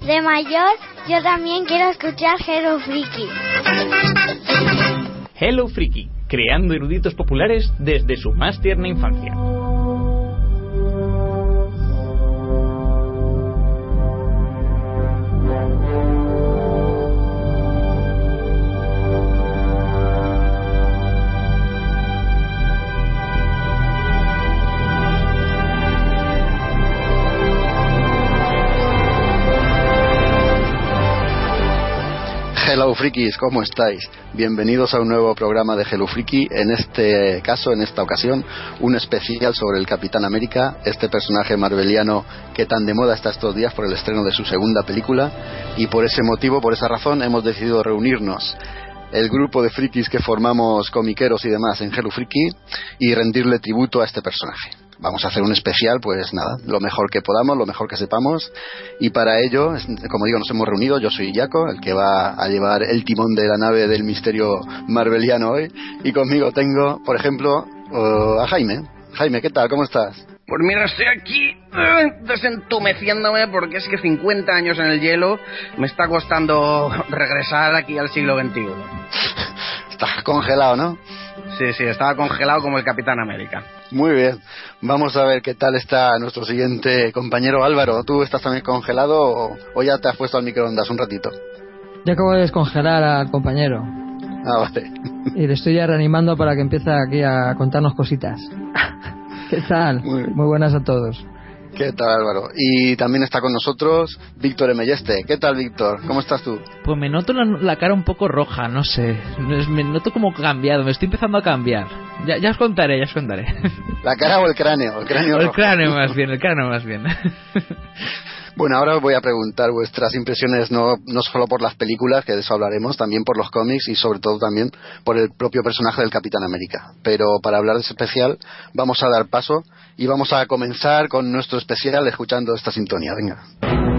de mayor, yo también quiero escuchar Hello Freaky. Hello Freaky, creando eruditos populares desde su más tierna infancia. Frikis, ¿cómo estáis? Bienvenidos a un nuevo programa de Hello Friki. En este caso, en esta ocasión, un especial sobre el Capitán América, este personaje marveliano que tan de moda está estos días por el estreno de su segunda película. Y por ese motivo, por esa razón, hemos decidido reunirnos el grupo de frikis que formamos comiqueros y demás en Hello Friki y rendirle tributo a este personaje. Vamos a hacer un especial, pues nada, lo mejor que podamos, lo mejor que sepamos. Y para ello, como digo, nos hemos reunido. Yo soy Jaco, el que va a llevar el timón de la nave del misterio marveliano hoy. Y conmigo tengo, por ejemplo, uh, a Jaime. Jaime, ¿qué tal? ¿Cómo estás? Pues mira, estoy aquí uh, desentumeciéndome porque es que 50 años en el hielo me está costando regresar aquí al siglo XXI. Estás congelado, ¿no? Sí, sí, estaba congelado como el Capitán América. Muy bien. Vamos a ver qué tal está nuestro siguiente compañero Álvaro. ¿Tú estás también congelado o, o ya te has puesto al microondas un ratito? Ya acabo de descongelar al compañero. Ah, vale. Y le estoy ya reanimando para que empiece aquí a contarnos cositas. ¿Qué tal? Muy- Muy buenas a todos. ¿Qué tal Álvaro? Y también está con nosotros Víctor Emelleste. ¿Qué tal Víctor? ¿Cómo estás tú? Pues me noto la, la cara un poco roja, no sé. Me, noto como cambiado, me estoy empezando a cambiar. Ya, ya os contaré, ya os contaré. ¿La cara o el cráneo? El cráneo el rojo. cráneo más bien, el cráneo más bien. Bueno, ahora os voy a preguntar vuestras impresiones no, no solo por las películas, que de eso hablaremos, también por los cómics y sobre todo también por el propio personaje del Capitán América. Pero para hablar de ese especial vamos a dar paso y vamos a comenzar con nuestro especial escuchando esta sintonía. Venga.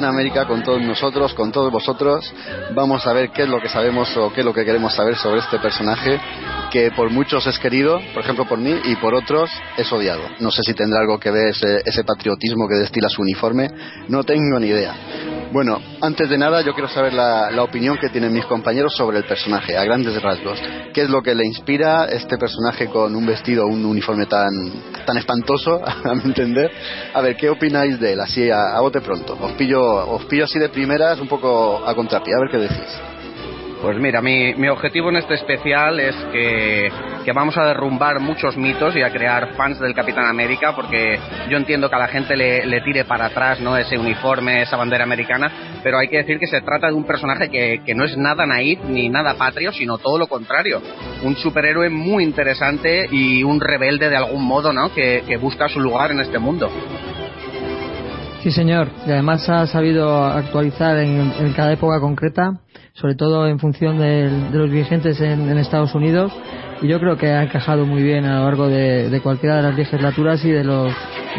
Capitán América con todos nosotros, con todos vosotros, vamos a ver qué es lo que sabemos o qué es lo que queremos saber sobre este personaje que por muchos es querido, por ejemplo por mí, y por otros es odiado. No sé si tendrá algo que ver ese, ese patriotismo que destila su uniforme, no tengo ni idea. Bueno, antes de nada yo quiero saber la, opinión que tienen mis compañeros sobre el personaje, a grandes rasgos. ¿Qué es lo que le inspira este personaje con un vestido, un uniforme tan, tan espantoso, a mi entender? A ver, ¿qué opináis de él? Así a, a bote pronto. Os pillo, os pillo así de primeras, un poco a contrapié, a ver qué decís. Pues mira, mi, mi objetivo en este especial es que, que vamos a derrumbar muchos mitos y a crear fans del Capitán América, porque yo entiendo que a la gente le, le tire para atrás no ese uniforme, esa bandera americana, pero hay que decir que se trata de un personaje que, que no es nada naif ni nada patrio, sino todo lo contrario. Un superhéroe muy interesante y un rebelde de algún modo, ¿no? Que, que busca su lugar en este mundo. Sí, señor. Y además ha sabido actualizar en, cada época concreta, sobre todo en función de, los vigentes en, Estados Unidos. Y yo creo que ha encajado muy bien a lo largo de, de cualquiera de las legislaturas y de los,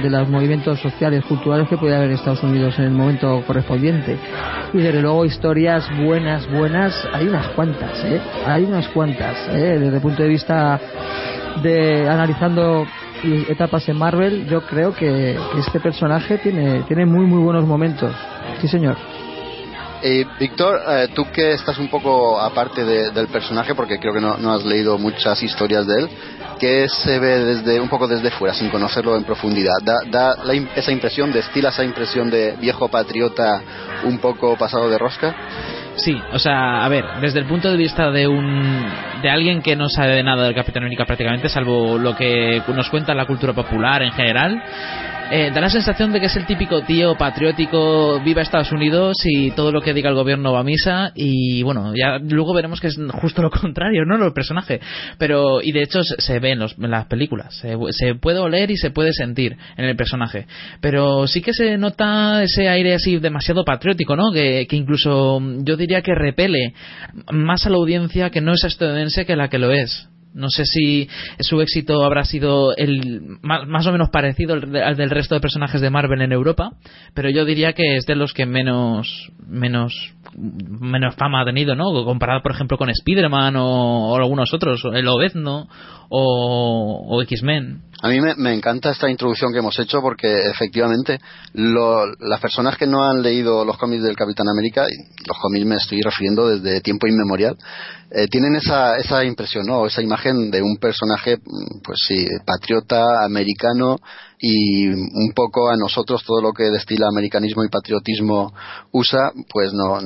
de los movimientos sociales, culturales que puede haber en Estados Unidos en el momento correspondiente. Y desde luego historias buenas, buenas, hay unas cuantas, ¿eh? Hay unas cuantas, ¿eh? Desde el punto de vista de analizando y etapas en Marvel, yo creo que, que este personaje tiene, tiene muy muy buenos momentos. Sí, señor. Eh, Víctor, eh, tú que estás un poco aparte de- del personaje, porque creo que no, no has leído muchas historias de él, ¿qué se ve desde un poco desde fuera, sin conocerlo en profundidad? ¿Da, da la esa impresión, destila esa impresión de viejo patriota un poco pasado de rosca? Sí, o sea, a ver, desde el punto de vista de un de alguien que no sabe de nada del Capitán América prácticamente, salvo lo que nos cuenta la cultura popular en general, eh, da la sensación de que es el típico tío patriótico, viva Estados Unidos y todo lo que diga el gobierno va a misa y bueno, ya luego veremos que es justo lo contrario, ¿no? El personaje. Pero, y de hecho se, ve en, los- las películas, se, puede oler y se puede sentir en el personaje. Pero sí que se nota ese aire así demasiado patriótico, ¿no? Que, que incluso yo diría que repele más a la audiencia que no es estadounidense que la que lo es. No sé si su éxito habrá sido el más, más o menos parecido al de- al del resto de personajes de Marvel en Europa, pero yo diría que es de los que menos menos menos fama ha tenido, ¿no? Comparado, por ejemplo, con Spider-Man o, algunos otros, el Obezno o, o X-Men. A mí me, encanta esta introducción que hemos hecho porque efectivamente lo- las personas que no han leído los cómics del Capitán América, y los cómics me estoy refiriendo desde tiempo inmemorial, eh, tienen esa, esa impresión, ¿no? esa imagen de un personaje, pues sí, patriota, americano y un poco a nosotros todo lo que destila americanismo y patriotismo usa, pues no,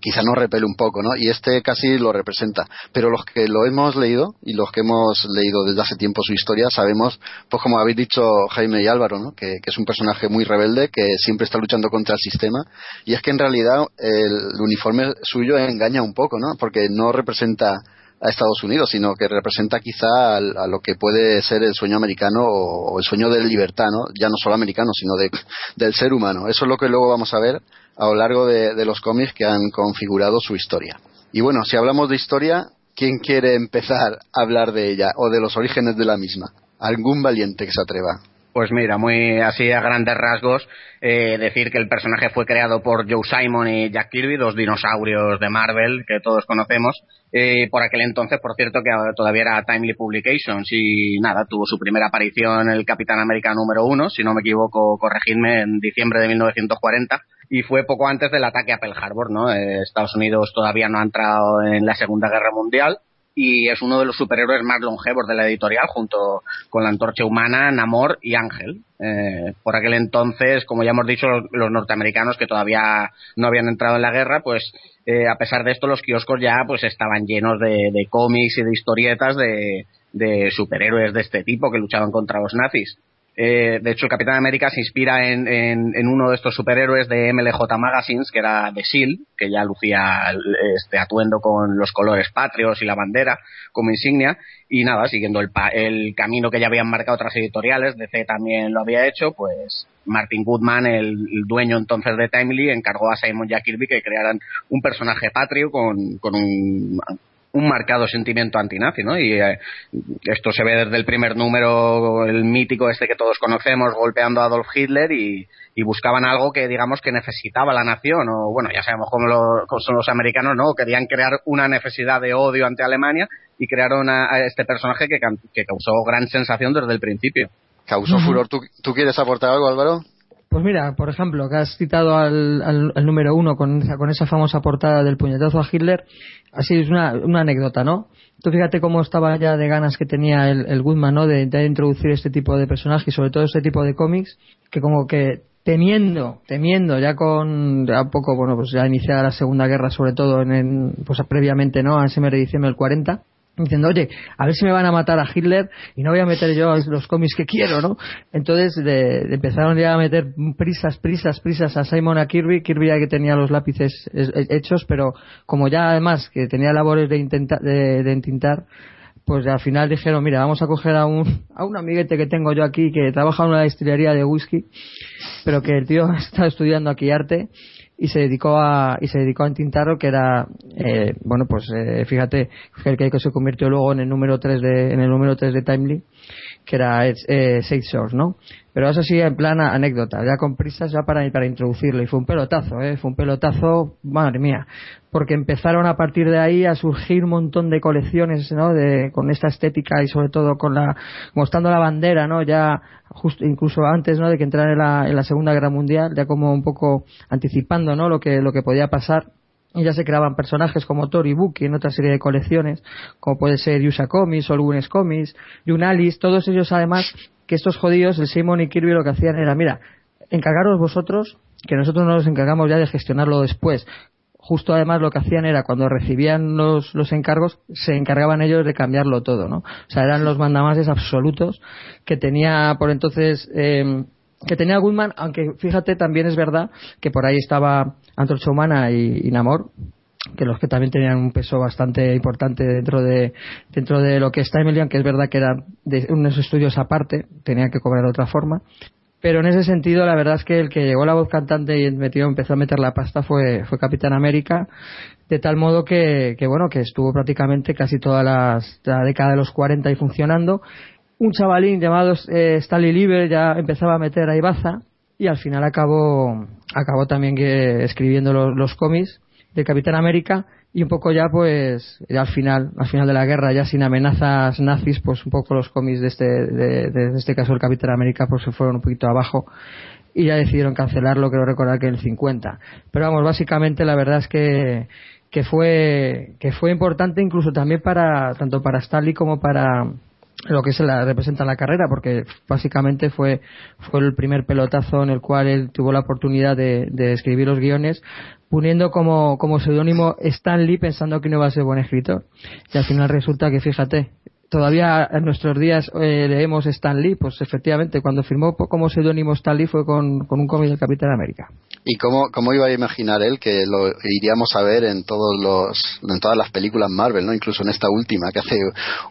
quizá nos repele un poco, ¿no? Y este casi lo representa. Pero los que lo hemos leído y los que hemos leído desde hace tiempo su historia, sabemos, pues como habéis dicho Jaime y Álvaro, ¿no? Que, que es un personaje muy rebelde, que siempre está luchando contra el sistema. Y es que en realidad el uniforme suyo engaña un poco, ¿no? Porque no representa a Estados Unidos, sino que representa quizá a, lo que puede ser el sueño americano o, el sueño de libertad, ¿no? Ya no solo americano, sino de, del ser humano. Eso es lo que luego vamos a ver a lo largo de, de los cómics que han configurado su historia. Y bueno, si hablamos de historia, ¿quién quiere empezar a hablar de ella o de los orígenes de la misma? ¿Algún valiente que se atreva? Pues mira, muy así a grandes rasgos, eh, decir que el personaje fue creado por Joe Simon y Jack Kirby, dos dinosaurios de Marvel que todos conocemos. Eh, por aquel entonces, por cierto, que todavía era Timely Publications y nada, tuvo su primera aparición el Capitán América número uno, si no me equivoco, corregidme, en diciembre de 1940 y fue poco antes del ataque a Pearl Harbor, ¿no? Eh, Estados Unidos todavía no ha entrado en la Segunda Guerra Mundial y es uno de los superhéroes más longevos de la editorial junto con la Antorcha Humana, Namor y Ángel. Eh, por aquel entonces, como ya hemos dicho, los, norteamericanos que todavía no habían entrado en la guerra, pues eh, a pesar de esto los kioscos ya pues estaban llenos de, cómics y de historietas de superhéroes de este tipo que luchaban contra los nazis. Eh, de hecho, el Capitán América se inspira en, en, uno de estos superhéroes de MLJ Magazines, que era de SEAL, que ya lucía este atuendo con los colores patrios y la bandera como insignia. Y nada, siguiendo el, el camino que ya habían marcado otras editoriales, DC también lo había hecho, pues Martin Goodman, el, el dueño entonces de Timely, encargó a Simon Jack Kirby que crearan un personaje patrio con, con un un marcado sentimiento antinazi, ¿no? Y eh, esto se ve desde el primer número, el mítico este que todos conocemos, golpeando a Adolf Hitler y, y buscaban algo que, digamos, que necesitaba la nación, o bueno, ya sabemos cómo, lo, cómo son los americanos, ¿no? Querían crear una necesidad de odio ante Alemania y crearon a, a este personaje que, que, causó gran sensación desde el principio. Causó uh -huh. furor. ¿Tú, ¿Tú quieres aportar algo, Álvaro? Pues mira, por ejemplo, que has citado al, al- al número uno con esa, con esa famosa portada del puñetazo a Hitler, así es una, anécdota, ¿no? Tú fíjate cómo estaba ya de ganas que tenía el, Goodman, ¿no? De, introducir este tipo de personajes y sobre todo este tipo de cómics, que como que temiendo, temiendo ya con ya poco, bueno, pues ya iniciada la Segunda Guerra, sobre todo en, en, pues previamente, ¿no? A ese mes de diciembre del 40, diciendo, oye, a ver si me van a matar a Hitler y no voy a meter yo los cómics que quiero, ¿no? Entonces de- empezaron ya a meter prisas, prisas, prisas a Simon a Kirby, Kirby ya que tenía los lápices es- he- hechos, pero como ya además que tenía labores de, intenta- de, de entintar, pues al final dijeron, mira, vamos a coger a un, a un amiguete que tengo yo aquí que trabaja en una destilería de whisky, pero que el tío está estudiando aquí arte y se dedicó a y se dedicó a entintarlo que era eh, bueno pues eh, fíjate el que se convirtió luego en el número 3 de en el número 3 de Timely que era eh, Source, ¿no? Pero eso sí en plan anécdota, ya con prisas ya para, para introducirlo y fue un pelotazo, ¿eh? Fue un pelotazo, madre mía, porque empezaron a partir de ahí a surgir un montón de colecciones, ¿no? De, con esta estética y sobre todo con la, mostrando la bandera, ¿no? Ya justo incluso antes, ¿no? De que entrara en la, en la Segunda Guerra Mundial, ya como un poco anticipando, ¿no? Lo que, lo que podía pasar y ya se creaban personajes como Thor y Bucky en otra serie de colecciones, como puede ser Yusha Comics, Olgunes Comics, Yun Alice, todos ellos además que estos jodidos, el Simon y Kirby lo que hacían era, mira, encargaros vosotros, que nosotros nos encargamos ya de gestionarlo después. Justo además lo que hacían era cuando recibían los, los encargos, se encargaban ellos de cambiarlo todo, ¿no? O sea, eran los mandamases absolutos que tenía por entonces eh, que tenía Goodman, aunque fíjate también es verdad que por ahí estaba Antorcha Humana y, y Namor, que los que también tenían un peso bastante importante dentro de dentro de lo que es Timely, aunque es verdad que eran de unos estudios aparte, tenían que cobrar de otra forma. Pero en ese sentido, la verdad es que el que llegó la voz cantante y metió, empezó a meter la pasta fue, fue Capitán América, de tal modo que, que bueno, que estuvo prácticamente casi toda la década de los 40 ahí funcionando. Un chavalín llamado eh, Stanley Lieber ya empezaba a meter ahí baza y al final acabó, acabó también que escribiendo los, los cómics de Capitán América y un poco ya pues ya al final al final de la guerra ya sin amenazas nazis pues un poco los cómics de este de este caso el Capitán América pues se fueron un poquito abajo y ya decidieron cancelarlo creo recordar que en el 50 pero vamos básicamente la verdad es que que fue que fue importante incluso también para tanto para Stanley como para lo que se la representa en la carrera porque básicamente fue fue el primer pelotazo en el cual él tuvo la oportunidad de, de escribir los guiones poniendo como como seudónimo Stanley pensando que no iba a ser buen escritor y al final resulta que fíjate todavía en nuestros días eh, leemos Stan Lee, pues efectivamente cuando firmó como seudónimo Stan Lee fue con, con un cómic del Capitán América. ¿Y cómo, cómo iba a imaginar él que lo iríamos a ver en todos los en todas las películas Marvel, no incluso en esta última que hace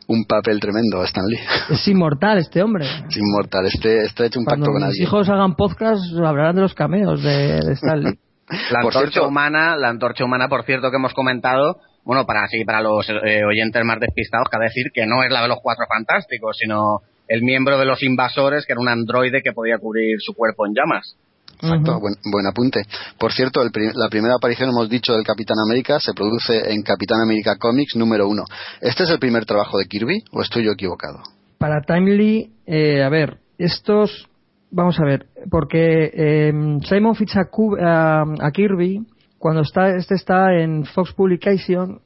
un papel tremendo Stan Lee? Es inmortal este hombre. Es inmortal, este, este ha hecho un Cuando pacto con mis alguien. hijos hagan podcast hablarán de los cameos de, de Stan Lee. La antorcha cierto- humana, la antorcha humana, por cierto, que hemos comentado, bueno, para así, para los eh, oyentes más despistados, cabe decir que no es la de los cuatro fantásticos, sino el miembro de los invasores, que era un androide que podía cubrir su cuerpo en llamas. Exacto, buen, buen apunte. Por cierto, el la primera aparición, hemos dicho, del Capitán América se produce en Capitán América Comics número uno. ¿Este es el primer trabajo de Kirby o estoy yo equivocado? Para Timely, eh, a ver, estos, vamos a ver, porque eh, Simon ficha a- a Kirby cuando está, este está en Fox Publication,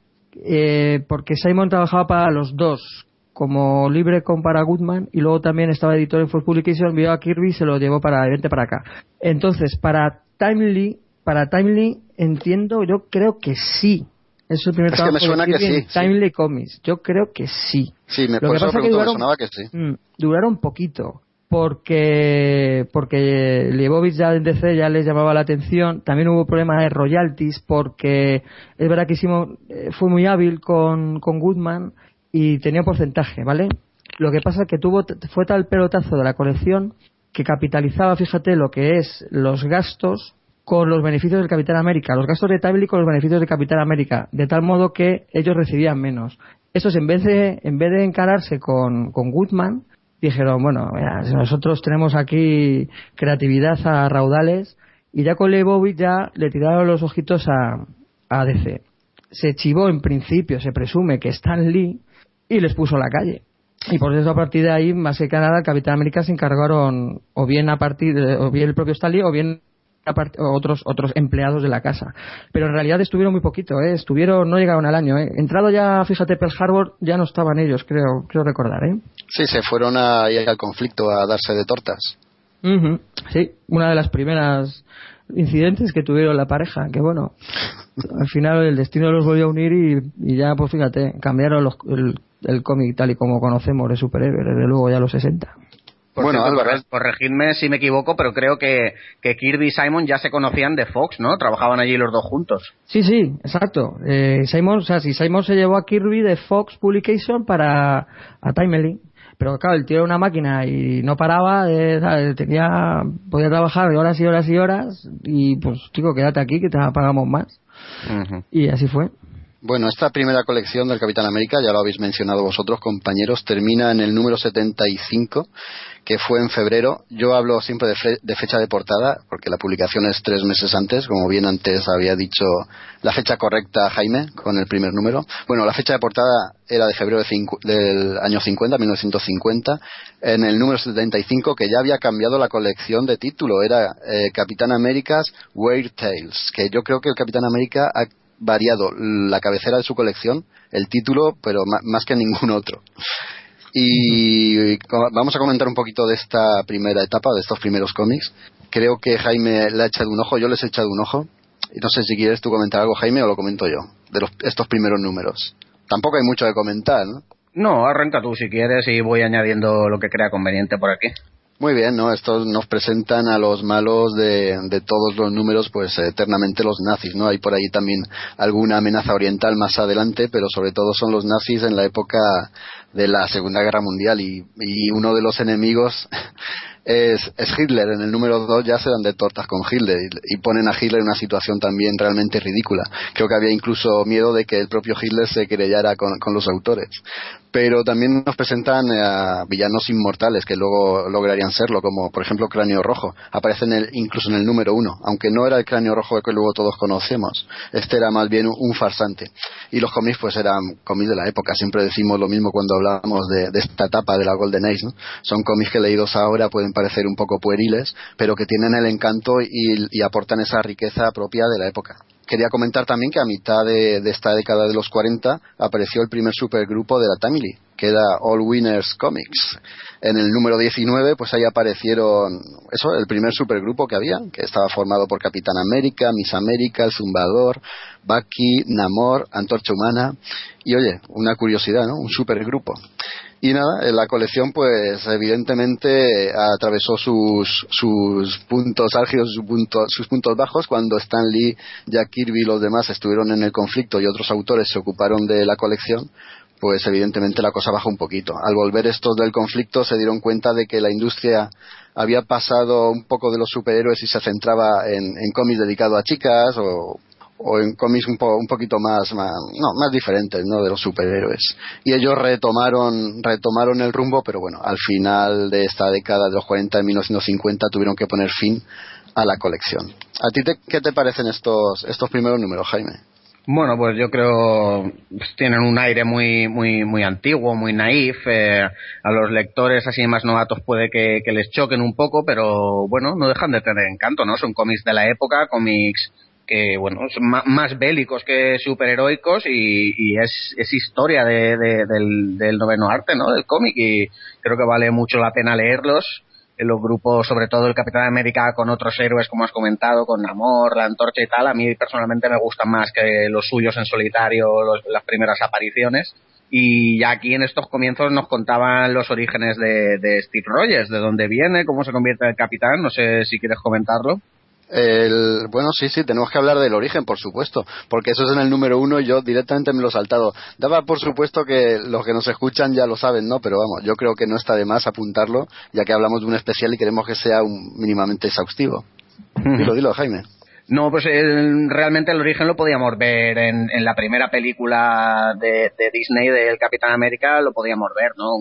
eh, porque Simon trabajaba para los dos, como libre con para Goodman y luego también estaba editor en Fox Publication, vio a Kirby y se lo llevó para vente para acá. Entonces, para Timely, para Timely entiendo, yo creo que sí. Es el primer Es que me trabajo de suena que en sí, sí. Timely Comics. Yo creo que sí. Sí, me, Lo por que pasa que me duraron- sonaba que sí. Mm, duraron poquito porque porque Leibovitz ya en DC ya les llamaba la atención también hubo problemas de royalties porque es verdad que Simon eh, fue muy hábil con, con Goodman y tenía porcentaje ¿vale? lo que pasa es que tuvo fue tal pelotazo de la colección que capitalizaba fíjate lo que es los gastos con los beneficios del Capitán América, los gastos de Timely con los beneficios de Capitán América, de tal modo que ellos recibían menos. Esos en vez de, en vez de encararse con, con Goodman, dijeron, bueno, mira, si nosotros tenemos aquí creatividad a raudales, y ya con Leibovitz ya le tiraron los ojitos a, a DC. Se chivó en principio, se presume que Stan Lee, y les puso la calle. Y por eso a partir de ahí, más que nada, el Capitán América se encargaron o bien a partir de, o bien el propio Stanley o bien a part- otros otros empleados de la casa. Pero en realidad estuvieron muy poquito, ¿eh? Estuvieron, no llegaron al año, ¿eh? Entrado ya, fíjate, Pearl Harbor, ya no estaban ellos, creo, creo recordar, ¿eh? Sí, se fueron ahí al conflicto a darse de tortas. Ujú, Sí, una de las primeras incidentes que tuvieron la pareja, que bueno, al final el destino los volvió a unir y, y ya, pues fíjate, cambiaron los- el, el cómic tal y como conocemos de superhéroes, desde luego ya los 60. Por Bueno, cierto, Álvaro. corregidme si me equivoco, pero creo que, que Kirby y Simon ya se conocían de Fox, ¿no? Trabajaban allí los dos juntos. Sí, sí, exacto. Eh, Simon, o sea, si Simon se llevó a Kirby de Fox Publication para a Timely, pero claro, el tío era una máquina y no paraba, de, ¿sabes? tenía, podía trabajar de horas y horas y horas y pues chico, quédate aquí que te pagamos más. Y así fue. Bueno, esta primera colección del Capitán América, ya lo habéis mencionado vosotros, compañeros, termina en el número 75, que fue en febrero. Yo hablo siempre de, de fecha de portada, porque la publicación es tres meses antes, como bien antes había dicho la fecha correcta Jaime, con el primer número. Bueno, la fecha de portada era de febrero de del año 50, 1950, en el número 75, que ya había cambiado la colección de título, era eh, Capitán América's Weird Tales, que yo creo que el Capitán América ha variado la cabecera de su colección, el título, pero más que ningún otro. Y vamos a comentar un poquito de esta primera etapa, de estos primeros cómics. Creo que Jaime le ha echado un ojo, yo les he echado un ojo. Y no sé si quieres tú comentar algo, Jaime, o lo comento yo, de los, estos primeros números. Tampoco hay mucho que comentar, ¿no? No, arranca tú si quieres y voy añadiendo lo que crea conveniente por aquí. Muy bien, ¿no? Estos nos presentan a los malos de, todos los números, pues eternamente los nazis, ¿no? Hay por ahí también alguna amenaza oriental más adelante, pero sobre todo son los nazis en la época de la Segunda Guerra Mundial y, uno de los enemigos es, Hitler. En el número 2 ya se dan de tortas con Hitler y, ponen a Hitler en una situación también realmente ridícula. Creo que había incluso miedo de que el propio Hitler se querellara con los autores. Pero también nos presentan eh, villanos inmortales que luego lograrían serlo, como por ejemplo Cráneo Rojo. Aparece en el, incluso en el número 1, aunque no era el Cráneo Rojo que luego todos conocemos. Este era más bien un, farsante. Y los cómics pues eran cómics de la época. Siempre decimos lo mismo cuando hablamos de, esta etapa de la Golden Age. ¿no? Son cómics que leídos ahora pueden parecer un poco pueriles, pero que tienen el encanto y aportan esa riqueza propia de la época. Quería comentar también que a mitad de, esta década de los 40 apareció el primer supergrupo de la Timely, que era All Winners Comics. En el número 19, pues ahí aparecieron, eso, el primer supergrupo que había, que estaba formado por Capitán América, Miss América, El Zumbador, Bucky, Namor, Antorcha Humana, y oye, una curiosidad, ¿no? Un supergrupo. Y nada, en la colección pues evidentemente atravesó sus, sus puntos álgidos, sus puntos, sus puntos bajos cuando Stan Lee, Jack Kirby y los demás estuvieron en el conflicto y otros autores se ocuparon de la colección, pues evidentemente la cosa bajó un poquito. Al volver estos del conflicto se dieron cuenta de que la industria había pasado un poco de los superhéroes y se centraba en, en cómics dedicados a chicas o, o en cómics un, po- un poquito más, más, no, más diferentes ¿no? de los superhéroes. Y ellos retomaron, retomaron el rumbo, pero bueno, al final de esta década de los 40, en 1950, tuvieron que poner fin a la colección. ¿A ti te- qué te parecen estos, estos primeros números, Jaime? Bueno, pues yo creo pues, tienen un aire muy muy muy antiguo, muy naif. eh, a los lectores así más novatos puede que, que les choquen un poco, pero bueno, no dejan de tener encanto, ¿no? Son cómics de la época, cómics que bueno son más bélicos que superheroicos y, y es, es historia de- del, del noveno arte, ¿no? Del cómic y creo que vale mucho la pena leerlos en los grupos, sobre todo el Capitán América con otros héroes, como has comentado, con Namor, la Antorcha y tal, a mí personalmente me gustan más que los suyos en solitario, los- las primeras apariciones. Y ya aquí en estos comienzos nos contaban los orígenes de, de Steve Rogers, de dónde viene, cómo se convierte en el capitán, no sé si quieres comentarlo. El, bueno, sí, sí, tenemos que hablar del origen, por supuesto, porque eso es en el número uno y yo directamente me lo he saltado. Daba por supuesto que los que nos escuchan ya lo saben, ¿no? Pero vamos, yo creo que no está de más apuntarlo, ya que hablamos de un especial y queremos que sea un, mínimamente exhaustivo. Dilo, dilo, Jaime. No, pues el- realmente el origen lo podíamos ver en, en la primera película de, de Disney del Capitán América, lo podíamos ver, ¿no?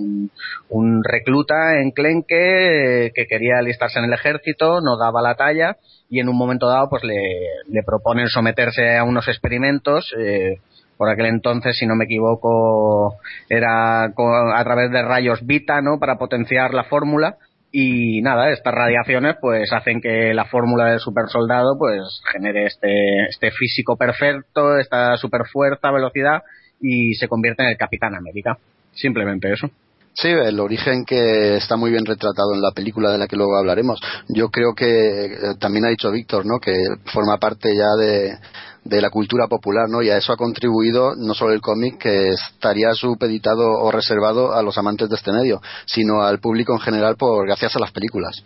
Un, recluta enclenque eh, que quería alistarse en el ejército, no daba la talla y en un momento dado pues le, proponen someterse a unos experimentos eh, por aquel entonces, si no me equivoco, era a través de rayos Vita, ¿no? Para potenciar la fórmula. Y nada, estas radiaciones pues hacen que la fórmula del super soldado pues genere este, este físico perfecto, esta super fuerza, velocidad y se convierte en el Capitán América. Simplemente eso. Sí, el origen que está muy bien retratado en la película de la que luego hablaremos. Yo creo que eh, también ha dicho Víctor, ¿no? Que forma parte ya de, de la cultura popular, ¿no? Y a eso ha contribuido no solo el cómic que estaría supeditado o reservado a los amantes de este medio, sino al público en general por gracias a las películas.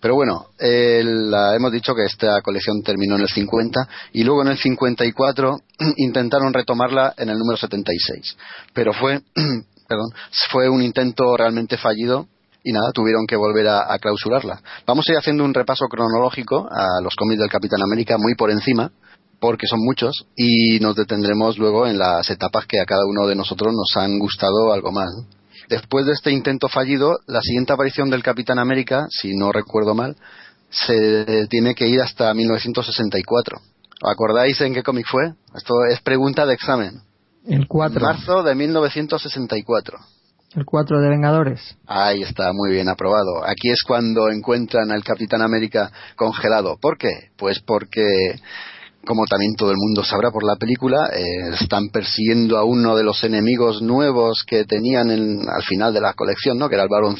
Pero bueno, eh, la- hemos dicho que esta colección terminó en el 50 y luego en el 54 intentaron retomarla en el número 76. Pero fue, perdón, fue un intento realmente fallido y nada, tuvieron que volver a, a clausurarla. Vamos a ir haciendo un repaso cronológico a los cómics del Capitán América muy por encima porque son muchos y nos detendremos luego en las etapas que a cada uno de nosotros nos han gustado algo más. Después de este intento fallido, la siguiente aparición del Capitán América, si no recuerdo mal, se tiene que ir hasta 1964. ¿Os acordáis en qué cómic fue? Esto es pregunta de examen. El 4. Marzo de 1964. El 4 de Vengadores. Ahí está, muy bien aprobado. Aquí es cuando encuentran al Capitán América congelado. ¿Por qué? Pues porque, como también todo el mundo sabrá por la película, eh, están persiguiendo a uno de los enemigos nuevos que tenían en- al final de la colección, ¿no? Que era el Barón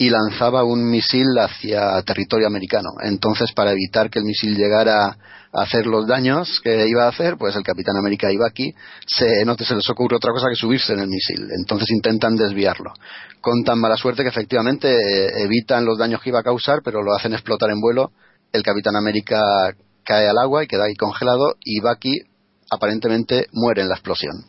y lanzaba un misil hacia territorio americano. Entonces, para evitar que el misil llegara a hacer los daños que iba a hacer, pues el Capitán América iba aquí, se, no se les ocurre otra cosa que subirse en el misil. Entonces intentan desviarlo. Con tan mala suerte que efectivamente eh, evitan los daños que iba a causar, pero lo hacen explotar en vuelo. El Capitán América cae al agua y queda ahí congelado y Bucky aparentemente muere en la explosión.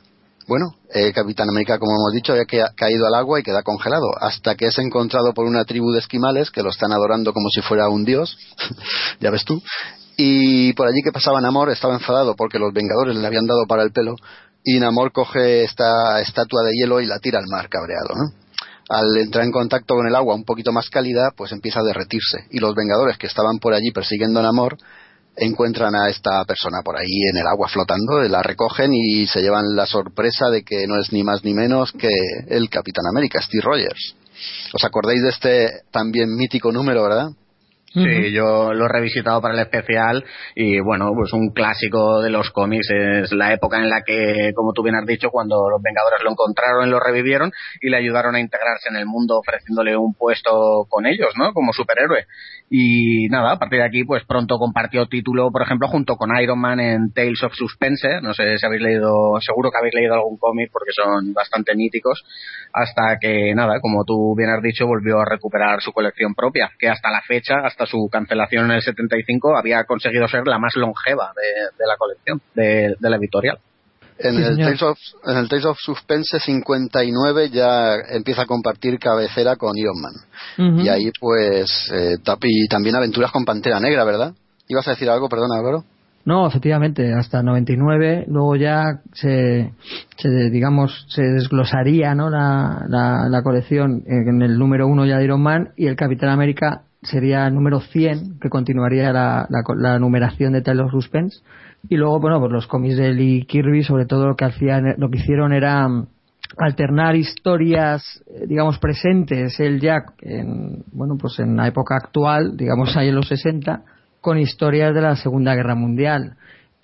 Bueno, el Capitán América, como hemos dicho, había ca- caído al agua y queda congelado, hasta que es encontrado por una tribu de esquimales que lo están adorando como si fuera un dios, ya ves tú, y por allí que pasaba Namor estaba enfadado porque los Vengadores le habían dado para el pelo, y Namor coge esta estatua de hielo y la tira al mar cabreado, ¿no? Al entrar en contacto con el agua un poquito más cálida, pues empieza a derretirse, y los Vengadores que estaban por allí persiguiendo a Namor encuentran a esta persona por ahí en el agua flotando, la recogen y se llevan la sorpresa de que no es ni más ni menos que el Capitán América, Steve Rogers. ¿Os acordáis de este también mítico número, verdad? Sí, yo lo he revisitado para el especial y bueno, pues un clásico de los cómics es la época en la que, como tú bien has dicho, cuando los Vengadores lo encontraron y lo revivieron y le ayudaron a integrarse en el mundo ofreciéndole un puesto con ellos, ¿no? Como superhéroe. Y nada, a partir de aquí, pues pronto compartió título, por ejemplo, junto con Iron Man en Tales of Suspense. No sé si habéis leído, seguro que habéis leído algún cómic porque son bastante míticos. Hasta que, nada, como tú bien has dicho, volvió a recuperar su colección propia, que hasta la fecha, hasta su cancelación en el 75, había conseguido ser la más longeva de, de la colección, de, de la editorial. En, Sí, el. Tales of, en el Tales of Suspense 59 ya empieza a compartir cabecera con Iron Man. Ujú. Y ahí pues eh, y también aventuras con Pantera Negra, ¿verdad? ¿Ibas a decir algo? Perdona, Álvaro. No, efectivamente, hasta 99, luego ya se, se, digamos, se desglosaría ¿no? la, la, la colección en el número uno ya de Iron Man y el Capitán América sería el número 100, que continuaría la, la, la numeración de of Suspense. Y luego, bueno, pues los cómics de Lee Kirby, sobre todo lo que hacían, lo que hicieron era mm, alternar historias, eh, digamos, presentes, el Jack, en, bueno, pues en la época actual, digamos ahí en los 60, con historias de la Segunda Guerra Mundial.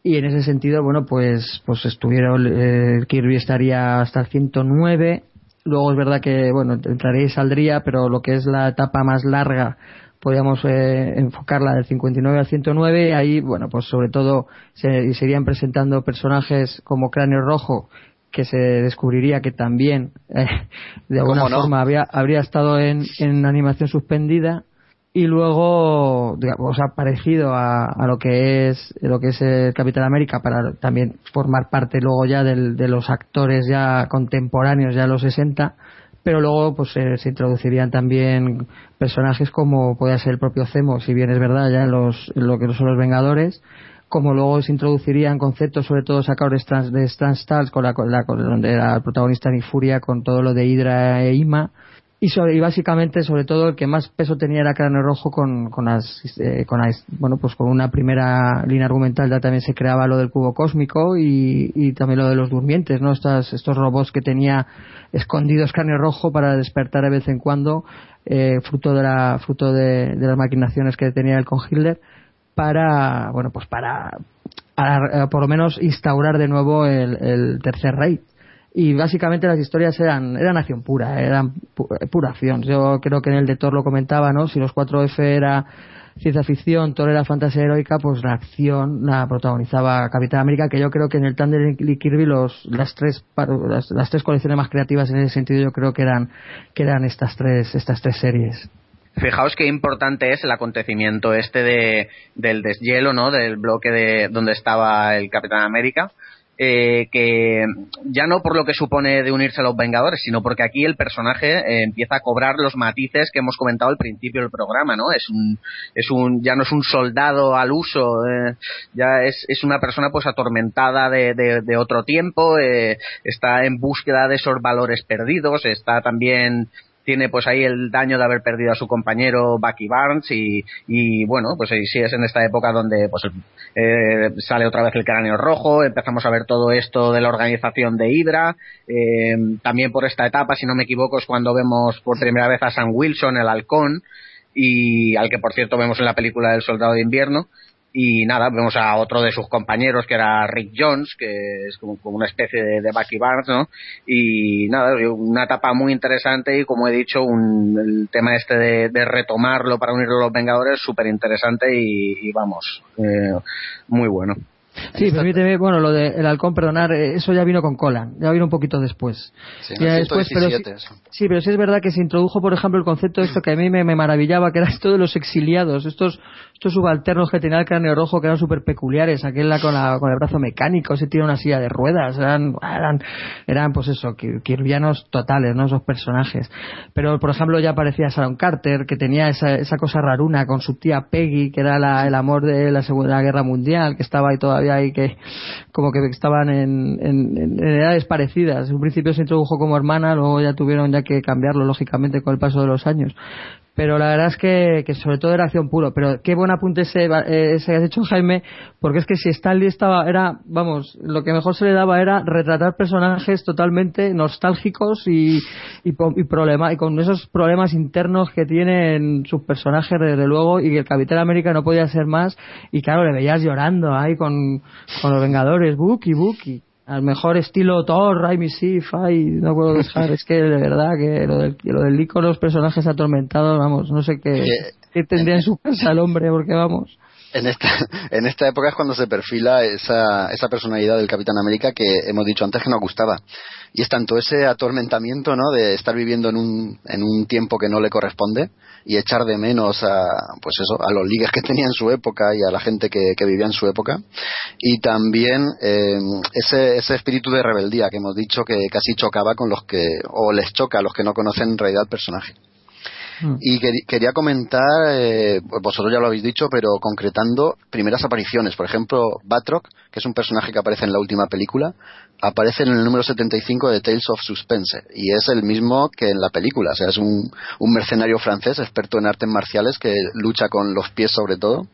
Y en ese sentido, bueno, pues, pues estuvieron, eh, Kirby estaría hasta el 109. Luego es verdad que, bueno, entraría y saldría, pero lo que es la etapa más larga, podríamos eh, enfocarla del 59 al 109. Ahí, bueno, pues sobre todo se, se irían presentando personajes como Cráneo Rojo, que se descubriría que también, eh, de alguna forma, habría, habría estado en, en animación suspendida y luego digamos ha parecido a, a lo que es lo que es el Capitán América para también formar parte luego ya del- de los actores ya contemporáneos ya de los 60 pero luego pues eh, se introducirían también personajes como puede ser el propio Zemo si bien es verdad ya los lo que son los Vengadores como luego se introducirían conceptos sobre todo sacados de Stan, Stars con la, la- con- donde era el protagonista Nick Furia con todo lo de Hydra e Ima y, sobre- y básicamente sobre todo el que más peso tenía era Cráneo Rojo con con las, eh, con bueno pues con una primera línea argumental ya también se creaba lo del cubo cósmico y, también lo de los durmientes no Estas, estos robots que tenía escondidos Cráneo Rojo para despertar de vez en cuando eh, fruto de la fruto de, las maquinaciones que tenía él con Hitler para bueno pues para, para, eh, por lo menos instaurar de nuevo el, el tercer rey y básicamente las historias eran eran acción pura eran pu- pura acción yo creo que en el de Thor lo comentaba no si los 4F era ciencia ficción Thor era fantasía heroica pues la acción la protagonizaba Capitán América que yo creo que en el Thunder y Kirby los las tres las, las tres colecciones más creativas en ese sentido yo creo que eran que eran estas tres estas tres series Fijaos qué importante es el acontecimiento este de, del deshielo, ¿no? Del bloque de donde estaba el Capitán América. Eh, que ya no por lo que supone de unirse a los Vengadores, sino porque aquí el personaje eh, empieza a cobrar los matices que hemos comentado al principio del programa, ¿no? Es un, es un, ya no es un soldado al uso, eh, ya es, es una persona pues atormentada de, de, de otro tiempo, eh, está en búsqueda de esos valores perdidos, está también tiene pues ahí el daño de haber perdido a su compañero Bucky Barnes y, y bueno pues sí, sí es en esta época donde pues eh, sale otra vez el cráneo rojo empezamos a ver todo esto de la organización de Hydra eh, también por esta etapa si no me equivoco es cuando vemos por primera vez a Sam Wilson el halcón y al que por cierto vemos en la película del Soldado de Invierno y nada, vemos a otro de sus compañeros que era Rick Jones, que es como, una especie de, de Bucky Barnes, ¿no? Y nada, una etapa muy interesante y como he dicho, un, el tema este de, de retomarlo para unirlo a los Vengadores, súper interesante y, y vamos, eh, muy bueno. Sí, permíteme, bueno, lo del el halcón, perdonar, eh, eso ya vino con Colan, ya vino un poquito después. Sí, Ya después, pero 117 sí, pero sí es verdad que se introdujo, por ejemplo, el concepto de esto que a mí me, me maravillaba, que era esto de los exiliados, estos estos subalternos que tenía el cráneo rojo, que eran súper peculiares, aquel con, la, con el brazo mecánico, ese tiene una silla de ruedas, eran, eran, eran pues eso, kirvianos totales, ¿no? Esos personajes. Pero, por ejemplo, ya aparecía Sharon Carter, que tenía esa, esa cosa raruna con su tía Peggy, que era la- el amor de la Segunda Guerra Mundial, que estaba ahí todavía y que como que estaban en, en- en edades parecidas. En un principio se introdujo como hermana, luego ya tuvieron ya que cambiarlo, lógicamente, con el paso de los años. Pero la verdad es que, que sobre todo era acción puro. Pero qué buen apunte ese, eh, ese que has hecho, Jaime, porque es que si Stanley estaba, era, vamos, lo que mejor se le daba era retratar personajes totalmente nostálgicos y, y, y, problema, y con esos problemas internos que tienen sus personajes, desde luego, y que el Capitán América no podía ser más. Y claro, le veías llorando ahí con, con los Vengadores, Bucky, Bucky. Al mejor estilo Thor, Raimi Sif, ay, no puedo dejar, es que de verdad que lo del, lo del icono, los personajes atormentados, vamos, no sé qué, qué tendría en su casa el hombre, porque vamos. En esta, en esta época es cuando se perfila esa, esa personalidad del Capitán América que hemos dicho antes que nos gustaba. Y es tanto ese atormentamiento, ¿no? De estar viviendo en un, en un tiempo que no le corresponde y echar de menos a, pues eso, a los ligues que tenía en su época y a la gente que, que vivía en su época. Y también eh, ese, ese espíritu de rebeldía que hemos dicho que casi chocaba con los que, o les choca a los que no conocen en realidad el personaje. Y quer- quería comentar, eh, vosotros ya lo habéis dicho, pero concretando primeras apariciones. Por ejemplo, Batroc, que es un personaje que aparece en la última película, aparece en el número 75 de Tales of Suspense. Y es el mismo que en la película. O sea, es un, un mercenario francés, experto en artes marciales, que lucha con los pies sobre todo.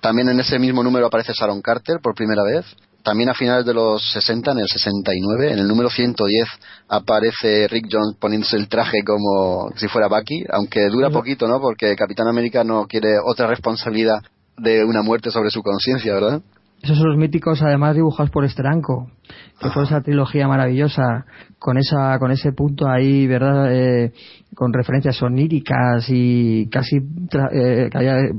También en ese mismo número aparece Sharon Carter por primera vez. También a finales de los 60, en el 69, en el número 110, aparece Rick Jones poniéndose el traje como si fuera Bucky, aunque dura poquito, ¿no? Porque Capitán América no quiere otra responsabilidad de una muerte sobre su conciencia, ¿verdad? Esos son los míticos, además dibujados por Esteranco, que fue esa trilogía maravillosa, con esa, con ese punto ahí, ¿verdad? Eh, con referencias oníricas y casi, eh,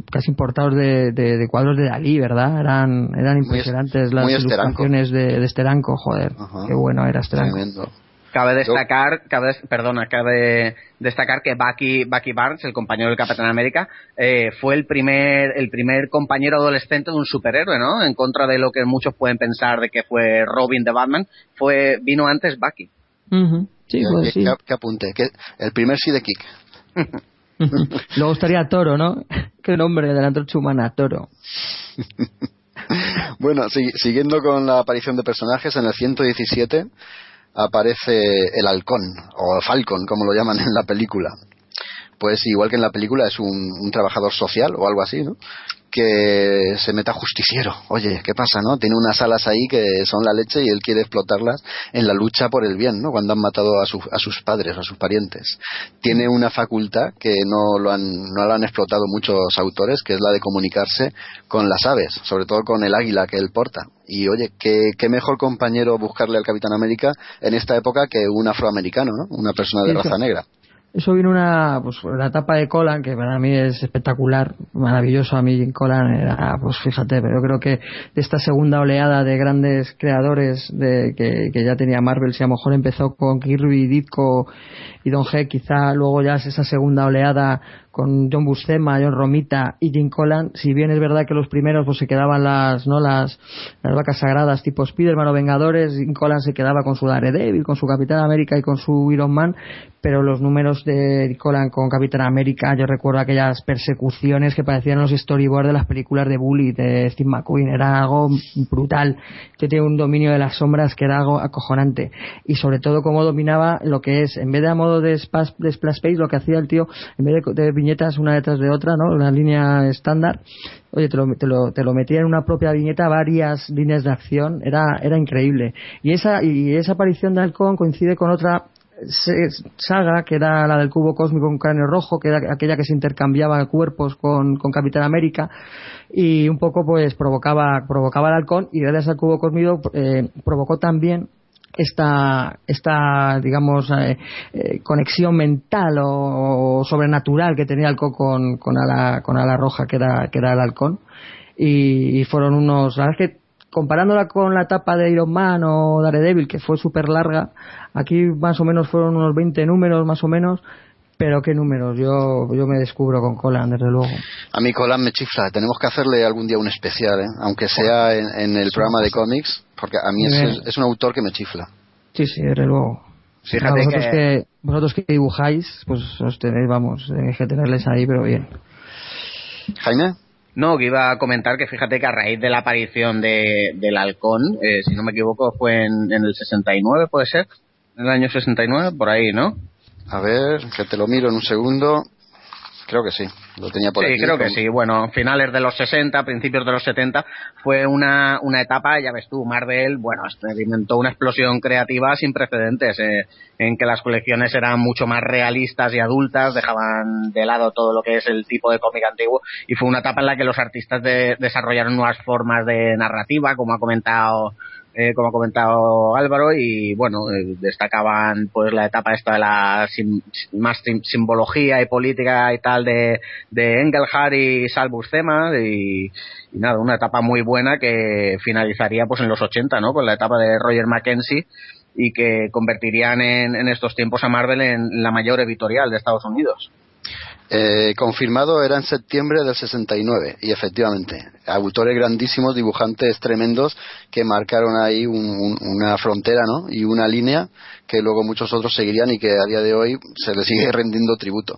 casi importados de, de- de cuadros de Dalí, ¿verdad? Eran, eran impresionantes las muy ilustraciones de, de Esteranco, joder, qué bueno era Esteranco. Tremendo. Cabe destacar, cabe, perdona, cabe destacar que Bucky, Bucky Barnes, el compañero del Capitán América, eh, fue el primer, el primer compañero adolescente de un superhéroe, ¿no? En contra de lo que muchos pueden pensar de que fue Robin de Batman, fue, vino antes Bucky. Sí, ¿Qué- pues sí. qué- qué apunte? ¿Qué- el primer sí de Kick. Luego estaría Toro, ¿no? Qué nombre de la humana, Toro. Bueno, si- siguiendo con la aparición de personajes, en el 117 aparece el halcón, o Falcon, como lo llaman en la película. Pues igual que en la película es un, un trabajador social o algo así, ¿no? Que se meta justiciero. Oye, ¿qué pasa, no? Tiene unas alas ahí que son la leche y él quiere explotarlas en la lucha por el bien, ¿no? Cuando han matado a, su- a sus padres, a sus parientes. Tiene una facultad que no lo, han, no lo han explotado muchos autores, que es la de comunicarse con las aves, sobre todo con el águila que él porta. Y oye, ¿qué, qué mejor compañero buscarle al Capitán América en esta época que un afroamericano, ¿no? Una persona de raza negra. Eso vino una, pues la etapa de Colan, que para mí es espectacular, maravilloso. A mí Colan era, pues fíjate, pero creo que esta segunda oleada de grandes creadores de, que, que ya tenía Marvel, si a lo mejor empezó con Kirby, Ditko y Don G, quizá luego ya es esa segunda oleada con John Buscema, John Romita y Jim Colan, si bien es verdad que los primeros pues se quedaban las, no las, las vacas sagradas tipo Spiderman o Vengadores, Jim Colan se quedaba con su Daredevil, con su Capitán América y con su Iron Man, pero los números de Colan con Capitán América, yo recuerdo aquellas persecuciones que parecían los storyboards de las películas de Bully de Steve McQueen, era algo brutal. Yo tenía un dominio de las sombras que era algo acojonante. Y sobre todo cómo dominaba lo que es, en vez de a modo de, spas- de splash page, lo que hacía el tío, en vez de, viñetas una detrás de otra, ¿no? La línea estándar, oye, te lo, te lo, te lo metía en una propia viñeta varias líneas de acción, era, era increíble. Y esa, y esa aparición de Halcón coincide con otra saga que era la del cubo cósmico con cráneo rojo, que era aquella que se intercambiaba cuerpos con, con Capitán América y un poco pues provocaba, provocaba el halcón y gracias al cubo cósmico eh, provocó también esta, esta digamos, eh, eh, conexión mental o, o sobrenatural que tenía el halcón con, con, ala, con ala roja, que era, que era el halcón. Y, y fueron unos, la verdad es que comparándola con la etapa de Iron Man o Daredevil, que fue súper larga, aquí más o menos fueron unos 20 números, más o menos. Pero qué números, yo, yo me descubro con Colan, desde luego. A mí Colan me chifla. Tenemos que hacerle algún día un especial, ¿eh? aunque sea en, en el programa de cómics, porque a mí es, es un autor que me chifla. Sí, sí, desde luego. Fíjate vosotros que- que... vosotros que dibujáis, pues os tenéis, vamos, tenéis que tenerles ahí, pero bien. Jaime. No, que iba a comentar que fíjate que a raíz de la aparición de, del halcón, eh, si no me equivoco, fue en, en el 69, puede ser, en el año 69, por ahí, ¿no? A ver, que te lo miro en un segundo. Creo que sí, lo tenía por sí, aquí. creo que sí. Bueno, finales de los 60, principios de los 70, fue una, una etapa, ya ves tú, Marvel, bueno, experimentó una explosión creativa sin precedentes, eh, en que las colecciones eran mucho más realistas y adultas, dejaban de lado todo lo que es el tipo de cómic antiguo, y fue una etapa en la que los artistas de- desarrollaron nuevas formas de narrativa, como ha comentado eh, como ha comentado Álvaro y bueno eh, destacaban pues la etapa esta de la más sim- simbología y política y tal de, de y Sal Buscema y, y nada una etapa muy buena que finalizaría pues en los 80 no con la etapa de Roger Mackenzie y que convertirían en, en estos tiempos a Marvel en la mayor editorial de Estados Unidos Eh, confirmado era en septiembre del 69 y efectivamente autores grandísimos dibujantes tremendos que marcaron ahí un- un- una frontera ¿no? y una línea que luego muchos otros seguirían y que a día de hoy se le sigue rendiendo tributo.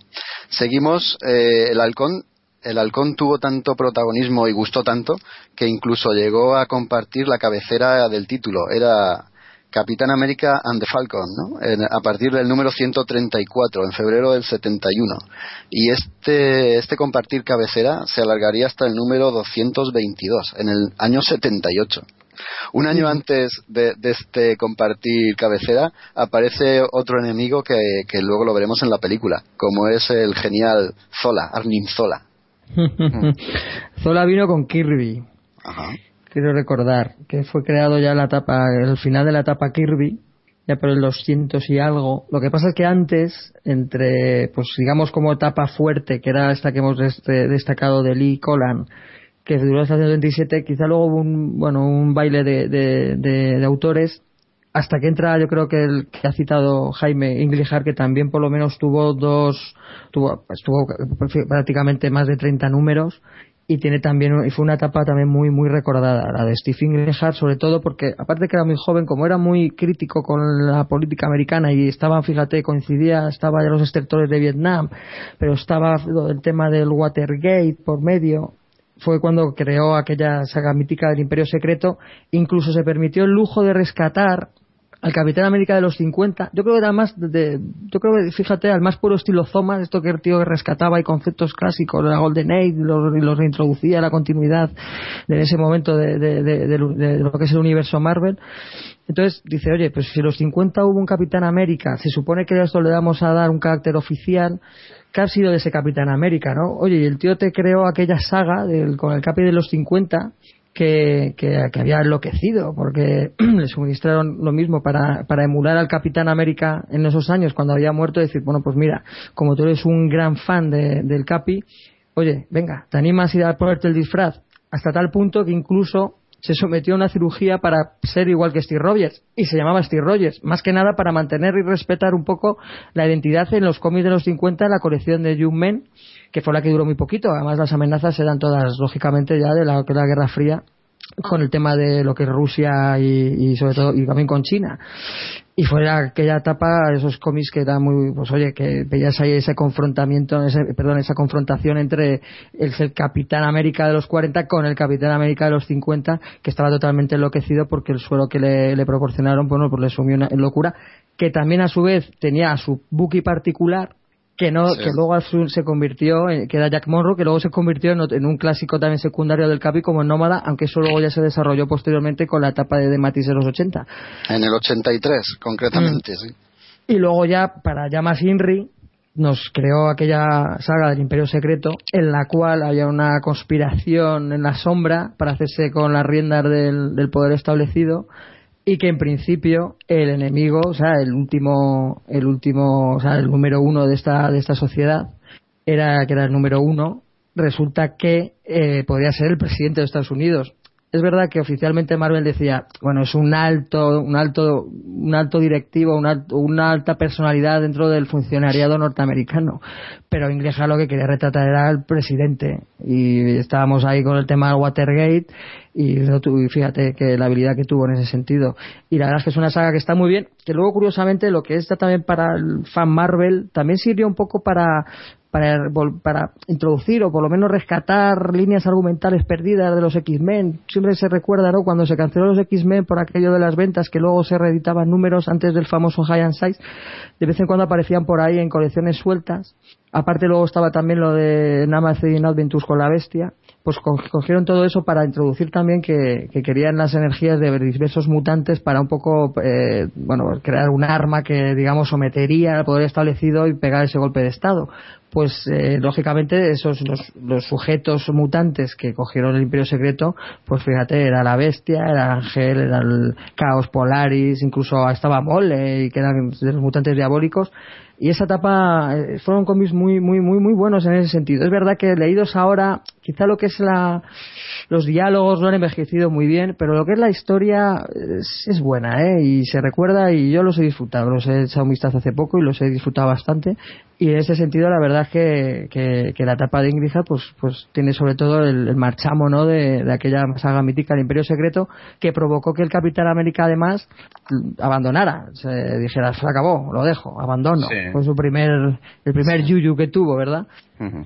Seguimos eh, el halcón. El halcón tuvo tanto protagonismo y gustó tanto que incluso llegó a compartir la cabecera del título. Era Capitán América and the Falcon, ¿no? En- a partir del número 134, en febrero del 71. Y este, este compartir cabecera se alargaría hasta el número 222, en el año 78. Un año antes de, de este compartir cabecera aparece otro enemigo que, que luego lo veremos en la película, como es el genial Zola, Arnim Zola. Zola vino con Kirby. Ajá. Quiero recordar que fue creado ya la etapa, el final de la etapa Kirby, ya por el 200 y algo. Lo que pasa es que antes, entre, pues digamos como etapa fuerte, que era esta que hemos dest- destacado de Lee Colan, que duró hasta el 27, quizá luego hubo un, bueno, un baile de, de, autores hasta que entra yo creo que el que ha citado Jaime Inglijar que también por lo menos tuvo dos tuvo pues, tuvo prácticamente más de 30 números y tiene también y fue una etapa también muy muy recordada la de Steve Inglehart sobre todo porque aparte que era muy joven como era muy crítico con la política americana y estaba fíjate coincidía estaba ya los extractores de Vietnam pero estaba el tema del Watergate por medio fue cuando creó aquella saga mítica del Imperio Secreto incluso se permitió el lujo de rescatar al Capitán América de los 50, yo creo que era más de, yo creo que, fíjate, al más puro estilo Zoma, esto que el tío rescataba y conceptos clásicos la Golden Age, los, los reintroducía la continuidad de ese momento de, de- de lo que es el universo Marvel. Entonces dice, oye, pues si en los 50 hubo un Capitán América, se supone que a esto le damos a dar un carácter oficial, ¿qué ha sido de ese Capitán América, no? Oye, y el tío te creó aquella saga del, con el Capi de los 50 que, que, que había enloquecido, porque le suministraron lo mismo para, para emular al Capitán América en esos años cuando había muerto, decir, bueno, pues mira, como tú eres un gran fan de- del Capi, oye, venga, ¿te animas a ir a ponerte el disfraz? Hasta tal punto que incluso se sometió a una cirugía para ser igual que Steve Rogers y se llamaba Steve Rogers, más que nada para mantener y respetar un poco la identidad en los cómics de los 50 la colección de Young Men, que fue la que duró muy poquito. Además las amenazas eran todas lógicamente ya de la, la Guerra Fría con el tema de lo que es Rusia y, y sobre todo y también con China y fue aquella etapa esos cómics que eran muy pues oye que veías ahí ese confrontamiento ese, perdón esa confrontación entre el, Capitán América de los 40 con el Capitán América de los 50 que estaba totalmente enloquecido porque el suelo que le, le proporcionaron bueno pues le sumió una locura que también a su vez tenía su Bucky particular que no Sí. que luego al fin se convirtió en- que era Jack Monroe que luego se convirtió en, un clásico también secundario del Capi como Nómada aunque eso luego ya se desarrolló posteriormente con la etapa de, de Matisse de los 80 En el 83, concretamente, sí. y luego ya, para ya más Inri, nos creó aquella saga del Imperio Secreto, en la cual había una conspiración en la sombra para hacerse con las riendas del, del poder establecido y que en principio el enemigo, o sea, el último, el último, o sea, el número uno de esta, de esta sociedad, era que era el número uno, resulta que eh, podría ser el presidente de Estados Unidos. Es verdad que oficialmente Marvel decía, bueno, es un alto, un alto, un alto directivo, un alto- una alta personalidad dentro del funcionariado norteamericano. Pero Ingleja lo que quería retratar era al presidente. Y estábamos ahí con el tema del Watergate y, y fíjate que la habilidad que tuvo en ese sentido. Y la verdad es que es una saga que está muy bien, que luego curiosamente lo que está también para el fan Marvel también sirvió un poco para para, para introducir o por lo menos rescatar líneas argumentales perdidas de los X-Men. Siempre se recuerda, ¿no? Cuando se canceló los X-Men por aquello de las ventas que luego se reeditaban números antes del famoso High and Size, de vez en cuando aparecían por ahí en colecciones sueltas. Aparte luego estaba también lo de Namazin Adventures con la bestia. Pues co- cogieron todo eso para introducir también que, que querían las energías de diversos mutantes para un poco, eh, bueno, crear un arma que, digamos, sometería al poder establecido y pegar ese golpe de Estado pues eh, lógicamente esos los, los sujetos mutantes que cogieron el Imperio Secreto, pues fíjate, era la bestia, era Ángel, era el Caos Polaris, incluso estaba Mole, y que eran de los mutantes diabólicos. Y esa etapa eh, fueron cómics muy, muy, muy, muy buenos en ese sentido. Es verdad que leídos ahora, quizá lo que es la, los diálogos no han envejecido muy bien, pero lo que es la historia es, es buena, ¿eh? Y se recuerda y yo los he disfrutado. Los he echado un vistazo hace poco y los he disfrutado bastante. Y en ese sentido, la verdad que, que, que la etapa de Ingrid pues, pues tiene sobre todo el, el marchamo, ¿no? De, de aquella saga mítica, el Imperio Secreto, que provocó que el Capitán América, además, abandonara. Se dijera, se acabó, lo dejo, abandono. Sí. Fue su primer, el primer yuyu que tuvo, ¿verdad?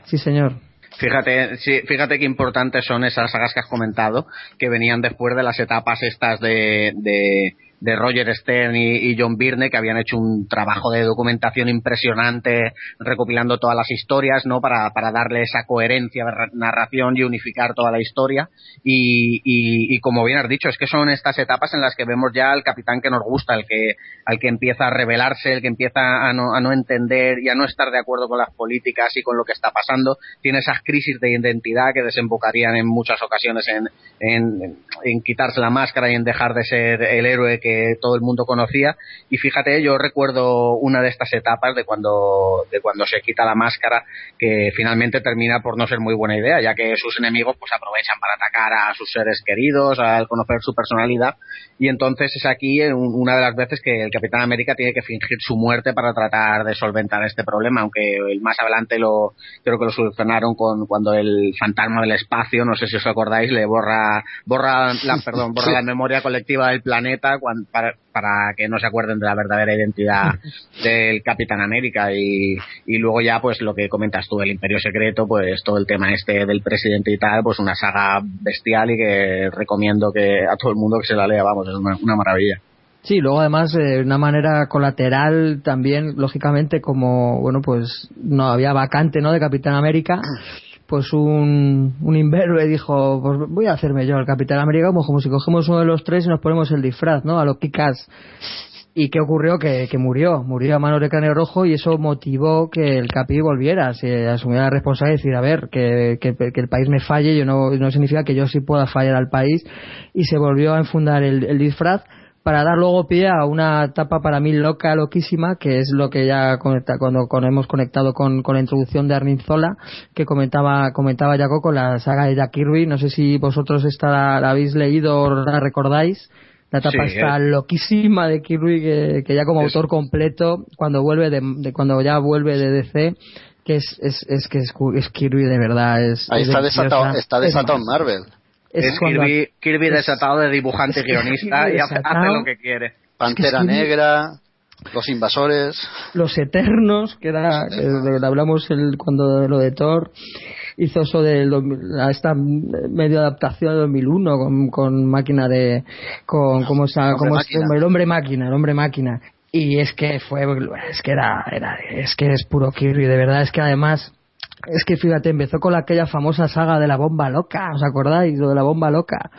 Sí, señor. Fíjate, sí, fíjate qué importantes son esas sagas que has comentado, que venían después de las etapas estas de, de, de Roger Stern y, John Byrne, que habían hecho un trabajo de documentación impresionante, recopilando todas las historias, ¿no? Para, para darle esa coherencia narración y unificar toda la historia. Y, y, y como bien has dicho, es que son estas etapas en las que vemos ya al capitán que nos gusta, el que, al que empieza a rebelarse, el que empieza a no, a no entender y a no estar de acuerdo con las políticas y con lo que está pasando. Tiene esas crisis de identidad que desembocarían en muchas ocasiones en, en, en quitarse la máscara y en dejar de ser el héroe que todo el mundo conocía. Y fíjate, yo recuerdo una de estas etapas de cuando, de cuando se quita la máscara, que finalmente termina por no ser muy buena idea, ya que sus enemigos pues aprovechan para atacar a sus seres queridos, al conocer su personalidad. Y entonces es aquí un- una de las veces que el Capitán América tiene que fingir su muerte para tratar de solventar este problema, aunque el más adelante lo creo que lo solucionaron con cuando el fantasma del espacio, no sé si os acordáis, le borra borra la perdón, borra la memoria colectiva del planeta cuan- para, para que no se acuerden de la verdadera identidad del Capitán América y, y luego ya pues lo que comentas tú el Imperio Secreto, pues todo el tema este del presidente y tal, pues una saga bestial y que recomiendo que a todo el mundo que se la lea, vamos, es una, una maravilla. Sí, luego además de una manera colateral también, lógicamente, como, bueno, pues no había vacante, ¿no?, de Capitán América, pues un, un imberbe dijo, pues voy a hacerme yo el Capitán América como, como si cogemos uno de los tres y nos ponemos el disfraz, ¿no?, a lo Kikas. ¿Y qué ocurrió? Que, que murió, murió a manos de cráneo rojo y eso motivó que el Capi volviera, se asumiera la responsabilidad de decir, a ver, que, que, que el país me falle, yo no, no significa que yo sí pueda fallar al país y se volvió a enfundar el, el disfraz para dar luego pie a una etapa para mí loca, loquísima, que es lo que ya conecta, cuando, cuando hemos conectado con, con la introducción de Armin Zola, que comentaba, comentaba Jaco con la saga de Jack Kirby. No sé si vosotros esta la, la habéis leído o la recordáis. La etapa Sí, está eh. loquísima de Kirby, que, que ya como Es- autor completo, cuando vuelve de, de- cuando ya vuelve de DC, que es, es, es que es, es Kirby de verdad. Es, Ahí es está desatado, está Es desatado en Marvel. Es, cuando- Kirby, Kirby es- desatado de dibujante es que guionista y hace, hace lo que quiere. Pantera sí. Negra, Los Invasores. Los Eternos, que era, que de lo que hablamos el, cuando lo de Thor, hizo eso de lo- esta medio adaptación de 2001 con, con máquina de, con, ¿cómo es- máquina. el hombre máquina, el hombre máquina. Y es que fue, es que era, era, es que es puro Kirby, de verdad, es que además, es que fíjate, empezó con aquella famosa saga de la bomba loca, ¿os acordáis? Lo de la bomba loca.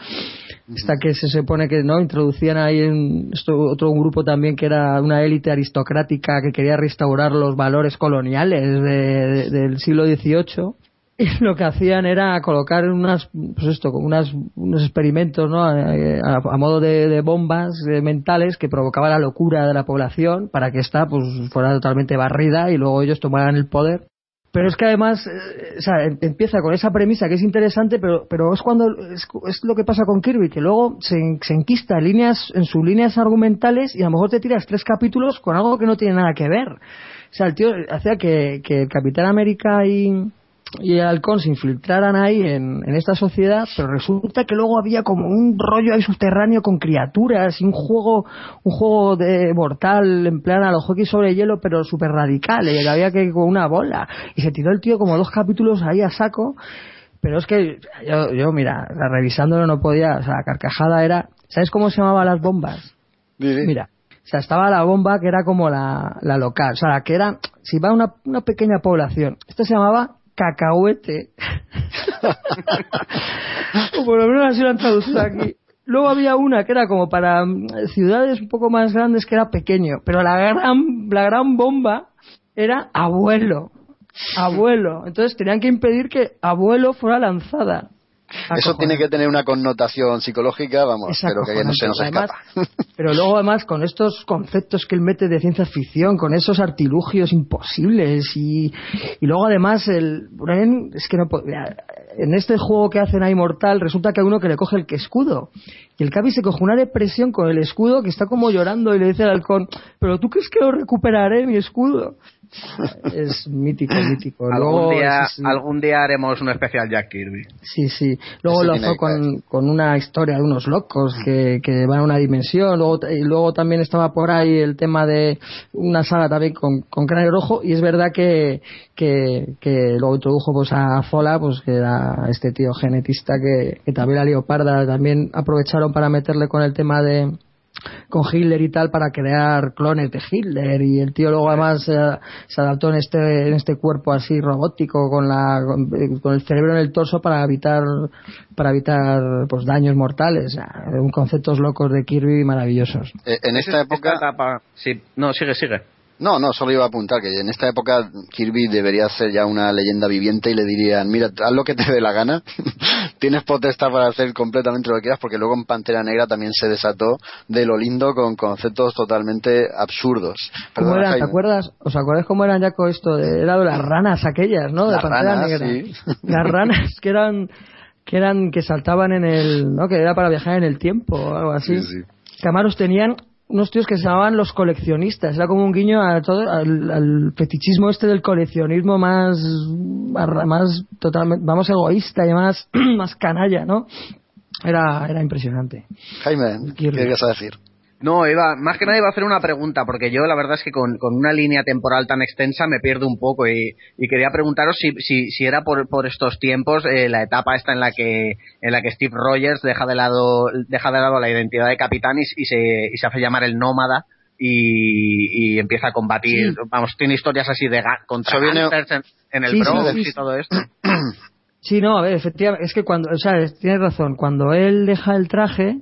Esta que se supone que no introducían ahí en esto, otro grupo también que era una élite aristocrática que quería restaurar los valores coloniales de- de- del siglo XVIII y lo que hacían era colocar unas pues esto unas unos experimentos no a, a- a modo de, de bombas eh, mentales que provocaban la locura de la población para que esta pues fuera totalmente barrida y luego ellos tomaran el poder pero es que además eh, o sea, em- empieza con esa premisa que es interesante pero pero es cuando es, lo que pasa con Kirby que luego se, se enquista en líneas en sus líneas argumentales y a lo mejor te tiras tres capítulos con algo que no tiene nada que ver. O sea el tío hacía que, que el Capitán América y y el halcón se infiltraran ahí en, en esta sociedad, pero resulta que luego había como un rollo ahí subterráneo con criaturas y un juego, un juego de mortal en plan a los hockey sobre hielo, pero súper radical, y había que ir con una bola. Y se tiró el tío como dos capítulos ahí a saco, pero es que yo, yo mira, revisándolo no podía, o sea, la carcajada era, ¿sabes cómo se llamaban las bombas? Mira, o sea, estaba la bomba que era como la, la local, o sea, la que era, si va una, una pequeña población, esto se llamaba cacahuete. o por lo menos así lo han traducido aquí. Luego había una que era como para mm, ciudades un poco más grandes que era pequeño, pero la gran, la gran bomba era abuelo. Abuelo. Entonces tenían que impedir que abuelo fuera lanzada. Eso tiene que tener una connotación psicológica, vamos, pero que no se nos escapa. Pero luego además con estos conceptos que él mete de ciencia ficción, con esos artilugios imposibles y, y luego además el Bren, es que no en este juego que hacen a Inmortal resulta que hay uno que le coge el que escudo y el Capi se coge una depresión con el escudo que está como llorando y le dice al halcón, pero tú crees que lo recuperaré mi escudo. Es mítico, mítico. Algún Luego, día, sí, sí. algún día haremos un especial Jack Kirby. Sí, sí. Luego lo hizo con, con una historia de unos locos que, que van a una dimensión. Luego, y luego también estaba por ahí el tema de una saga también con, con cráneo rojo. Y es verdad que, que, que luego introdujo pues a Zola, pues que era este tío genetista que, que también la leoparda también aprovecharon para meterle con el tema de con Hitler y tal para crear clones de Hitler. Y el tío luego además eh, se adaptó en este en este cuerpo así robótico con la con, con el cerebro en el torso para evitar para evitar pues daños mortales. Conceptos locos de Kirby maravillosos. Eh, en esta época... Sí, no, sigue, sigue. No, no, solo iba a apuntar que en esta época Kirby debería ser ya una leyenda viviente y le dirían, mira, haz lo que te dé la gana, tienes potestad para hacer completamente lo que quieras, porque luego en Pantera Negra también se desató de lo lindo con conceptos totalmente absurdos. ¿Cómo Perdona, eran? ¿Te acuerdas? ¿Os acordáis cómo eran ya con esto? De, era de las ranas aquellas, ¿no? De Las Pantera ranas, Negra. sí. Las ranas que eran que eran que saltaban en el, ¿no? Que era para viajar en el tiempo o algo así. Sí, sí. Que además tenían unos tíos que se llamaban los coleccionistas. Era como un guiño a todo, al, al fetichismo este del coleccionismo más, más totalmente, vamos, egoísta y más, más canalla, ¿no? Era, era impresionante. Jaime, ¿qué a decir? No, iba, más que nada iba a hacer una pregunta, porque yo la verdad es que con, con una línea temporal tan extensa me pierdo un poco y, y quería preguntaros si, si, si era por, por estos tiempos eh, la etapa esta en la que en la que Steve Rogers deja de lado deja de lado la identidad de capitán y, y se, y se hace llamar el nómada y, y empieza a combatir, vamos, tiene historias así de ga- contra en, en el Sí, sí, Bronx sí, y todo esto. Sí, no, a ver, efectivamente, es que cuando, o sea, es- tienes razón, cuando él deja el traje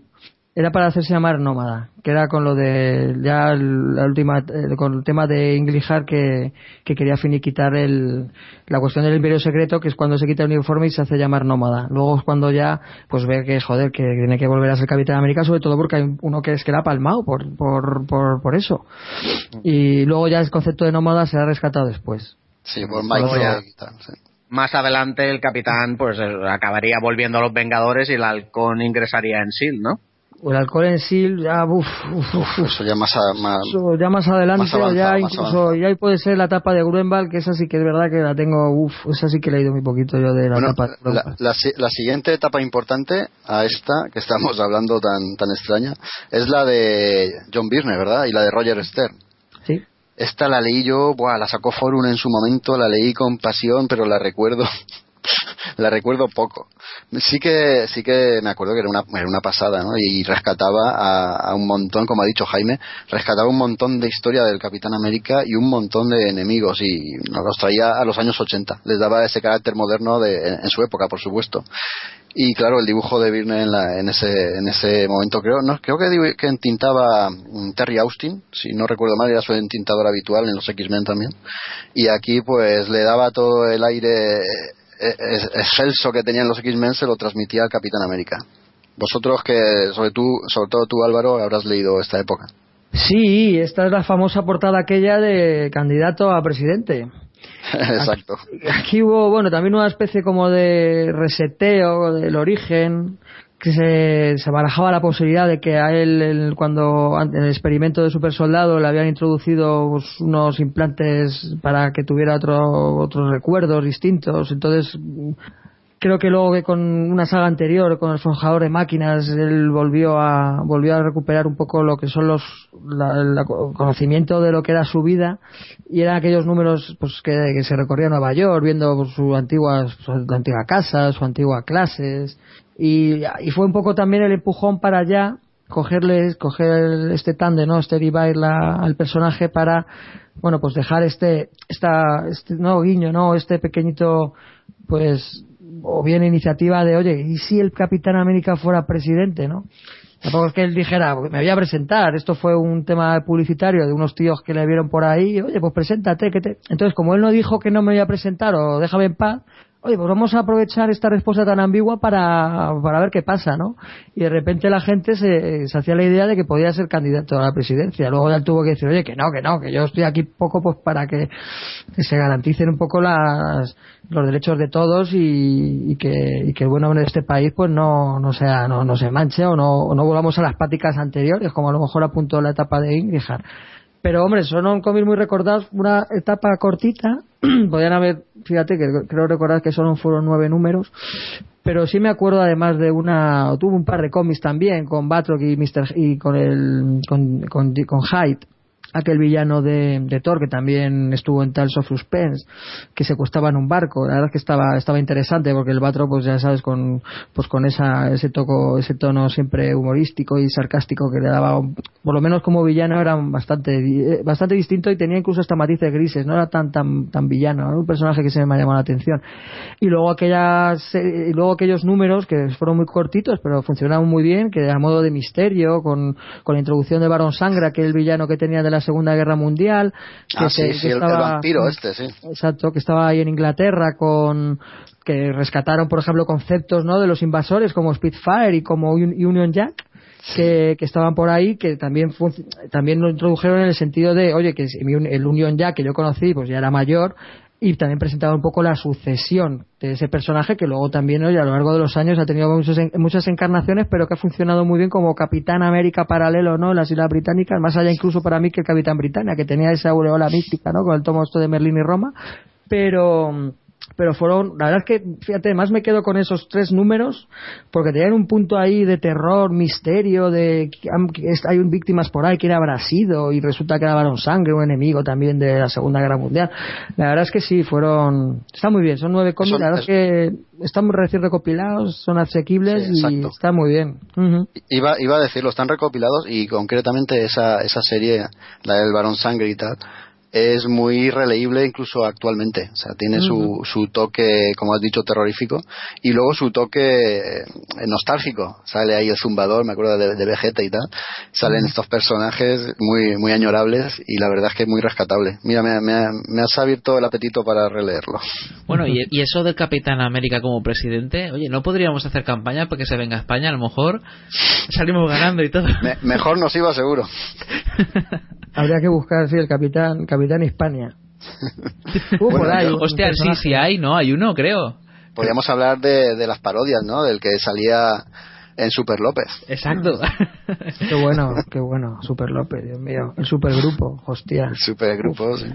era para hacerse llamar nómada, que era con lo de ya la última eh, con el tema de Inglihart que, que quería finiquitar el, la cuestión del imperio secreto, que es cuando se quita el uniforme y se hace llamar nómada. Luego es cuando ya pues ve que joder, que tiene que volver a ser Capitán América, sobre todo porque hay uno que es que la ha palmado por, por, por, por eso. Y luego ya el concepto de nómada se ha rescatado después. Sí, por. Más adelante el capitán pues eh, acabaría volviendo a los Vengadores y el halcón ingresaría en SEAL, ¿no? O el alcohol en sí, ya, uf, uf, uf, uf. Eso ya más, a- más Eso ya más adelante, Más avanzado, ya incluso, ya ahí puede ser la etapa de Grunwald, que esa sí que es verdad que la tengo, uff, esa sí que he leído muy poquito yo de la Bueno, etapa de la siguiente etapa importante a esta que estamos hablando tan, tan extraña es la de John Byrne, ¿verdad? Y la de Roger Stern. Sí. Esta la leí yo, buah, la sacó Forum en su momento, la leí con pasión, pero la recuerdo, la recuerdo poco. Sí que, sí que me acuerdo que era una, era una pasada, ¿no? Y rescataba a, un montón, como ha dicho Jaime, rescataba un montón de historia del Capitán América y un montón de enemigos y nos los traía a los años 80. Les daba ese carácter moderno de, en su época, por supuesto. Y claro, el dibujo de Byrne en, la- en ese en ese momento creo no creo que, que entintaba mm, Terry Austin, si no recuerdo mal, era su entintador habitual en los X-Men también. Y aquí pues le daba todo el aire excelso que tenían los X-Men se lo transmitía al Capitán América. Vosotros que sobre tú, sobre todo tú Álvaro, habrás leído esta época. Sí, esta es la famosa portada aquella de candidato a presidente. Exacto. Aquí hubo, bueno, también una especie como de reseteo del origen, que se, se barajaba la posibilidad de que a él, cuando en el experimento de super soldado le habían introducido pues, unos implantes para que tuviera otro, otros recuerdos distintos. Entonces, creo que luego que con una saga anterior, con el forjador de máquinas, él volvió a, volvió a recuperar un poco lo que son los, la, la co- conocimiento de lo que era su vida y eran aquellos números pues que, se recorría Nueva York viendo pues, su antigua su casa su antigua clases y, fue un poco también el empujón para allá cogerle coger este tándem no este la- al personaje para bueno pues dejar este esta este guiño no este pequeñito pues o bien iniciativa de oye y si el Capitán América fuera presidente no Tampoco es que él dijera, me voy a presentar. Esto fue un tema publicitario de unos tíos que le vieron por ahí. Oye, pues preséntate. Que te... Entonces, como él no dijo que no me voy a presentar o déjame en paz, oye, pues vamos a aprovechar esta respuesta tan ambigua para, para ver qué pasa, ¿no? Y de repente la gente se, se hacía la idea de que podía ser candidato a la presidencia. Luego ya tuvo que decir, oye, que no, que no, que yo estoy aquí poco pues para que, se garanticen un poco las, los derechos de todos y, y que, y que el buen hombre de este país pues no, no sea, no, se manche o no, o no volvamos a las prácticas anteriores, como a lo mejor apuntó la etapa de Ingrid pero hombre, son cómics muy recordados, una etapa cortita, podían haber, fíjate que creo recordar que solo fueron nueve números, pero sí me acuerdo además de una, tuvo un par de cómics también con Batroc y Mr. y con el, con, con, con Hyde, aquel villano de, de Thor que también estuvo en Tales of Suspense que secuestraba en un barco. La verdad es que estaba estaba interesante porque el Batro pues ya sabes con pues con esa ese toco ese tono siempre humorístico y sarcástico que le daba por lo menos como villano era bastante di- bastante distinto y tenía incluso hasta matices grises. No era tan tan tan villano era un personaje que se me llamado la atención. Y luego aquellas eh, y luego aquellos números que fueron muy cortitos pero funcionaban muy bien que a modo de misterio con, con la introducción de Barón Sangra que el villano que tenía de la Segunda Guerra Mundial que Ah, se- sí, sí, que el, el estaba- vampiro este, sí. Exacto, que estaba ahí en Inglaterra con que rescataron, por ejemplo, conceptos ¿no? de los invasores como Spitfire y como Un- Union Jack. Que, que estaban por ahí que también también lo introdujeron en el sentido de oye que el Union Jack que yo conocí pues ya era mayor y también presentaba un poco la sucesión de ese personaje que luego también oye, a lo largo de los años ha tenido muchos muchas encarnaciones pero que ha funcionado muy bien como Capitán América paralelo no en las Islas Británicas más allá incluso para mí que el Capitán Britannia que tenía esa aureola mística no con el tomo esto de Merlín y Roma. Pero pero fueron, la verdad es que, fíjate, más me quedo con esos tres números, porque tenían un punto ahí de terror, misterio, de que que hay un víctimas por ahí, quién habrá sido, y resulta que era Barón Sangre, un enemigo también de la Segunda Guerra Mundial. La verdad es que sí, fueron, está muy bien, son nueve cómics, la verdad es que están recién recopilados, son asequibles Sí, y está muy bien. Iba, iba a decirlo, están recopilados y concretamente esa, esa serie, la del Barón Sangre y tal, es muy releíble incluso actualmente. O sea, tiene su, su toque, como has dicho, terrorífico y luego su toque eh, nostálgico. Sale ahí el zumbador, me acuerdo de, de Vegeta y tal. Salen estos personajes muy, muy añorables y la verdad es que es muy rescatable. Mira, me, me, me has abierto el apetito para releerlo. Bueno, y, y eso del Capitán América como presidente, oye, ¿no podríamos hacer campaña para que se venga a España? A lo mejor salimos ganando y todo. Me- mejor nos iba seguro. Habría que buscar, sí, el Capitán, Capitán Hispania. Uh, por ahí, un Hostia, sí, sí hay, ¿no? Hay uno, creo. Podríamos hablar de, de las parodias, ¿no? Del que salía en Super López. Exacto. Qué bueno, qué bueno, Super López, Dios mío, el supergrupo, hostia, El supergrupo, sí.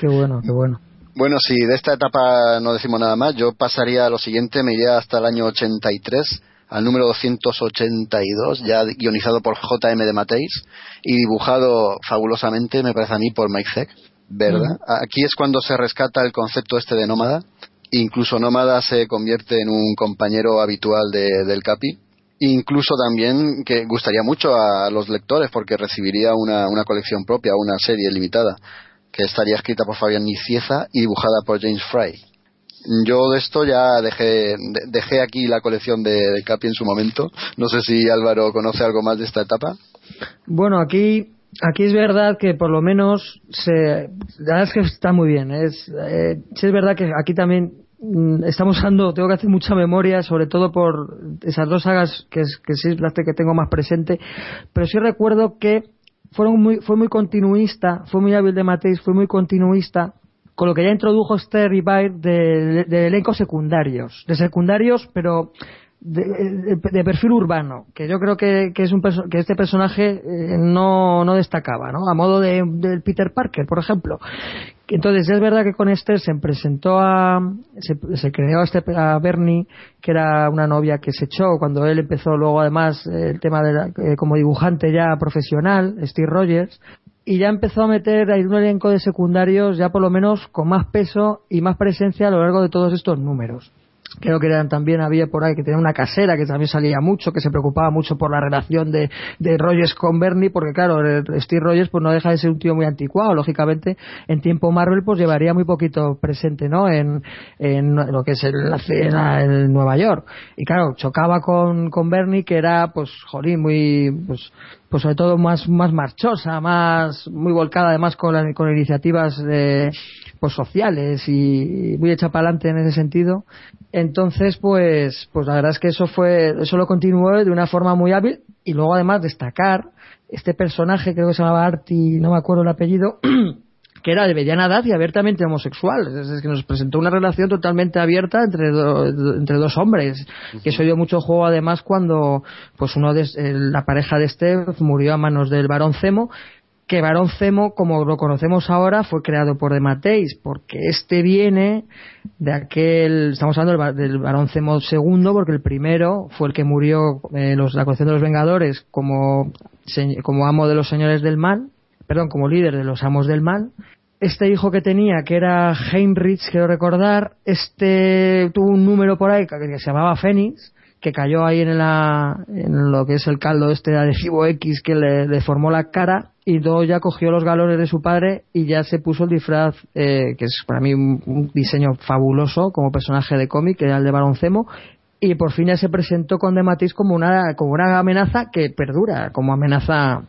qué bueno, qué bueno. Bueno, si de esta etapa no decimos nada más, yo pasaría a lo siguiente, me iría hasta el año 83, al número 282, ya guionizado por J.M. de Mateis y dibujado fabulosamente, me parece a mí, por Mike Zeck, ¿verdad? Aquí es cuando se rescata el concepto este de nómada, incluso nómada se convierte en un compañero habitual de- del Capi, incluso también que gustaría mucho a los lectores porque recibiría una, una colección propia, una serie limitada que estaría escrita por Fabián Nicieza y dibujada por James Fry. Yo de esto ya dejé, de- dejé aquí la colección de, de Capi en su momento. No sé si Álvaro conoce algo más de esta etapa. Bueno, aquí, aquí es verdad que por lo menos se, la verdad es que está muy bien. Es, eh, sí es verdad que aquí también mm, estamos usando, tengo que hacer mucha memoria, sobre todo por esas dos sagas que, es, que sí es las que tengo más presente, pero sí recuerdo que fueron muy, fue muy continuista, fue muy hábil de Mateis, fue muy continuista con lo que ya introdujo Esther y Baird de, de elencos secundarios, de secundarios, pero de, de- de perfil urbano, que yo creo que, es un que este personaje eh, no, destacaba, ¿no? A modo de, del Peter Parker, por ejemplo. Entonces, es verdad que con Esther se presentó a. Se, se creó a, este, a Bernie, que era una novia que se echó cuando él empezó luego, además, el tema de la- eh, como dibujante ya profesional, Steve Rogers, y ya empezó a meter ahí un elenco de secundarios ya por lo menos con más peso y más presencia a lo largo de todos estos números. Creo que eran, también había por ahí que tenía una casera que también salía mucho, que se preocupaba mucho por la relación de, de Rogers con Bernie, porque claro, el- Steve Rogers pues no deja de ser un tío muy anticuado, lógicamente en tiempo Marvel pues llevaría muy poquito presente, ¿no? En, en lo que es el, la en Nueva York. Y claro, chocaba con, con Bernie que era pues, jolín, muy, pues, pues sobre todo más, más marchosa, más, muy volcada además con, la- con iniciativas de, pues sociales y muy hecha para adelante en ese sentido. Entonces, pues, pues la verdad es que eso fue, eso lo continuó de una forma muy hábil y luego además destacar este personaje, creo que se llamaba Arti, no me acuerdo el apellido, que era de mediana edad y abiertamente homosexual. Es que nos presentó una relación totalmente abierta entre, entre dos hombres. Que eso dio mucho juego además cuando pues uno de, eh, la pareja de este murió a manos del varón Zemo que Barón Zemo, como lo conocemos ahora, fue creado por Demateis, porque este viene de aquel, estamos hablando del, ba- del Barón Zemo II, porque el primero fue el que murió en los- la colección de los Vengadores como, como amo de los señores del mal, perdón, como líder de los amos del mal. Este hijo que tenía, que era Heinrich, quiero recordar, este tuvo un número por ahí que, se llamaba Fénix, que cayó ahí en, la, en lo que es el caldo este adhesivo X que le deformó la cara y luego ya cogió los galones de su padre y ya se puso el disfraz eh, que es para mí un, diseño fabuloso como personaje de cómic que era el de Barón Zemo y por fin ya se presentó con Dematis como una como una amenaza que perdura como amenaza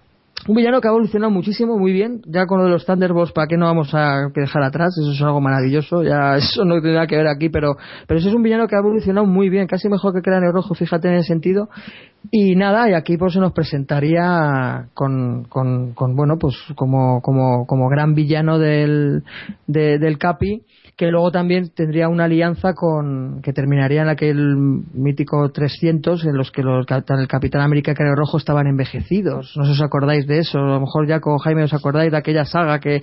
un villano que ha evolucionado muchísimo, muy bien. Ya con lo de los Thunderbolts, ¿para qué no vamos a dejar atrás? Eso es algo maravilloso. Ya eso no tiene nada que ver aquí, pero, pero eso es un villano que ha evolucionado muy bien, casi mejor que Cráneo Rojo, fíjate en el sentido. Y nada, y aquí pues se nos presentaría con, con, con bueno, pues como, como, como gran villano del, de- del Capi que luego también tendría una alianza con que terminaría en aquel mítico 300 en los que los, el Capitán América y Rojo estaban envejecidos. No sé si os acordáis de eso. A lo mejor ya con Jaime os acordáis de aquella saga que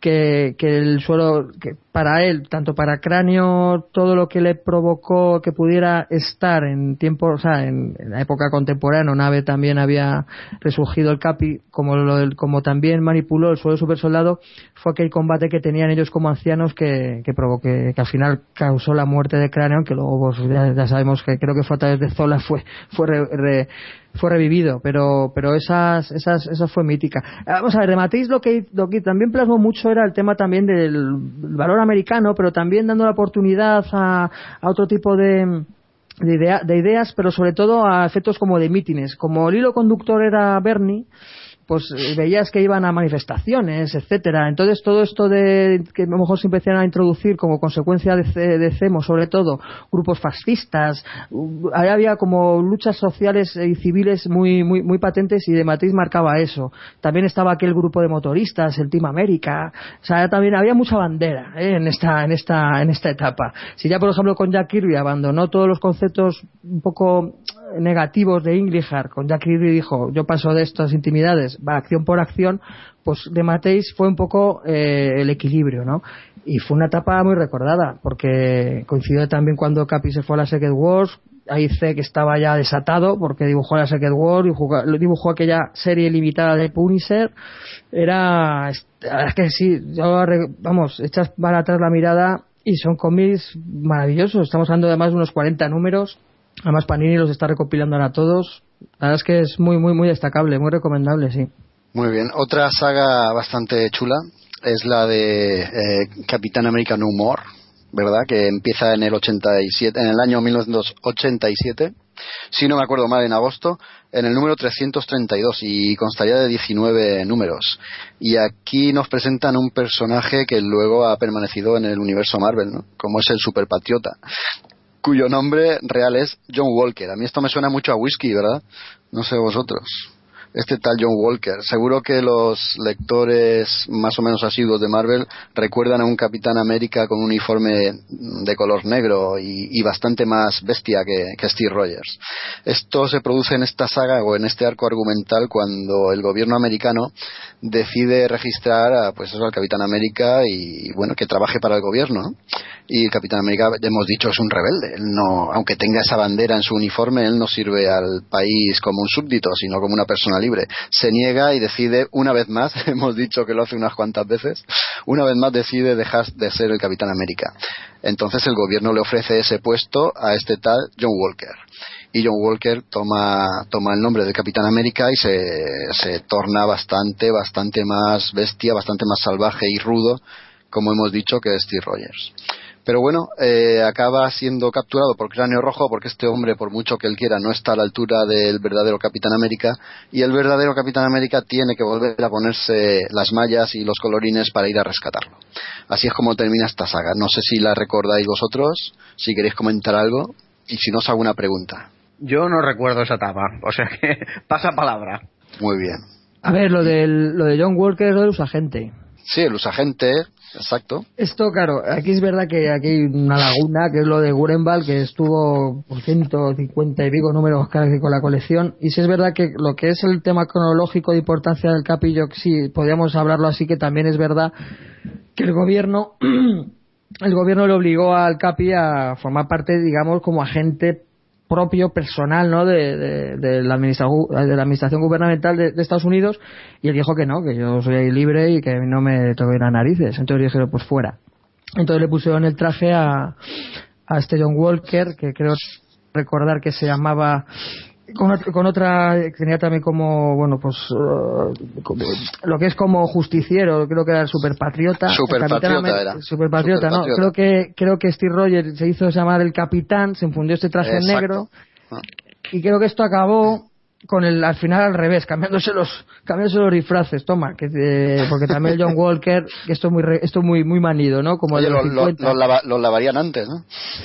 que, que el suelo que para él, tanto para Cráneo, todo lo que le provocó que pudiera estar en tiempo, o sea, en, la época contemporánea, Nave también había resurgido el Capi, como, lo como también manipuló el suelo super soldado, fue aquel combate que tenían ellos como ancianos que, que provocó, que, que al final causó la muerte de Cráneo, aunque luego pues, ya, ya sabemos que creo que fue a través de Zola, fue, fue re- re- fue revivido, pero pero esas esas esa fue mítica. Ah, Vamos a ver, de Matisse lo que lo que también plasmó mucho era el tema también del valor americano, pero también dando la oportunidad a, a otro tipo de de, idea- de ideas, pero sobre todo a efectos como de mítines. Como el hilo conductor era Bernie, pues eh, veías que iban a manifestaciones, etcétera. Entonces todo esto de que a lo mejor se empezaron a introducir como consecuencia de, de CEMO, sobre todo grupos fascistas, ahí había como luchas sociales y civiles muy muy muy patentes y de Matriz marcaba eso. También estaba aquel grupo de motoristas, el Team América, o sea, también había mucha bandera ¿eh? en esta en esta en esta etapa. Si ya por ejemplo con Jack Kirby abandonó todos los conceptos un poco negativos de Englishart, con Jack Kirby dijo, yo paso de estas intimidades, va acción por acción, pues de Mateis fue un poco eh, el equilibrio, ¿no? Y fue una etapa muy recordada, porque coincidió también cuando Capi se fue a la Secret Wars, ahí sé que estaba ya desatado, porque dibujó la Secret Wars, dibujó, dibujó aquella serie limitada de Punisher, era, es que sí, yo, vamos, echas para atrás la mirada y son cómics maravillosos, estamos hablando de más de unos 40 números, Además, Panini los está recopilando ahora todos. La verdad es que es muy, muy, muy destacable, muy recomendable, sí. Muy bien. Otra saga bastante chula es la de eh, Capitán América No More, ¿verdad? Que empieza en el 87, en el año 1987, si no me acuerdo mal, en agosto, en el número 332 y constaría de 19 números. Y aquí nos presentan un personaje que luego ha permanecido en el universo Marvel, ¿no? Como es el Superpatriota cuyo nombre real es John Walker. A mí esto me suena mucho a whisky, ¿verdad? No sé vosotros. Este tal John Walker. Seguro que los lectores más o menos asiduos de Marvel recuerdan a un Capitán América con un uniforme de color negro y, y bastante más bestia que, que Steve Rogers. Esto se produce en esta saga o en este arco argumental cuando el gobierno americano decide registrar a, pues eso, al Capitán América y, bueno, que trabaje para el gobierno, ¿no? Y el Capitán América, hemos dicho, es un rebelde. Él no, aunque tenga esa bandera en su uniforme, él no sirve al país como un súbdito, sino como una persona libre. Se niega y decide, una vez más, hemos dicho que lo hace unas cuantas veces, una vez más decide dejar de ser el Capitán América. Entonces el gobierno le ofrece ese puesto a este tal John Walker y John Walker toma, toma el nombre del Capitán América y se, se torna bastante, bastante más bestia, bastante más salvaje y rudo, como hemos dicho, que Steve Rogers. Pero bueno, eh, acaba siendo capturado por Cráneo Rojo porque este hombre, por mucho que él quiera, no está a la altura del verdadero Capitán América y el verdadero Capitán América tiene que volver a ponerse las mallas y los colorines para ir a rescatarlo. Así es como termina esta saga. No sé si la recordáis vosotros, si queréis comentar algo y si no os hago una pregunta. Yo no recuerdo esa etapa, o sea que pasa palabra. Muy bien. A ver, lo, del, lo de John Walker es lo del usagente. Sí, el usagente, exacto. Esto, claro, aquí es verdad que aquí hay una laguna, que es lo de Gurenbal, que estuvo por 150 y pico números casi con la colección. Y sí es verdad que lo que es el tema cronológico de importancia del Capillo, sí, podríamos hablarlo así, que también es verdad que el gobierno, el gobierno le obligó al Capi a formar parte, digamos, como agente propio personal ¿no? de, de, la, administra de la administración gubernamental de, de, Estados Unidos y él dijo que no, que yo soy ahí libre y que no me toque las narices. Entonces dijeron, pues fuera. Entonces le pusieron el traje a, a este John Walker, que creo recordar que se llamaba con, otra, con otra tenía también como bueno pues uh, como, lo que es como justiciero creo que era el superpatriota superpatriota era. superpatriota no creo que creo que Steve Rogers se hizo llamar el capitán se infundió este traje Exacto. negro y creo que esto acabó con el al final al revés cambiándose los cambiándose los disfraces toma que eh, porque también John Walker que esto es muy esto es muy muy manido no como Oye, de los lo, 50 lo, lo, lava, lo, lavarían antes no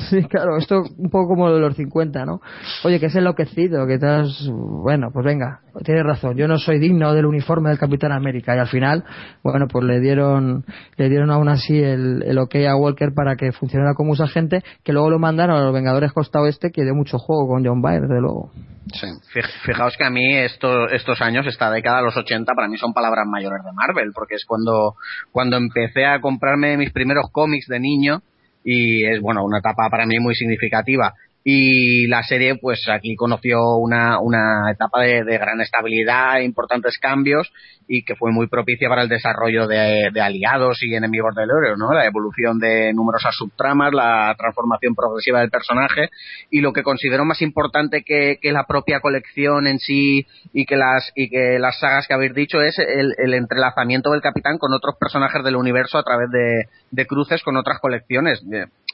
sí claro esto un poco como de los 50 no oye que es enloquecido que estás bueno pues venga tienes razón, yo no soy digno del uniforme del Capitán América y al final, bueno, pues le dieron le dieron aún así el, el ok a Walker para que funcionara como un agente, que luego lo mandaron a los Vengadores Costa Oeste, que dio mucho juego con John Byrne, desde luego. Sí. Fij- Fijaos que a mí estos, estos años, esta década, los 80, para mí son palabras mayores de Marvel, porque es cuando, cuando empecé a comprarme mis primeros cómics de niño y es, bueno, una etapa para mí muy significativa. Y la serie, pues aquí conoció una, una etapa de, gran estabilidad, importantes cambios y que fue muy propicia para el desarrollo de, aliados y enemigos del héroe, ¿no? La evolución de numerosas subtramas, la transformación progresiva del personaje y lo que considero más importante que, que la propia colección en sí y que las y que las sagas que habéis dicho es el, el entrelazamiento del capitán con otros personajes del universo a través de, de cruces con otras colecciones.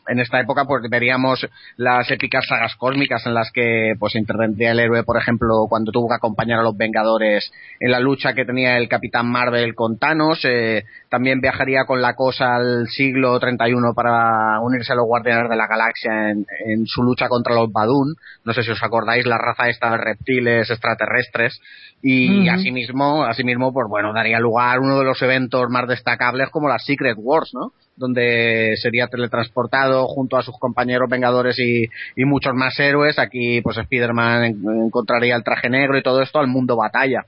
En esta época pues veríamos las épicas sagas cósmicas en las que pues intervendría el héroe, por ejemplo, cuando tuvo que acompañar a los Vengadores en la lucha que tenía el Capitán Marvel con Thanos, eh, también viajaría con la cosa al siglo 31 para unirse a los Guardianes de la Galaxia en, en su lucha contra los Badun. No sé si os acordáis, la raza esta de reptiles extraterrestres. Y asimismo, asimismo, pues bueno, daría lugar a uno de los eventos más destacables como las Secret Wars, ¿no? Donde sería teletransportado junto a sus compañeros Vengadores y, y muchos más héroes. Aquí, pues Spider-Man en- encontraría el traje negro y todo esto al mundo batalla.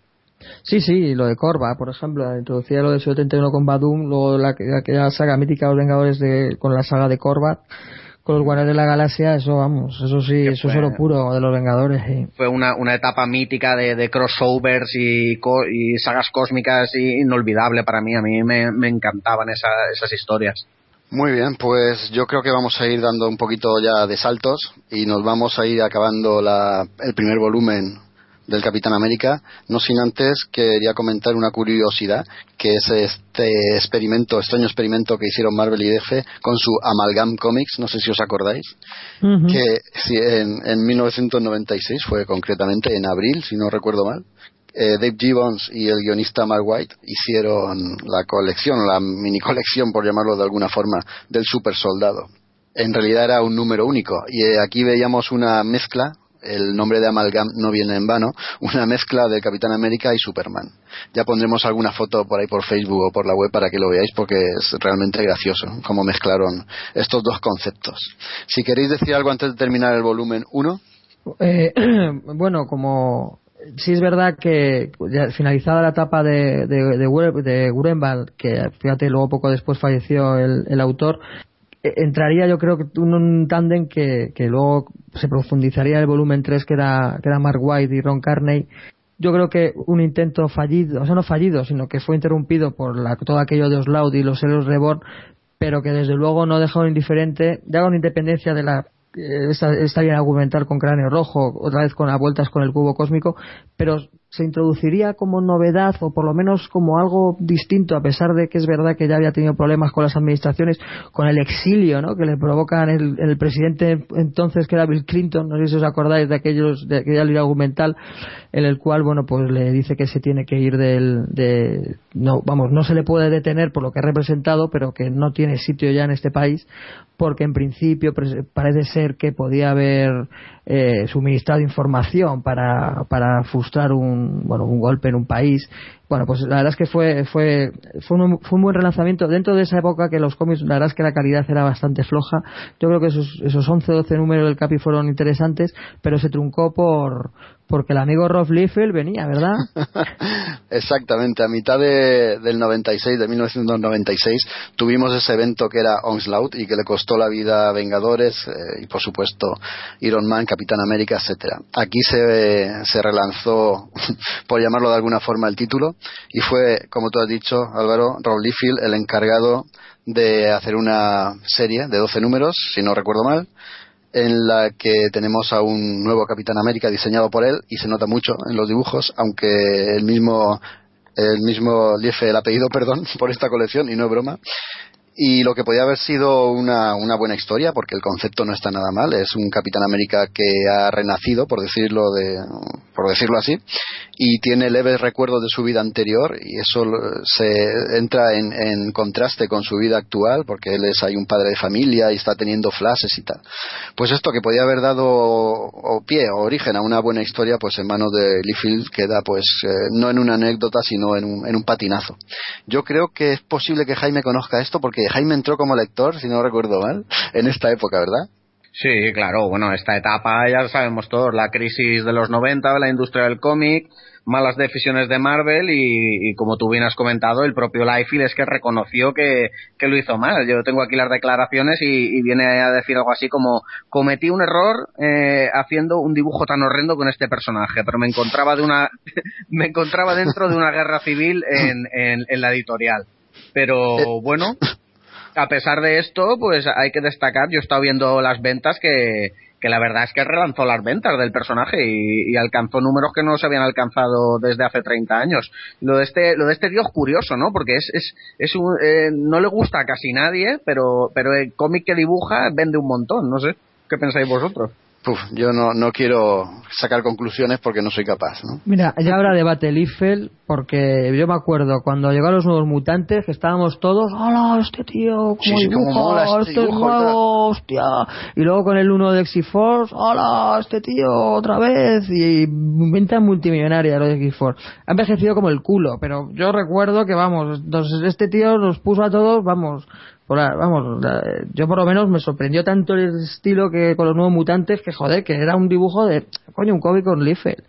Sí, sí, lo de Corva, por ejemplo, introducía lo del 71 con Badum, luego la, aquella saga mítica de los Vengadores de, con la saga de Corva, con los Guardianes de la Galaxia, eso vamos, eso sí, eso es oro puro de los Vengadores. sí. Fue una, una etapa mítica de, de crossovers y, co- y sagas cósmicas y inolvidable para mí. A mí me, me encantaban esa- esas historias. Muy bien, pues yo creo que vamos a ir dando un poquito ya de saltos y nos vamos a ir acabando la- el primer volumen del Capitán América, no sin antes quería comentar una curiosidad, que es este experimento, extraño experimento que hicieron Marvel y DC con su Amalgam Comics, no sé si os acordáis, que sí, en, en 1996 fue concretamente en abril, si no recuerdo mal. eh, Dave Gibbons y el guionista Mark White hicieron la colección, la mini colección, por llamarlo de alguna forma, del super soldado. En realidad era un número único y eh, aquí veíamos una mezcla. El nombre de Amalgam no viene en vano, una mezcla del Capitán América y Superman. Ya pondremos alguna foto por ahí por Facebook o por la web para que lo veáis porque es realmente gracioso cómo mezclaron estos dos conceptos. Si queréis decir algo antes de terminar el volumen 1, Eh, bueno, como sí es verdad que ya finalizada la etapa de, de, de, Gur- de Grunwald, que fíjate, luego poco después falleció el, autor, entraría yo creo que un, un tándem que, que luego se profundizaría el volumen 3 que era, que era Mark White y Ron Carney. Yo creo que un intento fallido, o sea, no fallido, sino que fue interrumpido por la, todo aquello de Osloud y los héroes Reborn, pero que desde luego no dejaron indiferente, ya con independencia de la eh, esta, esta bien argumental con cráneo rojo, otra vez con las vueltas con el cubo cósmico, pero se introduciría como novedad o por lo menos como algo distinto, a pesar de que es verdad que ya había tenido problemas con las administraciones, con el exilio ¿no? que le provocan el, el presidente entonces que era Bill Clinton, no sé si os acordáis de aquellos de aquella línea argumental en el cual bueno pues le dice que se tiene que ir del de no vamos no se le puede detener por lo que ha representado pero que no tiene sitio ya en este país porque en principio parece ser que podía haber eh, suministrado información para, para frustrar un, bueno, un golpe en un país. Bueno, pues la verdad es que fue, fue, fue, un, buen relanzamiento. Dentro de esa época que los cómics, la verdad es que la calidad era bastante floja. Yo creo que esos, esos 11 12 números del Capi fueron interesantes, pero se truncó por, porque el amigo Rob Liefeld venía, ¿verdad? Exactamente, a mitad de, del 96, de 1996, tuvimos ese evento que era Onslaught y que le costó la vida a Vengadores eh, y, por supuesto, Iron Man, Capitán América, etcétera. Aquí se, se relanzó, por llamarlo de alguna forma, el título y fue, como tú has dicho, Álvaro, Rob Liefeld el encargado de hacer una serie de 12 números, si no recuerdo mal, en la que tenemos a un nuevo Capitán América diseñado por él y se nota mucho en los dibujos, aunque el mismo el mismo Liefe el apellido, perdón, por esta colección y no es broma. Y lo que podía haber sido una, buena historia, porque el concepto no está nada mal, es un Capitán América que ha renacido, por decirlo de, por decirlo así, y tiene leves recuerdos de su vida anterior y eso se entra en, contraste con su vida actual porque él es ahí un padre de familia y está teniendo flashes y tal. Pues esto que podía haber dado o pie o origen a una buena historia, pues en manos de Liefeld queda pues eh, no en una anécdota sino en un patinazo. Yo creo que es posible que Jaime conozca esto porque Jaime entró como lector, si no recuerdo mal, en esta época, ¿verdad? Sí, claro, bueno, esta etapa ya sabemos todos, la crisis de los 90 de la industria del cómic, malas decisiones de Marvel y, y como tú bien has comentado, el propio Liefeld es que reconoció que, que lo hizo mal. Yo tengo aquí las declaraciones y, y viene a decir algo así como cometí un error eh, haciendo un dibujo tan horrendo con este personaje, pero me encontraba de una me encontraba dentro de una guerra civil en, en, en la editorial. Pero bueno, a pesar de esto, pues hay que destacar, yo he estado viendo las ventas que, que la verdad es que relanzó las ventas del personaje y, y alcanzó números que no se habían alcanzado desde hace 30 años. Lo de este, lo de este tío es curioso, ¿no? Porque es, es, es un, eh, no le gusta a casi nadie, pero, pero el cómic que dibuja vende un montón, no sé. ¿Qué pensáis vosotros? Puf, yo no, no quiero sacar conclusiones porque no soy capaz, ¿no? Mira, ya habrá debate Liefeld, porque yo me acuerdo cuando llegaron los nuevos mutantes, que estábamos todos, ¡hola, este tío! Sí, ¿Cómo sí, dibuja? mola este este es dibujo, nuevo, hostia! Y luego con el uno de X-Force, ¡hola, este tío, otra vez! Y venta multimillonaria lo de X-Force. Ha envejecido como el culo, pero yo recuerdo que, vamos, entonces este tío nos puso a todos, vamos, la- vamos, la- yo por lo menos me sorprendió tanto el estilo que con los nuevos mutantes que joder, que era un dibujo de, coño, un cómic con Liefeld.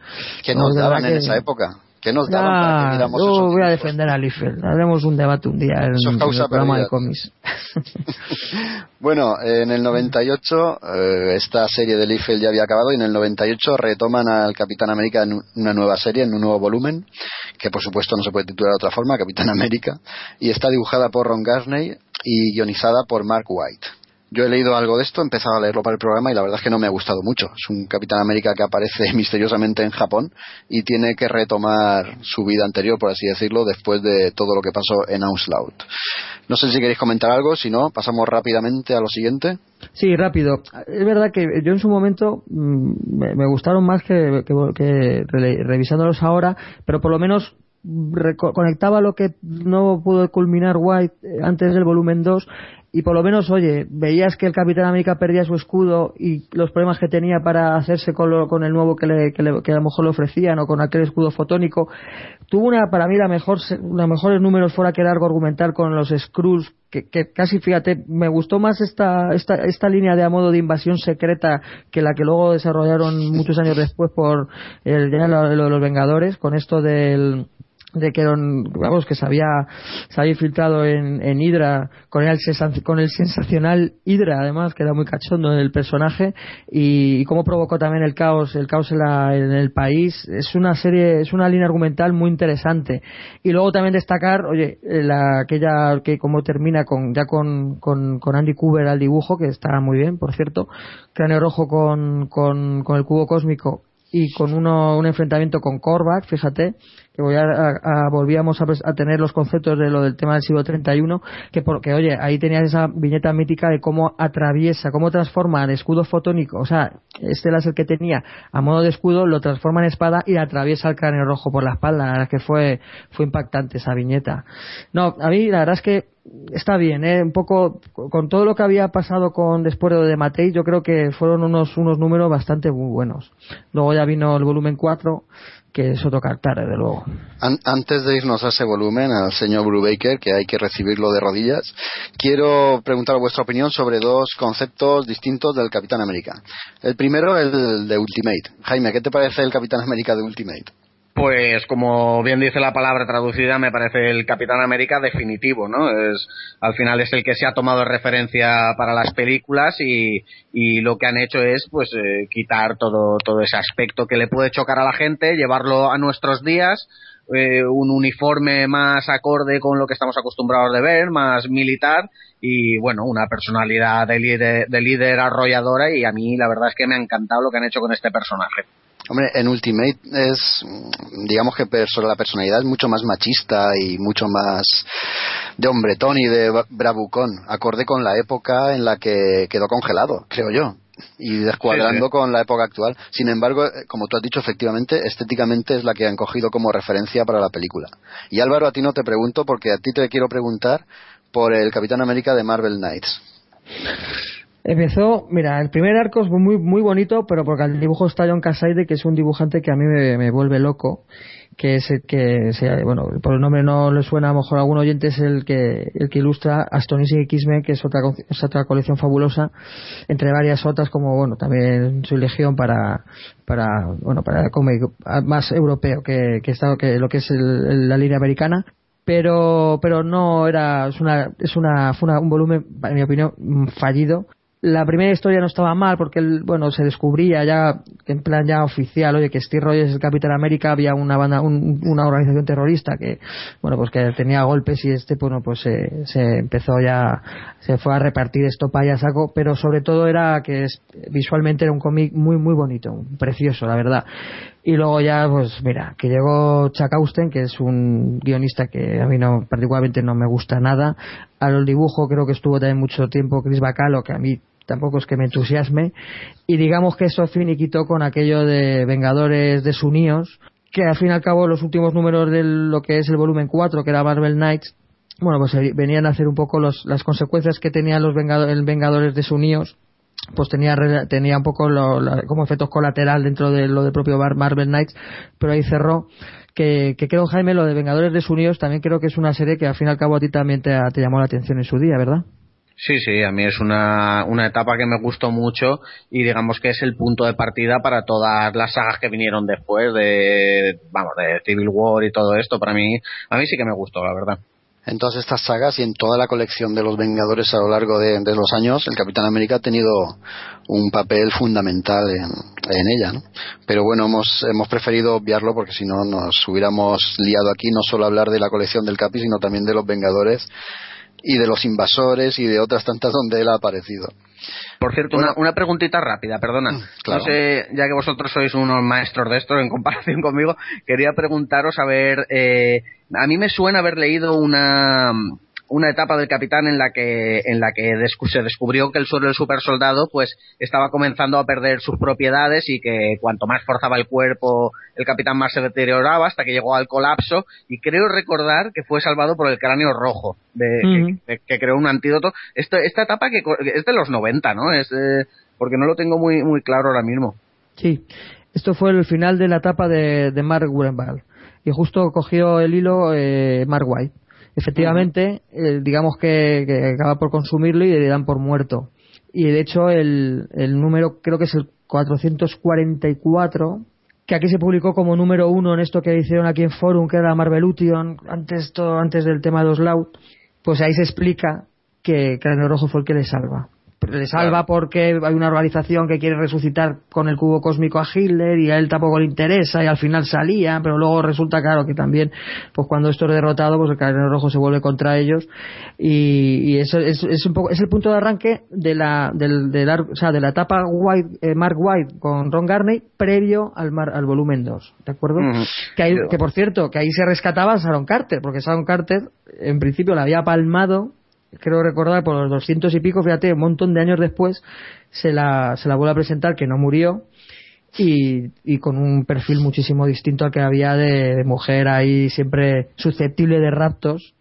¿Qué No, nos daban en que- esa época? ¿Qué nos daban para que miramos yo esos voy a defender a Liefeld. Haremos un debate un día en, en el programa perdida. de cómics. Bueno, en el 98 eh, esta serie de Liefeld ya había acabado y en el 98 retoman al Capitán América en un- una nueva serie, en un nuevo volumen, que por supuesto no se puede titular de otra forma, Capitán América, y está dibujada por Ron Garney y guionizada por Mark White. Yo he leído algo de esto, he empezado a leerlo para el programa y la verdad es que no me ha gustado mucho. Es un Capitán América que aparece misteriosamente en Japón y tiene que retomar su vida anterior, por así decirlo, después de todo lo que pasó en Onslaught. No sé si queréis comentar algo, si no, pasamos rápidamente a lo siguiente. Sí, rápido. Es verdad que yo en su momento mm, me, gustaron más que, revisándolos ahora, pero por lo menos conectaba lo que no pudo culminar White eh, antes del volumen 2 y por lo menos, oye, veías que el Capitán América perdía su escudo y los problemas que tenía para hacerse con, lo- con el nuevo que, le- que, a lo mejor le ofrecían o con aquel escudo fotónico. Tuvo una, para mí, la mejor, los mejores números fuera que largo argumental con los Skrulls, que, que casi, fíjate, me gustó más esta, esta, esta línea de a modo de invasión secreta que la que luego desarrollaron muchos años después por el, de los Vengadores, con esto del de que eran- vamos que se había se había infiltrado en, en Hydra con el con el sensacional Hydra además que era muy cachondo el personaje y, y cómo provocó también el caos el caos en, la- en el país. Es una serie es una línea argumental muy interesante. Y luego también destacar oye eh, la aquella que como termina con ya con, con, con Andy Cooper al dibujo que está muy bien por cierto cráneo rojo con, con, con el cubo cósmico y con uno, un enfrentamiento con Korvac, fíjate, que voy a, volvíamos a, tener los conceptos de lo del tema del siglo 31, que porque, oye, ahí tenías esa viñeta mítica de cómo atraviesa, cómo transforma el escudo fotónico, o sea, este láser que tenía a modo de escudo, lo transforma en espada y atraviesa el cráneo rojo por la espalda, la verdad es que fue, fue impactante esa viñeta. No, a mí la verdad es que está bien, ¿eh? un poco con todo lo que había pasado con después de Matei, yo creo que fueron unos unos números bastante muy buenos. Luego ya vino el volumen 4, que es otro cartar, desde luego. An- antes de irnos a ese volumen, al señor Brubaker, que hay que recibirlo de rodillas, quiero preguntar vuestra opinión sobre dos conceptos distintos del Capitán América. El primero, el de Ultimate. Jaime, ¿qué te parece el Capitán América de Ultimate? Pues como bien dice la palabra traducida, me parece el Capitán América definitivo, ¿no? Es al final es el que se ha tomado de referencia para las películas y, lo que han hecho es pues eh, quitar todo todo ese aspecto que le puede chocar a la gente, llevarlo a nuestros días, eh, un uniforme más acorde con lo que estamos acostumbrados de ver, más militar y bueno, una personalidad de líder, de líder arrolladora y a mí la verdad es que me ha encantado lo que han hecho con este personaje. Hombre, en Ultimate es, digamos que la personalidad es mucho más machista y mucho más de hombretón y de bravucón, acorde con la época en la que quedó congelado, creo yo. y descuadrando Sí, sí. con la época actual. Sin embargo, eh, como tú has dicho, efectivamente, estéticamente es la que han cogido como referencia para la película. Y Álvaro, a ti no te pregunto porque a ti te quiero preguntar por el Capitán América de Marvel Knights. Empezó, mira, el primer arco es muy muy bonito, pero porque el dibujo está John Casaide, que es un dibujante que a mí me, me vuelve loco, que es el que, se- bueno, por el nombre no le suena a lo mejor algún oyente, es el que el que ilustra Astonishing X-Men, que es otra, es otra colección fabulosa, entre varias otras, como, bueno, también su legión para, para, bueno, para el cómic más europeo que, que, está, que lo que es el- la línea americana pero pero no era es una es una fue una- un volumen en mi opinión fallido la primera historia no estaba mal porque él, bueno se descubría ya en plan ya oficial oye que Steve Rogers el Capitán América había una banda un- una organización terrorista que bueno pues que tenía golpes y este bueno pues se, se empezó ya se fue a repartir esto para a saco pero sobre todo era que es, visualmente era un cómic muy muy bonito precioso la verdad y luego ya, pues mira, que llegó Chuck Austen, que es un guionista que a mí no, particularmente no me gusta nada. Al dibujo creo que estuvo también mucho tiempo Chris Bacalo, que a mí tampoco es que me entusiasme. Y digamos que eso finiquitó con aquello de Vengadores desuníos, que al fin y al cabo los últimos números de lo que es el volumen 4, que era Marvel Knights, bueno, pues eh, venían a hacer un poco los- las consecuencias que tenían los Vengado- el Vengadores desunidos pues tenía tenía un poco lo- como efectos colateral dentro de lo del propio Mar- Marvel Knights pero ahí cerró que, que creo Jaime lo de Vengadores desunidos también creo que es una serie que al fin y al cabo a ti también te, te llamó la atención en su día ¿verdad? Sí, sí, a mí es una, una etapa que me gustó mucho y digamos que es el punto de partida para todas las sagas que vinieron después de, vamos, de Civil War y todo esto. Para mí, a mí sí que me gustó, la verdad. En todas estas sagas y en toda la colección de los Vengadores a lo largo de, los años, el Capitán América ha tenido un papel fundamental en, en ella. ¿no? Pero bueno, hemos, hemos preferido obviarlo porque si no nos hubiéramos liado aquí no solo hablar de la colección del Capi, sino también de los Vengadores y de los invasores y de otras tantas donde él ha aparecido. Por cierto, una, una preguntita rápida, perdona. claro. No sé, ya que vosotros sois unos maestros de esto en comparación conmigo, quería preguntaros a ver, eh, a mí me suena haber leído una una etapa del capitán en la que en la que descu- se descubrió que el suelo del super soldado pues estaba comenzando a perder sus propiedades y que cuanto más forzaba el cuerpo el capitán más se deterioraba hasta que llegó al colapso y creo recordar que fue salvado por el cráneo rojo de, que, que creó un antídoto. Esta, esta etapa que es de los 90 ¿no? es eh, porque no lo tengo muy muy claro ahora mismo. Sí, esto fue el final de la etapa de, de Mark Wurenbal y justo cogió el hilo eh, Mark White. Efectivamente, eh, digamos que, acaba por consumirlo y le dan por muerto. Y de hecho el, el número creo que es el 444 que aquí se publicó como número uno en esto que hicieron aquí en Forum, que era Marvelution, antes, todo, antes del tema de los Loud, pues ahí se explica que Cráneo Rojo fue el que le salva. Le salva porque hay una organización que quiere resucitar con el cubo cósmico a Hitler y a él tampoco le interesa y al final salía, pero luego resulta claro que también, pues cuando esto es derrotado, pues el Cráneo Rojo se vuelve contra ellos y, y eso es, es un poco, es el punto de arranque de la, del, del o sea, de la etapa White, eh, Mark White con Ron Garney previo al, mar- al volumen 2, ¿de acuerdo? Que por cierto, que ahí se rescataba a Sharon Carter, porque Sharon Carter en principio la había palmado, creo recordar, por los doscientos y pico, fíjate, un montón de años después se la, se la vuelve a presentar que no murió y, y con un perfil muchísimo distinto al que había de, mujer ahí siempre susceptible de raptos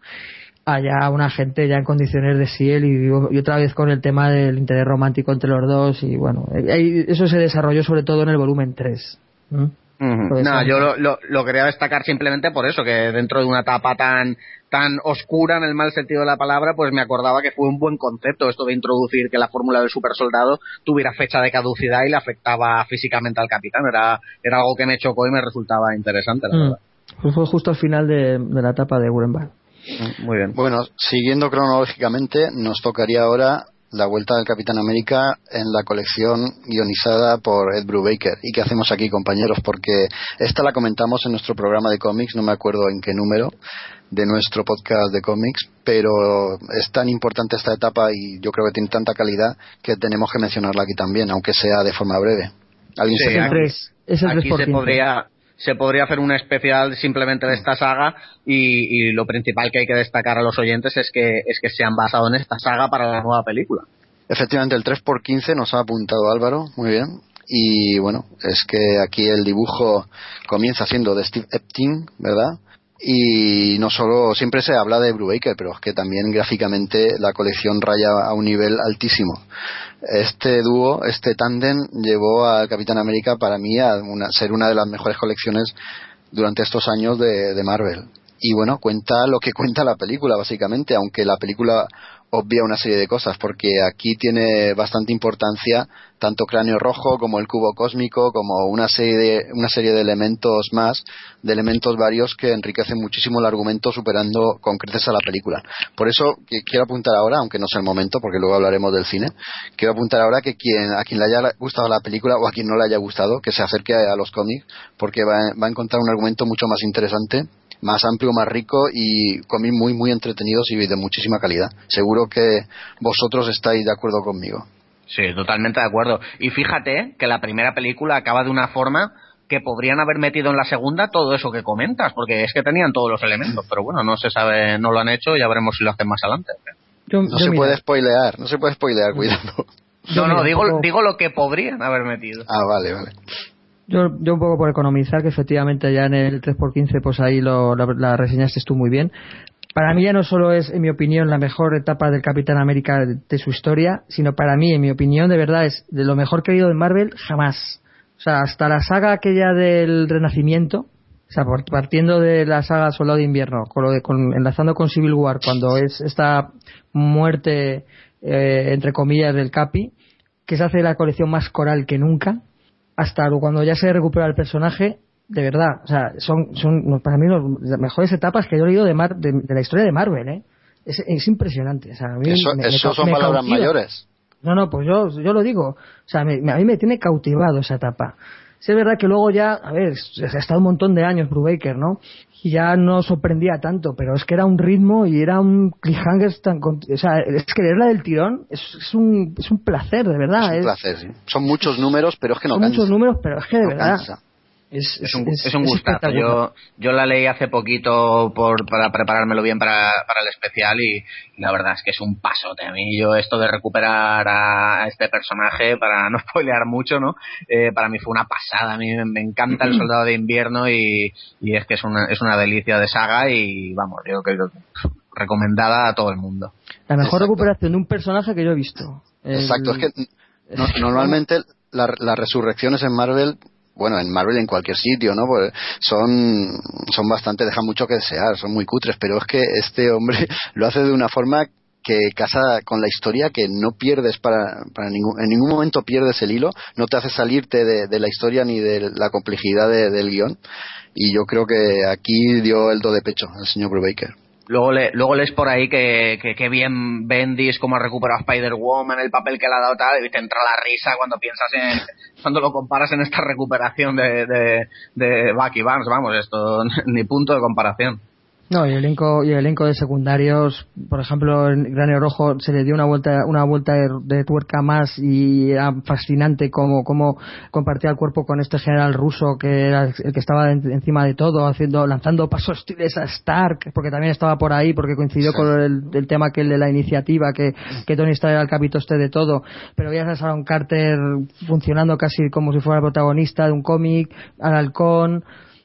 allá una gente ya en condiciones de Ciel y, otra vez con el tema del interés romántico entre los dos y bueno, eso se desarrolló sobre todo en el volumen 3. ¿no? No, yo lo, lo, lo quería destacar simplemente por eso, que dentro de una etapa tan tan oscura en el mal sentido de la palabra, pues me acordaba que fue un buen concepto esto de introducir que la fórmula del super soldado tuviera fecha de caducidad y le afectaba físicamente al capitán. Era, era algo que me chocó y me resultaba interesante, la Mm. verdad. Pues fue justo al final de, de la etapa de Wurenbach. Muy bien. Bueno, siguiendo cronológicamente, nos tocaría ahora la vuelta del Capitán América en la colección guionizada por Ed Brubaker. ¿Y qué hacemos aquí, compañeros? Porque esta la comentamos en nuestro programa de cómics, no me acuerdo en qué número de nuestro podcast de cómics, pero es tan importante esta etapa y yo creo que tiene tanta calidad que tenemos que mencionarla aquí también, aunque sea de forma breve. ¿Alguien Sí, se aquí- es el aquí 3 por se 15. podría se podría hacer un especial simplemente de esta saga y, y lo principal que hay que destacar a los oyentes es que es que se han basado en esta saga para la nueva película. Efectivamente, el 3x15 nos ha apuntado Álvaro, muy bien. Y bueno, es que aquí el dibujo comienza siendo de Steve Epting, ¿verdad? Y no solo, siempre se habla de Brubaker, pero es que también gráficamente la colección raya a un nivel altísimo. Este dúo, este tándem, llevó al Capitán América para mí a una- ser una de las mejores colecciones durante estos años de, de Marvel. Y bueno, cuenta lo que cuenta la película, básicamente, aunque la película obvia una serie de cosas, porque aquí tiene bastante importancia tanto Cráneo Rojo como el Cubo Cósmico, como una serie de, una serie de elementos más, de elementos varios que enriquecen muchísimo el argumento, superando con creces a la película. Por eso quiero apuntar ahora, aunque no sea el momento, porque luego hablaremos del cine, quiero apuntar ahora que quien, a quien le haya gustado la película o a quien no le haya gustado, que se acerque a, los cómics, porque va a encontrar un argumento mucho más interesante más amplio, más rico y cómics muy, muy entretenidos y de muchísima calidad. Seguro que vosotros estáis de acuerdo conmigo. Sí, totalmente de acuerdo. Y fíjate que la primera película acaba de una forma que podrían haber metido en la segunda todo eso que comentas, porque es que tenían todos los elementos, pero bueno, no se sabe, no lo han hecho, ya veremos si lo hacen más adelante. Yo, No yo se mira, puede spoilear, no se puede spoilear, cuidado. Yo No, no, mira, digo, poco- digo lo que podrían haber metido. Ah, vale, vale. Yo, yo un poco por economizar, que efectivamente ya en el 3x15 pues ahí lo, la, la reseñaste tú muy bien. Para mí ya no solo es, en mi opinión, la mejor etapa del Capitán América de, su historia, sino para mí, en mi opinión, de verdad, es de lo mejor que he oído de Marvel jamás. O sea, hasta la saga aquella del Renacimiento, o sea, partiendo de la saga Soldado de Invierno, con lo de- con- enlazando con Civil War, cuando es esta muerte, eh, entre comillas, del Capi, que se hace la colección más coral que nunca, hasta cuando ya se recupera el personaje, de verdad, o sea, son, son para mí las mejores etapas que yo he leído de, Mar- de, de la historia de Marvel, ¿eh? Es, es impresionante. O sea, a mí Eso, me- me eso cau- son me palabras cautiva. mayores. No, no, pues yo, yo lo digo. O sea, me- me- a mí me tiene cautivado esa etapa. Sí, es verdad que luego ya, a ver, ha estado un montón de años Brubaker, ¿no? Y ya no sorprendía tanto, pero es que era un ritmo y era un cliffhanger tan... O sea, es que leerla del tirón es, es, un, es un placer, de verdad. es un es- placer, sí. Son muchos números, pero es que no son cansa. muchos números, pero es que de No verdad... cansa. Es, Es un, es- es un es gustazo. Yo, yo la leí hace poquito por, para preparármelo bien para, para el especial y la verdad es que es un pasote. A mí yo esto de recuperar a este personaje, para no spoilear mucho, ¿no? Eh, para mí fue una pasada. A mí me, me encanta el Soldado de Invierno y, y es que es una, es una delicia de saga y vamos, yo creo que recomendada a todo el mundo. La mejor Exacto. recuperación de un personaje que yo he visto. El- Exacto, es que no- normalmente la- las resurrecciones en Marvel, bueno, en Marvel en cualquier sitio, ¿no? Pues son, son bastante, dejan mucho que desear, son muy cutres, pero es que este hombre lo hace de una forma que casa con la historia que no pierdes para, para ningún, en ningún momento pierdes el hilo, no te hace salirte de, de la historia ni de la complejidad de- del guion. Y yo creo que aquí dio el do de pecho el señor Brubaker. Luego, le, luego lees por ahí que, que, que bien Bendis como ha recuperado a Spider-Woman, el papel que le ha dado tal, y te entra la risa cuando piensas en, cuando lo comparas en esta recuperación de, de, de Bucky Barnes, vamos, esto ni punto de comparación. No, y el elenco, y el elenco de secundarios, por ejemplo, en Granero Rojo se le dio una vuelta, una vuelta de, de tuerca más y era fascinante cómo, cómo compartía el cuerpo con este general ruso que era el que estaba en- encima de todo, haciendo, lanzando pasos hostiles a Stark, porque también estaba por ahí, porque coincidió Sí. con el, el tema que el de la iniciativa, que, que Tony Stark era el capitoste de todo, pero veías a Sharon Carter funcionando casi como si fuera el protagonista de un cómic, al halcón,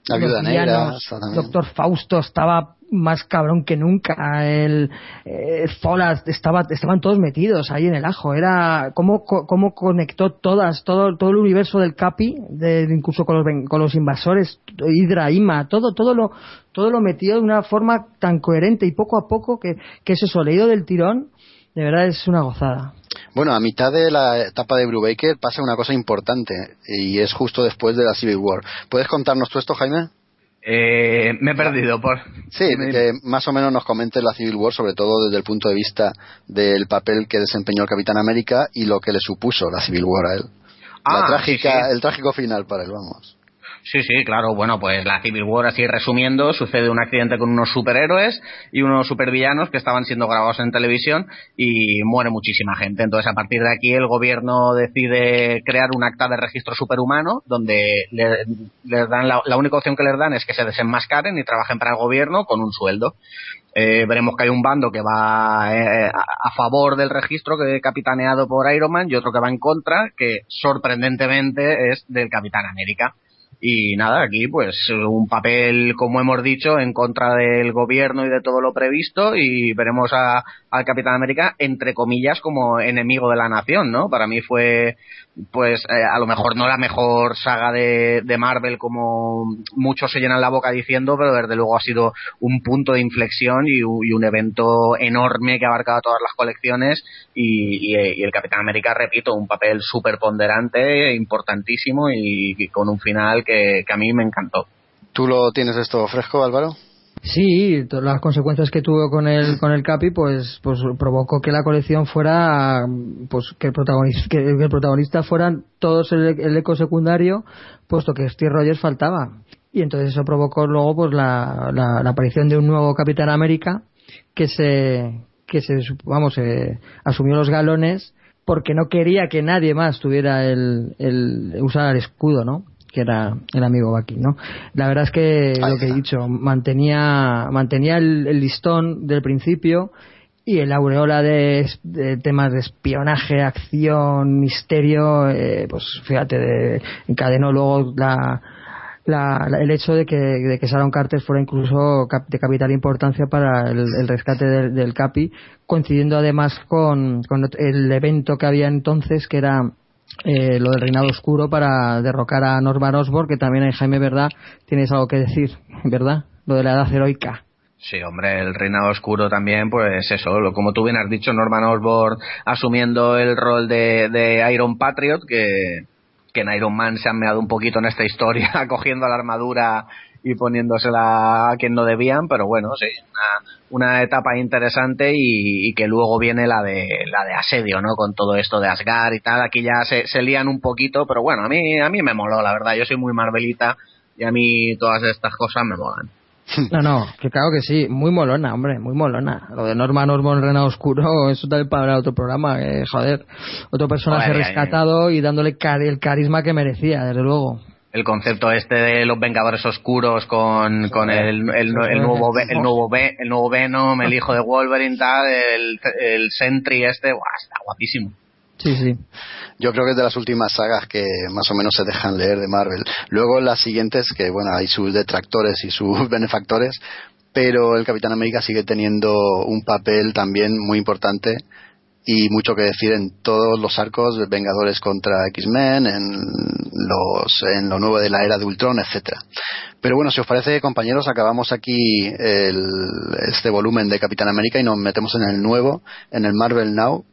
La los Viuda Negra. Doctor Fausto estaba más cabrón que nunca. El, eh, Zolas estaba, estaban todos metidos ahí en el ajo. Era cómo, cómo conectó todas, todo, todo el universo del Capi, de, incluso con los, con los invasores, Hydra, Ima, todo, todo lo, todo lo metió de una forma tan coherente y poco a poco que, que es eso, leído del tirón, de verdad es una gozada. Bueno, a mitad de la etapa de Brubaker pasa una cosa importante y es justo después de la Civil War. ¿Puedes contarnos tú esto, Jaime? Eh, me he perdido por... Sí, que más o menos nos comentes la Civil War, sobre todo desde el punto de vista del papel que desempeñó el Capitán América y lo que le supuso la Civil War a él. Ah, la trágica, sí, sí. El trágico final para él, vamos. Sí, sí, claro. Bueno, pues la Civil War, así resumiendo, sucede un accidente con unos superhéroes y unos supervillanos que estaban siendo grabados en televisión y muere muchísima gente. Entonces, a partir de aquí, el gobierno decide crear un acta de registro superhumano donde le- les dan la, la única opción que les dan es que se desenmascaren y trabajen para el gobierno con un sueldo. Eh, veremos que hay un bando que va eh, a, favor del registro que capitaneado por Iron Man y otro que va en contra, que sorprendentemente es del Capitán América. Y nada, aquí pues un papel, como hemos dicho, en contra del gobierno y de todo lo previsto y veremos a, al Capitán América, entre comillas, como enemigo de la nación, ¿no? Para mí fue, pues, eh, a lo mejor no la mejor saga de, de Marvel como muchos se llenan la boca diciendo, pero desde luego ha sido un punto de inflexión y, un evento enorme que ha abarcado todas las colecciones y, y- y el Capitán América, repito, un papel súper ponderante, importantísimo y, y con un final que, que a mí me encantó. ¿Tú lo tienes esto fresco, Álvaro? Sí, las consecuencias que tuvo con el con el Capi, pues pues provocó que la colección fuera, pues que el protagonista que el protagonista fueran todos el, el eco secundario, puesto que Steve Rogers faltaba. Y entonces eso provocó luego pues la, la, la aparición de un nuevo Capitán América que se que se vamos eh, asumió los galones porque no quería que nadie más tuviera el, el usar el escudo, ¿no? Que era el amigo Bucky, ¿no? La verdad es que lo que he dicho, mantenía, mantenía el, el listón del principio y el aureola de, temas de espionaje, acción, misterio, eh, pues fíjate, de- encadenó luego la, la- la- el hecho de que, de que Sharon Carter fuera incluso cap- de capital importancia para el, el rescate del, del Capi, coincidiendo además con, con el evento que había entonces, que era eh, lo del reinado oscuro para derrocar a Norman Osborn, que también hay Jaime, ¿verdad? Tienes algo que decir, ¿verdad? Lo de la edad heroica. Sí, hombre, el reinado oscuro también, pues eso, como tú bien has dicho, Norman Osborn asumiendo el rol de, de Iron Patriot, que, que en Iron Man se han meado un poquito en esta historia, cogiendo la armadura y poniéndosela a quien no debían, pero bueno, sí, una, una etapa interesante y, y que luego viene la de la de asedio, ¿no? Con todo esto de Asgard y tal, aquí ya se, se lían un poquito, pero bueno, a mí a mí me moló, la verdad, yo soy muy Marvelita y a mí todas estas cosas me molan. No, no, que claro que sí, muy molona, hombre, muy molona. Lo de Norman Osborn, Reinado Oscuro, eso también para otro programa, eh, joder. Otro personaje Joder, rescatado y dándole el carisma que merecía, desde luego. El concepto este de los Vengadores Oscuros con, con el, el, el nuevo el nuevo el nuevo Venom, el hijo de Wolverine, tal, el, el Sentry este, guau, está guapísimo. Sí, sí. Yo creo que es de las últimas sagas que más o menos se dejan leer de Marvel. Luego las siguientes, que bueno, hay sus detractores y sus benefactores, pero el Capitán América sigue teniendo un papel también muy importante y mucho que decir en todos los arcos de Vengadores contra X-Men, en los en lo nuevo de la era de Ultron, etcétera. Pero bueno, si os parece, compañeros, acabamos aquí el, este volumen de Capitán América y nos metemos en el nuevo, en el Marvel Now.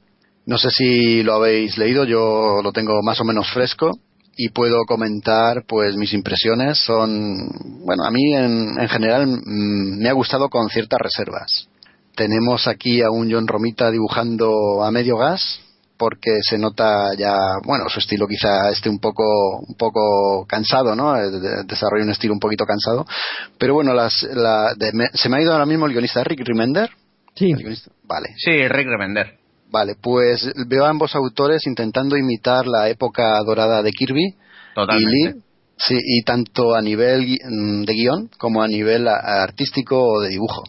No sé si lo habéis leído, yo lo tengo más o menos fresco y puedo comentar pues mis impresiones. Son, bueno, a mí en, en general mm, me ha gustado con ciertas reservas. Tenemos aquí a un John Romita dibujando a medio gas porque se nota ya, bueno, su estilo quizá esté un poco, un poco cansado, ¿no? Eh, de- de- Desarrolla un estilo un poquito cansado. Pero bueno, las, la, de- me- se me ha ido ahora mismo el guionista Rick Remender. Sí. Vale. Sí, Rick Remender. Vale, pues veo a ambos autores intentando imitar la época dorada de Kirby Totalmente. y Lee, sí, y tanto a nivel gui- mm, de guion como a nivel artístico o de dibujo.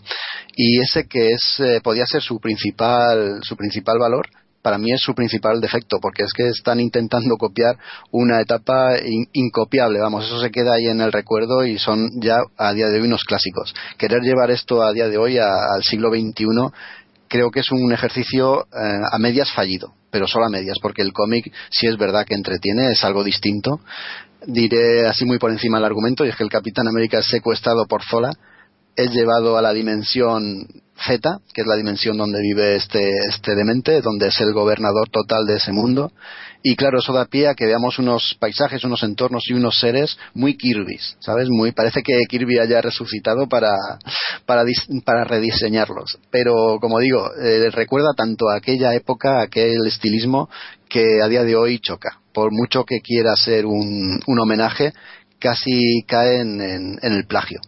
Y ese que es eh, podía ser su principal su principal valor para mí es su principal defecto, porque es que están intentando copiar una etapa in- incopiable, vamos, eso se queda ahí en el recuerdo y son ya a día de hoy unos clásicos. Querer llevar esto a día de hoy a- al siglo XXI creo que es un ejercicio eh, a medias fallido, pero solo a medias, porque el cómic, si es verdad que entretiene, es algo distinto. Diré así muy por encima el argumento, y es que el Capitán América es secuestrado por Zola, es llevado a la dimensión Z, que es la dimensión donde vive este, este demente, donde es el gobernador total de ese mundo. Y claro, eso da pie a que veamos unos paisajes, unos entornos y unos seres muy Kirby's, ¿sabes? Muy, parece que Kirby haya resucitado para, para, dis- para rediseñarlos. Pero, como digo, eh, recuerda tanto a aquella época, aquel estilismo, que a día de hoy choca. Por mucho que quiera ser un, un homenaje, casi caen en, en el plagio.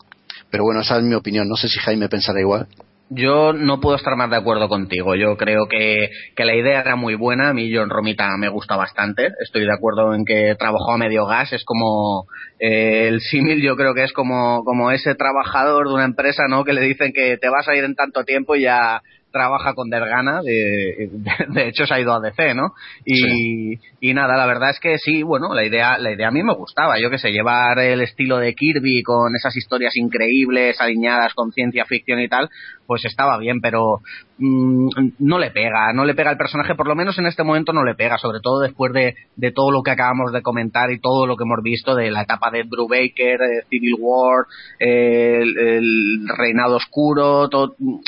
Pero bueno, esa es mi opinión. No sé si Jaime pensará igual. Yo no puedo estar más de acuerdo contigo. Yo creo que, que la idea era muy buena. A mí John Romita me gusta bastante. Estoy de acuerdo en que trabajó a medio gas. Es como eh, el símil, yo creo que es como, como ese trabajador de una empresa, ¿no? Que le dicen que te vas a ir en tanto tiempo y ya trabaja con Dergana, de, de, de hecho se ha ido a DC, ¿no? Y, y nada, la verdad es que sí, bueno, la idea, la idea a mí me gustaba, yo que sé, llevar el estilo de Kirby con esas historias increíbles, alineadas con ciencia ficción y tal, pues estaba bien, pero mm, no le pega, no le pega al personaje, por lo menos en este momento no le pega, sobre todo después de, de todo lo que acabamos de comentar y todo lo que hemos visto de la etapa de Brubaker, de Civil War, eh, el, Reinado Oscuro,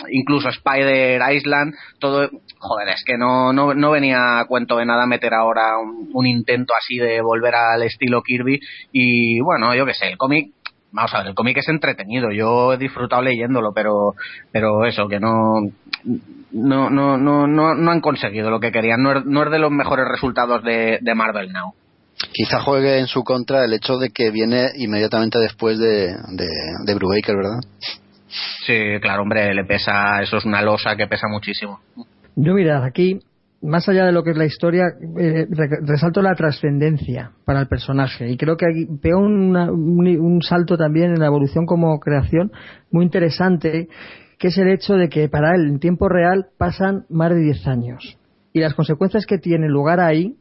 incluso Spider Island, todo, joder, es que no, no, no venía a cuento de nada meter ahora un, un intento así de volver al estilo Kirby y bueno, yo qué sé, el cómic vamos a ver, el cómic es entretenido, yo he disfrutado leyéndolo, pero, pero eso, que no, no, no, no, no, no han conseguido lo que querían, no es, no es de los mejores resultados de, de Marvel Now. Quizá juegue en su contra el hecho de que viene inmediatamente después de, de, de Brubaker, ¿verdad? Sí, claro, hombre, le pesa, eso es una losa que pesa muchísimo. Yo mirad, aquí, más allá de lo que es la historia, eh, re- resalto la trascendencia para el personaje y creo que aquí veo un, un salto también en la evolución como creación muy interesante, que es el hecho de que para él en tiempo real pasan más de 10 años y las consecuencias que tiene lugar ahí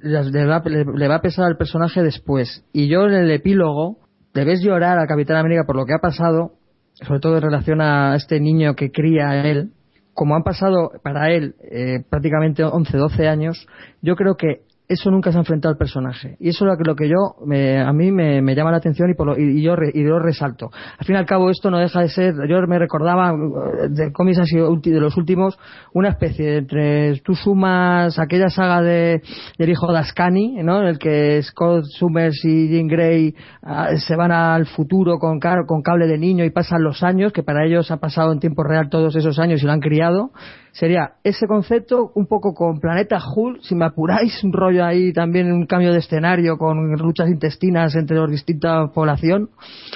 las- le, va, le va a pesar al personaje después. Y yo en el epílogo debes llorar al Capitán América por lo que ha pasado, sobre todo en relación a este niño que cría a él. Como han pasado para él eh, prácticamente 11, 12 años, yo creo que eso nunca se ha enfrentado al personaje. Y eso es lo que, yo, me- a mí me, llama la atención y, por lo- y, yo, y yo resalto. Al fin y al cabo, esto no deja de ser, yo me recordaba eh, de cómics así de los últimos, una especie de entre, tú sumas aquella saga de, del hijo de Ascani, ¿no? En el que Scott Summers y Jean Grey ah, se van al futuro con, con cable de niño y pasan los años, que para ellos ha pasado en tiempo real todos esos años y lo han criado. Sería ese concepto un poco con Planeta Hulk, si me apuráis, un rollo ahí también, un cambio de escenario con luchas intestinas entre los distintas población.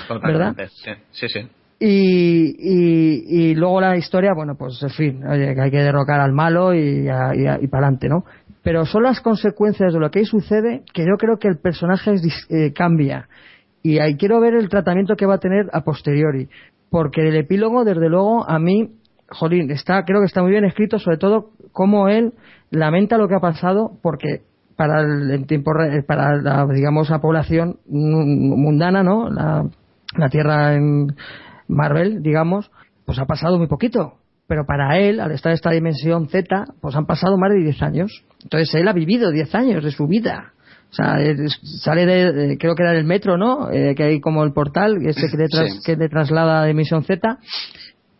Totalmente. Sí, sí, sí. Y, y, y luego la historia, bueno, pues en fin, oye, que hay que derrocar al malo y, y, y para adelante, ¿no? Pero son las consecuencias de lo que ahí sucede que yo creo que el personaje es eh, cambia. Y ahí quiero ver el tratamiento que va a tener a posteriori. Porque el epílogo, desde luego, a mí, jolín, está, creo que está muy bien escrito, sobre todo cómo él lamenta lo que ha pasado, porque para el, tiempo re- para la, digamos, la población mu- mundana, ¿no? La, la Tierra en Marvel, digamos, pues ha pasado muy poquito. Pero para él, al estar en esta dimensión Z, pues han pasado más de 10 años. Entonces él ha vivido 10 años de su vida. O sea, sale de, de- creo que era del metro, ¿no? Eh, que hay como el portal, ese que le, tras- Sí. que le traslada a Dimensión Z.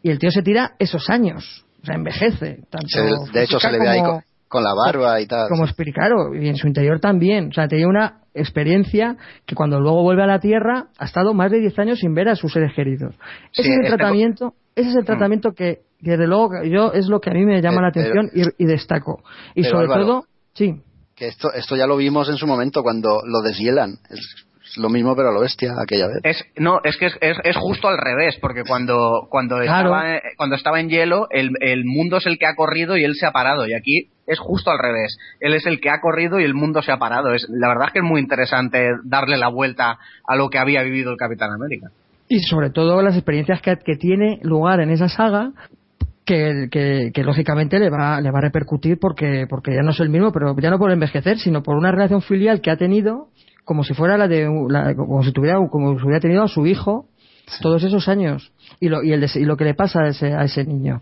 Y el tío se tira esos años. O sea, envejece. Tanto Se- de hecho, se le ve ahí con, con la barba y tal. como claro, y en su interior también. O sea, tenía una experiencia que cuando luego vuelve a la Tierra ha estado más de 10 años sin ver a sus seres queridos. Ese Sí, es el este- tratamiento, ese es el tratamiento que, que desde luego yo es lo que a mí me llama Eh, la atención y, y destaco. Y sobre Álvaro, todo, sí, Que esto, esto ya lo vimos en su momento cuando lo deshielan. Es lo mismo, pero a lo bestia aquella vez. Es, no, es que es, es, es justo al revés, porque cuando, cuando, Claro. estaba, cuando estaba en hielo, el, el mundo es el que ha corrido y él se ha parado. Y aquí es justo al revés. Él es el que ha corrido y el mundo se ha parado. Es, la verdad es que es muy interesante darle la vuelta a lo que había vivido el Capitán América. y sobre todo las experiencias que, que tiene lugar en esa saga que, que, que lógicamente le va, le va a repercutir porque, porque ya no es el mismo, pero ya no por envejecer, sino por una relación filial que ha tenido como si fuera la de la- como si tuviera como si hubiera tenido a su hijo todos esos años y lo, y, el, y lo que le pasa a ese, a ese niño.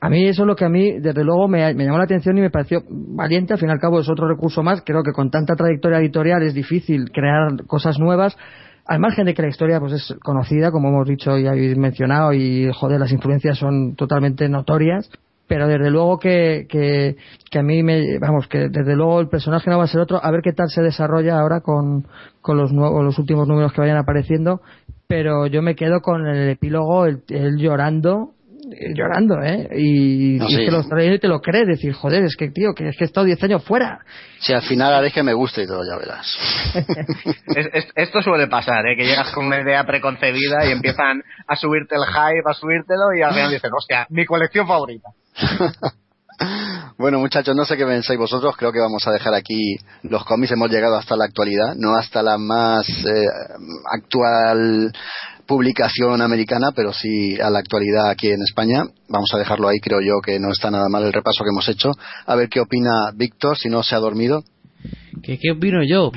A mí eso es lo que a mí, desde luego, me, me llamó la atención y me pareció valiente. Al fin y al cabo es otro recurso más. Creo que con tanta trayectoria editorial es difícil crear cosas nuevas. Al margen de que la historia pues es conocida, como hemos dicho y habéis mencionado, y joder, las influencias son totalmente notorias. Pero desde luego que, que, que a mí me, vamos, que desde luego el personaje no va a ser otro. A ver qué tal se desarrolla ahora con, con los nuevos, los últimos números que vayan apareciendo. Pero yo me quedo con el epílogo, el, el llorando, llorando, ¿eh? Y, No, y sí. te lo está leyendo y te lo crees, decir, joder, es que, tío, que es que he estado 10 años fuera. Si al final haré que me guste y todo, ya verás. Es- es- esto suele pasar, ¿eh? que llegas con una idea preconcebida y empiezan a subirte el hype, a subírtelo y al final dicen, hostia, mi colección favorita. Bueno, muchachos, no sé qué pensáis vosotros. Creo que vamos a dejar aquí los cómics. Hemos llegado hasta la actualidad, no hasta la más eh, actual publicación americana, pero sí a la actualidad aquí en España. Vamos a dejarlo ahí, creo yo que no está nada mal el repaso que hemos hecho. A ver qué opina Víctor, si no se ha dormido. ¿Qué, opino yo?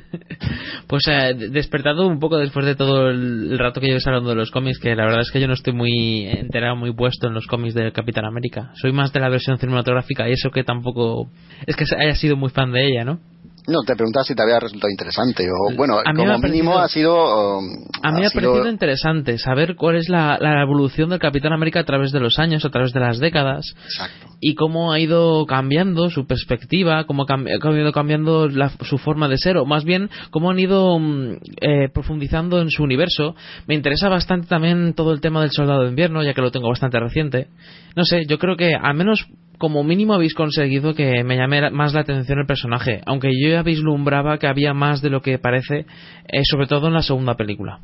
pues eh, de- despertado un poco después de todo el, rato que lleves hablando de los cómics, que la verdad es que yo no estoy muy enterado, muy puesto en los cómics de Capitán América. Soy más de la versión cinematográfica y eso que tampoco es que haya sido muy fan de ella, ¿no? No, te preguntaba si te había resultado interesante. O, bueno, A mí me como mínimo ha sido. um, A mí me ha sido- parecido interesante saber cuál es la, la evolución del Capitán América a través de los años, a través de las décadas, Exacto. Y cómo ha ido cambiando su perspectiva, cómo ha ido cambiando la- su forma de ser, o más bien cómo han ido mm, eh, profundizando en su universo. Me interesa bastante también todo el tema del Soldado de Invierno, ya que lo tengo bastante reciente. No sé, yo creo que al menos como mínimo habéis conseguido que me llame la- más la atención el personaje, aunque yo ya vislumbraba que había más de lo que parece, eh, sobre todo en la segunda película.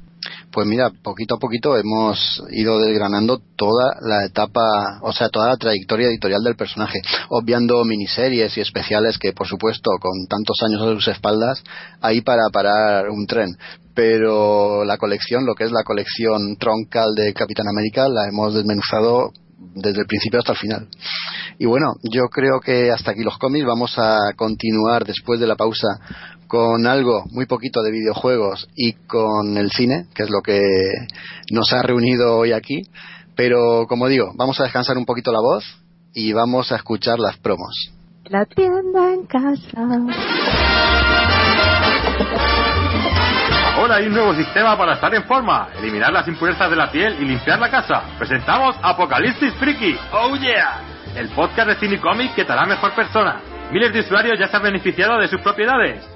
Pues mira, poquito a poquito hemos ido desgranando toda la etapa, o sea, toda la trayectoria editorial del personaje, obviando miniseries y especiales que, por supuesto, con tantos años a sus espaldas, hay para parar un tren. Pero la colección, lo que es la colección troncal de Capitán América, la hemos desmenuzado desde el principio hasta el final. Y bueno, yo creo que hasta aquí los cómics. Vamos a continuar después de la pausa con algo muy poquito de videojuegos y con el cine, que es lo que nos ha reunido hoy aquí. Pero como digo, vamos a descansar un poquito la voz y vamos a escuchar las promos. La tienda en casa. Ahora hay un nuevo sistema para estar en forma, eliminar las impurezas de la piel y limpiar la casa. Presentamos Apocalipsis Friki. Oh yeah. El podcast de cine y cómic que te hará mejor persona. Miles de usuarios ya se han beneficiado de sus propiedades.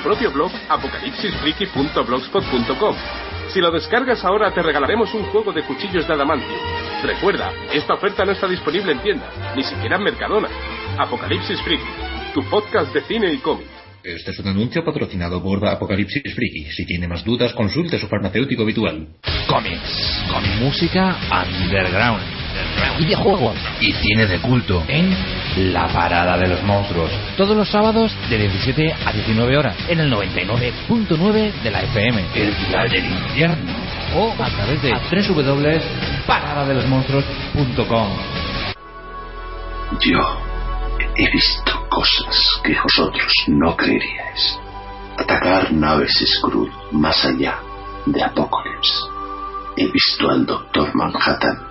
propio blog apocalipsisfriki.blogspot.com. Si lo descargas ahora te regalaremos un juego de cuchillos de adamantio. Recuerda, esta oferta no está disponible en tiendas, ni siquiera en Mercadona. Apocalipsis Friki, tu podcast de cine y cómic. Este es un anuncio patrocinado por Apocalipsis Friki. Si tiene más dudas, consulte su farmacéutico habitual. Cómics, con música underground, Videojuegos. Y cine de culto. en La Parada de los Monstruos. Todos los sábados de 17 a 19 horas en el 99.9 de la FM. El final del infierno. O a través de www.paradadelosmonstruos.com. Yo he visto cosas que vosotros no creeríais. Atacar naves Skrull más allá de Apocalypse. He visto al Doctor Manhattan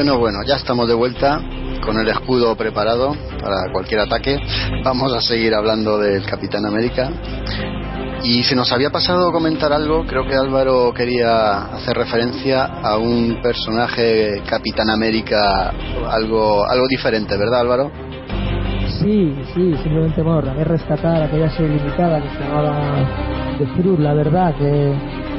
Bueno, bueno, ya estamos de vuelta con el escudo preparado para cualquier ataque. Vamos a seguir hablando del Capitán América. Y se nos había pasado comentar algo, creo que Álvaro quería hacer referencia a un personaje Capitán América algo algo diferente, ¿verdad Álvaro? Sí, sí, simplemente bueno, también rescatar aquella serie limitada que se llamaba The Fruit, la verdad, que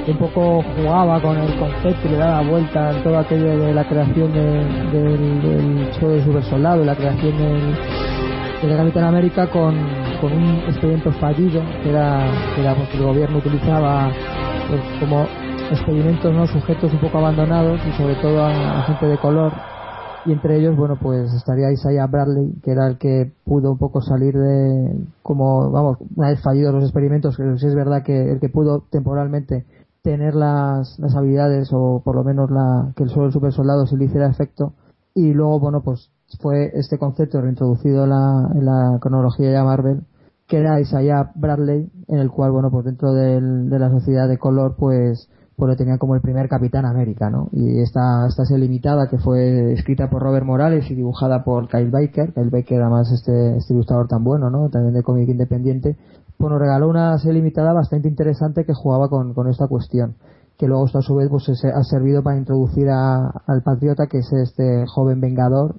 un poco jugaba con el concepto y le daba vuelta a todo aquello de la creación de- del, show de Super Soldado y la creación del, del Capitán América con, con un experimento fallido que era, que era porque el gobierno utilizaba pues, como experimentos no sujetos un poco abandonados y sobre todo a, gente de color. Y entre ellos bueno pues estaría Isaiah Bradley que era el que pudo un poco salir de como vamos una vez fallidos los experimentos que es verdad que el que pudo temporalmente tener las, las habilidades o por lo menos la que el solo el super soldado se le hiciera efecto y luego bueno pues fue este concepto reintroducido en la, cronología de Marvel que era Isaiah Bradley en el cual bueno pues dentro del- de la sociedad de color pues pues lo tenían como el primer Capitán América, ¿no? Y esta, esta serie limitada que fue escrita por Robert Morales y dibujada por Kyle Baker, Kyle Baker además este, este ilustrador tan bueno, ¿no? También de cómic independiente, pues nos regaló una serie limitada bastante interesante que jugaba con, con esta cuestión que luego esto a su vez pues se- ha servido para introducir al Patriota que es este joven vengador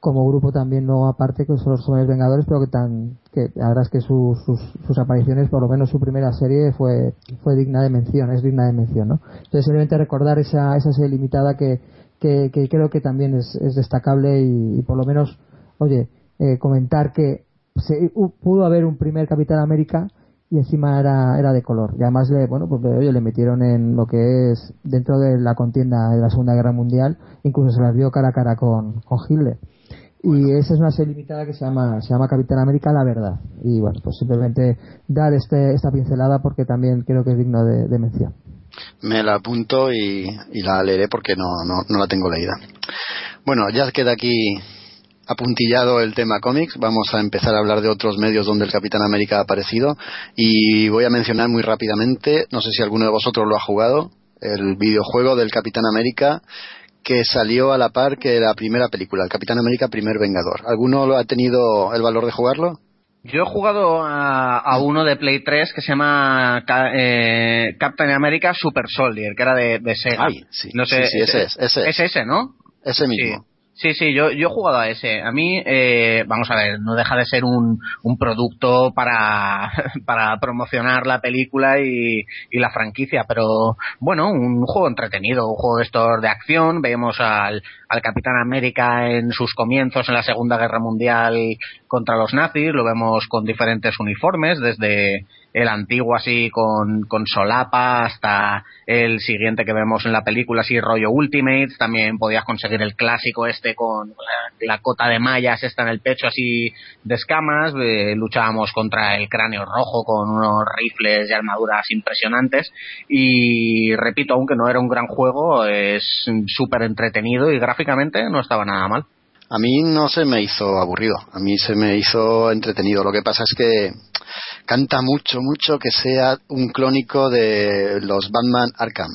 como grupo también no aparte que son los jóvenes vengadores pero que tan que la verdad es que sus, sus, apariciones por lo menos su primera serie fue fue digna de mención es digna de mención no entonces simplemente recordar esa esa serie limitada que que, que creo que también es, es destacable y, y por lo menos oye eh, comentar que se, hu- pudo haber un primer Capitán América y encima era, era de color. Y además le, bueno, pues oye, le metieron en lo que es dentro de la contienda de la Segunda Guerra Mundial, incluso se las vio cara a cara con, con Hitler. Y esa es una serie limitada que se llama, se llama Capitán América La Verdad. Y bueno, pues simplemente dar este, esta pincelada porque también creo que es digno de, de mención. Me la apunto y, y la leeré porque no, no, no la tengo leída. Bueno, ya queda aquí apuntillado el tema cómics. Vamos a empezar a hablar de otros medios donde el Capitán América ha aparecido. Y voy a mencionar muy rápidamente, no sé si alguno de vosotros lo ha jugado, el videojuego del Capitán América que salió a la par que la primera película, el Capitán América Primer Vengador. ¿Alguno lo ha tenido el valor de jugarlo? Yo he jugado a, a uno de Play 3 que se llama eh, Captain America Super Soldier, que era de, de Sega. Ay, sí, no sé, sí, sí, ese es, ese es. ese, ¿no? Ese mismo. Sí, sí, yo, yo he jugado a ese. A mí, eh, vamos a ver, no deja de ser un, un producto para, para promocionar la película y, y la franquicia, pero bueno, un juego entretenido, un juego de estos de acción. Vemos al, al Capitán América en sus comienzos en la Segunda Guerra Mundial contra los nazis, lo vemos con diferentes uniformes, desde el antiguo así con, con solapa hasta el siguiente que vemos en la película así rollo Ultimates, también podías conseguir el clásico este con la, la cota de mallas esta en el pecho así de escamas, eh, luchábamos contra el cráneo rojo con unos rifles y armaduras impresionantes y repito, aunque no era un gran juego, es súper entretenido y gráficamente no estaba nada mal. A mí no se me hizo aburrido, a mí se me hizo entretenido. Lo que pasa es que canta mucho, mucho que sea un clónico de los Batman Arkham.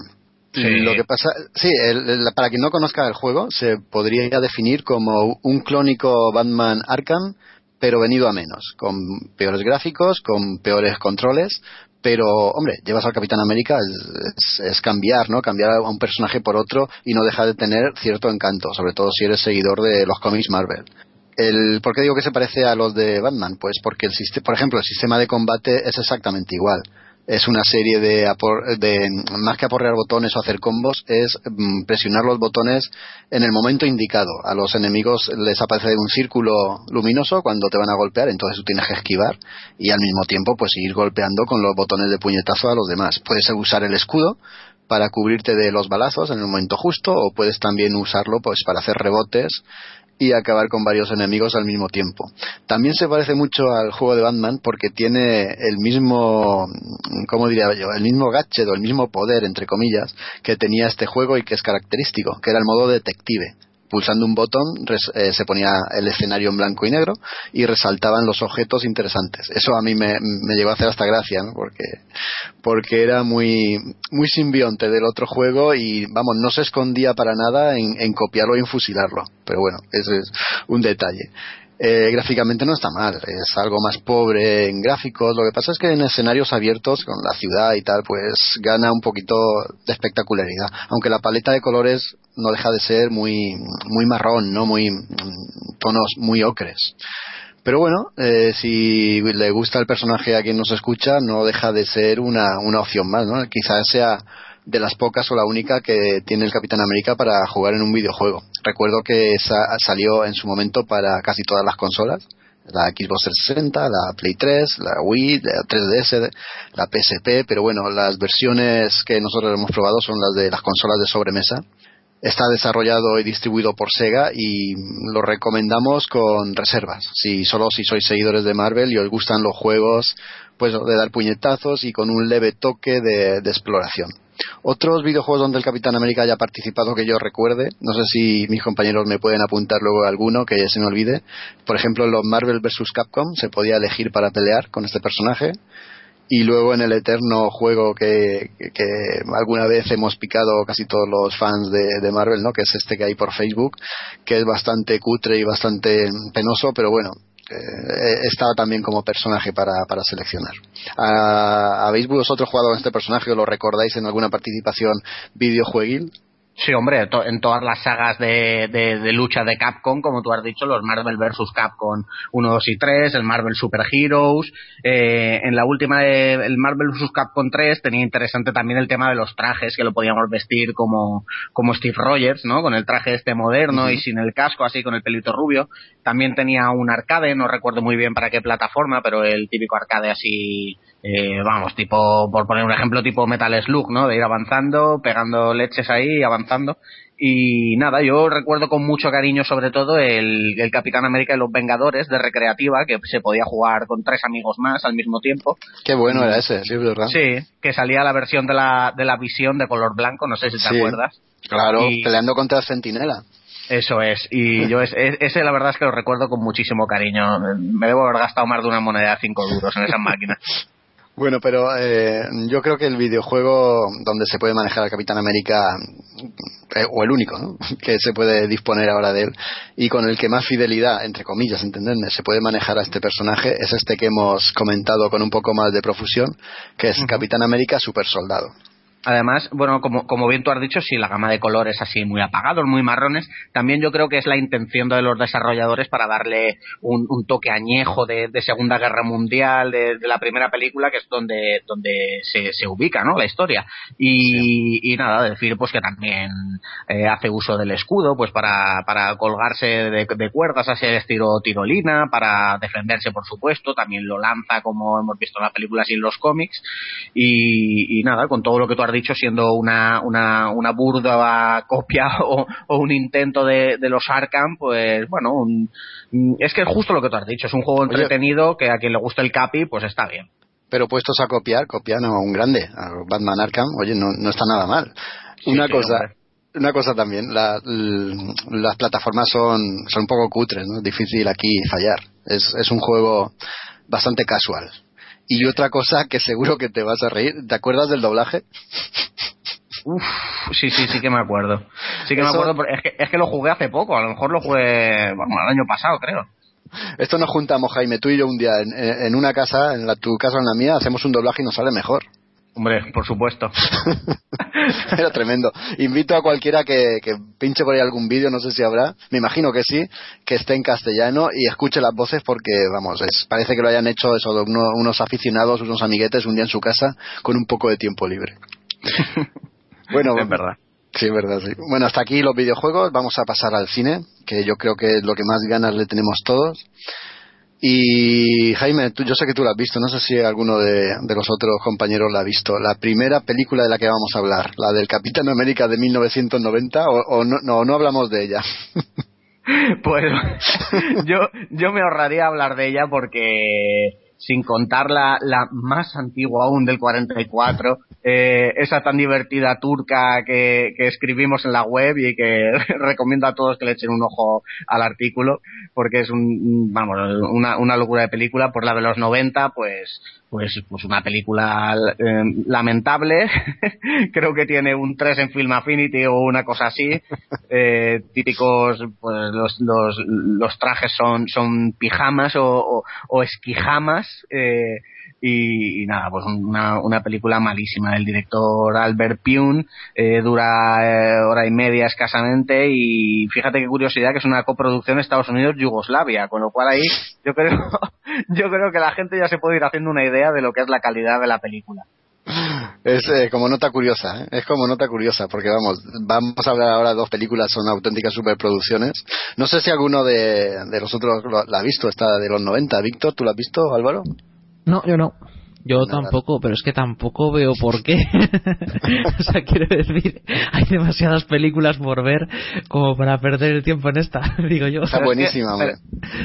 Sí. Lo que pasa, sí, el- el- para quien no conozca el juego, se podría definir como un clónico Batman Arkham, pero venido a menos, con peores gráficos, con peores controles, pero hombre, llevas al Capitán América es, es- es cambiar, ¿no? Cambiar a un personaje por otro y no deja de tener cierto encanto, sobre todo si eres seguidor de los cómics Marvel. El, ¿Por qué digo que se parece a los de Batman? Pues porque, el, por ejemplo, el sistema de combate es exactamente igual. Es una serie de, de más que aporrear botones o hacer combos, es mm, presionar los botones en el momento indicado. A los enemigos les aparece un círculo luminoso cuando te van a golpear, entonces tú tienes que esquivar y al mismo tiempo pues seguir golpeando con los botones de puñetazo a los demás. Puedes usar el escudo para cubrirte de los balazos en el momento justo o puedes también usarlo pues para hacer rebotes y acabar con varios enemigos al mismo tiempo. También se parece mucho al juego de Batman porque tiene el mismo, ¿cómo diría yo? El mismo gadget o el mismo poder, entre comillas, que tenía este juego y que es característico, que era el modo detective. Pulsando un botón res- eh, se ponía el escenario en blanco y negro y resaltaban los objetos interesantes. Eso a mí me, me llegó a hacer hasta gracia, ¿no? Porque, porque era muy, muy simbionte del otro juego y, vamos, no se escondía para nada en, en copiarlo y en fusilarlo. Pero bueno, ese es un detalle. Eh, gráficamente no está mal, es algo más pobre en gráficos. Lo que pasa es que en escenarios abiertos, con la ciudad y tal, pues gana un poquito de espectacularidad. Aunque la paleta de colores no deja de ser muy, muy marrón, no muy mm, tonos muy ocres. Pero bueno, eh, si le gusta el personaje a quien nos escucha, no deja de ser una, una opción más, ¿no? Quizás sea de las pocas o la única que tiene el Capitán América para jugar en un videojuego. Recuerdo que sa- salió en su momento para casi todas las consolas, la Xbox 360, la Play 3, la Wii, la 3DS, la PSP, pero bueno, las versiones que nosotros hemos probado son las de las consolas de sobremesa. Está desarrollado y distribuido por Sega y lo recomendamos con reservas. Si solo si sois seguidores de Marvel y os gustan los juegos, pues de dar puñetazos y con un leve toque de exploración. Otros videojuegos donde el Capitán América haya participado que yo recuerde, no sé si mis compañeros me pueden apuntar luego alguno que se me olvide. Por ejemplo, en los Marvel vs. Capcom se podía elegir para pelear con este personaje y luego en el eterno juego que, que- que alguna vez hemos picado casi todos los fans de, de Marvel, ¿no? que es este que hay por Facebook, que es bastante cutre y bastante penoso, pero bueno, eh, estaba también como personaje para, para seleccionar. Ah, ¿Habéis vosotros jugado con este personaje o lo recordáis en alguna participación videojueguil? Sí, hombre, to- en todas las sagas de, de- de lucha de Capcom, como tú has dicho, los Marvel vs. Capcom 1, 2 y 3, el Marvel Super Heroes. eh, en la última, de- el Marvel vs. Capcom 3, tenía interesante también el tema de los trajes, que lo podíamos vestir como, como Steve Rogers, ¿no? Con el traje este moderno y sin el casco, así con el pelito rubio. También tenía un arcade, no recuerdo muy bien para qué plataforma, pero el típico arcade así, eh, vamos, tipo, por poner un ejemplo, tipo Metal Slug, ¿no? De ir avanzando, pegando leches ahí, avanzando. Y nada, yo recuerdo con mucho cariño sobre todo el, el Capitán América y los Vengadores de recreativa, que se podía jugar con tres amigos más al mismo tiempo. Qué bueno era ese, sí, verdad. Sí, que salía la versión de la, de la visión de color blanco, no sé si te Sí. acuerdas. Claro, Y- peleando contra el Centinela. Eso es, y yo es- es- ese la verdad es que lo recuerdo con muchísimo cariño. Me debo haber gastado más de una moneda de 5 duros en esas máquinas. Bueno, pero eh, yo creo que el videojuego donde se puede manejar al Capitán América, eh, o el único, ¿no? que se puede disponer ahora de él, y con el que más fidelidad, entre comillas, ¿entendedme? se puede manejar a este personaje, es este que hemos comentado con un poco más de profusión, que es Capitán América Super Soldado. Además, bueno, como, como bien tú has dicho, sí, la gama de colores así muy apagados, muy marrones, también yo creo que es la intención de los desarrolladores para darle un, un toque añejo de, de Segunda Guerra Mundial, de, de la primera película, que es donde, donde se, se ubica, ¿no? La historia. Y, y nada, decir pues que también eh, hace uso del escudo, pues para, para colgarse de, de cuerdas, así de estilo tirolina, para defenderse, por supuesto, también lo lanza como hemos visto en las películas y en los cómics. Y, y nada, con todo lo que tú has dicho, siendo una, una, una burda copia o, o un intento de, de los Arkham, pues bueno, un- es que es justo lo que tú has dicho, es un juego Oye. entretenido que a quien le guste el Capi, pues está bien. Pero puestos a copiar, copian a un grande, a Batman Arkham, oye, no, no está nada mal. una cosa, hombre. una cosa también, la- l- las plataformas son, son un poco cutres, ¿no? Es difícil aquí fallar. Es, es un juego bastante casual. Y otra cosa que seguro que te vas a reír, ¿te acuerdas del doblaje? Uf, sí, sí, sí que me acuerdo. Sí que me acuerdo, es que, es que lo jugué hace poco, a lo mejor lo jugué, bueno, el año pasado, creo. Esto nos juntamos, Jaime, tú y yo un día en, en una casa, en la, tu casa o en la mía, hacemos un doblaje y nos sale mejor. Hombre, por supuesto. Era tremendo. Invito a cualquiera que, que pinche por ahí algún vídeo, no sé si habrá, me imagino que sí, que esté en castellano y escuche las voces porque, vamos, es, parece que lo hayan hecho eso, de uno- unos aficionados, unos amiguetes un día en su casa con un poco de tiempo libre. bueno, Es verdad. Sí, es verdad, sí. Bueno, hasta aquí los videojuegos, vamos a pasar al cine, que yo creo que es lo que más ganas le tenemos todos. Y Jaime, tú, yo sé que tú la has visto, no sé si alguno de, de los otros compañeros la ha visto. La primera película de la que vamos a hablar, la del Capitán América de 1990, o, o no, no, no hablamos de ella. Pues yo, yo me ahorraría hablar de ella porque sin contar la, la más antigua aún del 44, eh, esa tan divertida turca que, que escribimos en la web y que recomiendo a todos que le echen un ojo al artículo porque es un, vamos, una, una locura de película, por la de los 90 pues pues, pues una película eh, lamentable. Creo que tiene un 3 en Film Affinity o una cosa así. Eh, típicos, pues los, los, los trajes son, son pijamas o, o, o esquijamas. Eh, y, y nada, pues una, una película malísima del director Albert Pune, eh, dura eh, hora y media escasamente y fíjate qué curiosidad que es una coproducción Estados Unidos-Yugoslavia, con lo cual ahí yo creo, yo creo que la gente ya se puede ir haciendo una idea de lo que es la calidad de la película. Es eh, como nota curiosa, ¿eh? es como nota curiosa, porque vamos, vamos a hablar ahora de dos películas, son auténticas superproducciones. No sé si alguno de, de los otros lo- la ha visto, esta de los 90. Víctor, ¿tú la has visto, Álvaro? No, yo no. Yo tampoco, pero es que tampoco veo por qué. o sea, quiero decir, hay demasiadas películas por ver como para perder el tiempo en esta, digo yo. Pero es que- pero,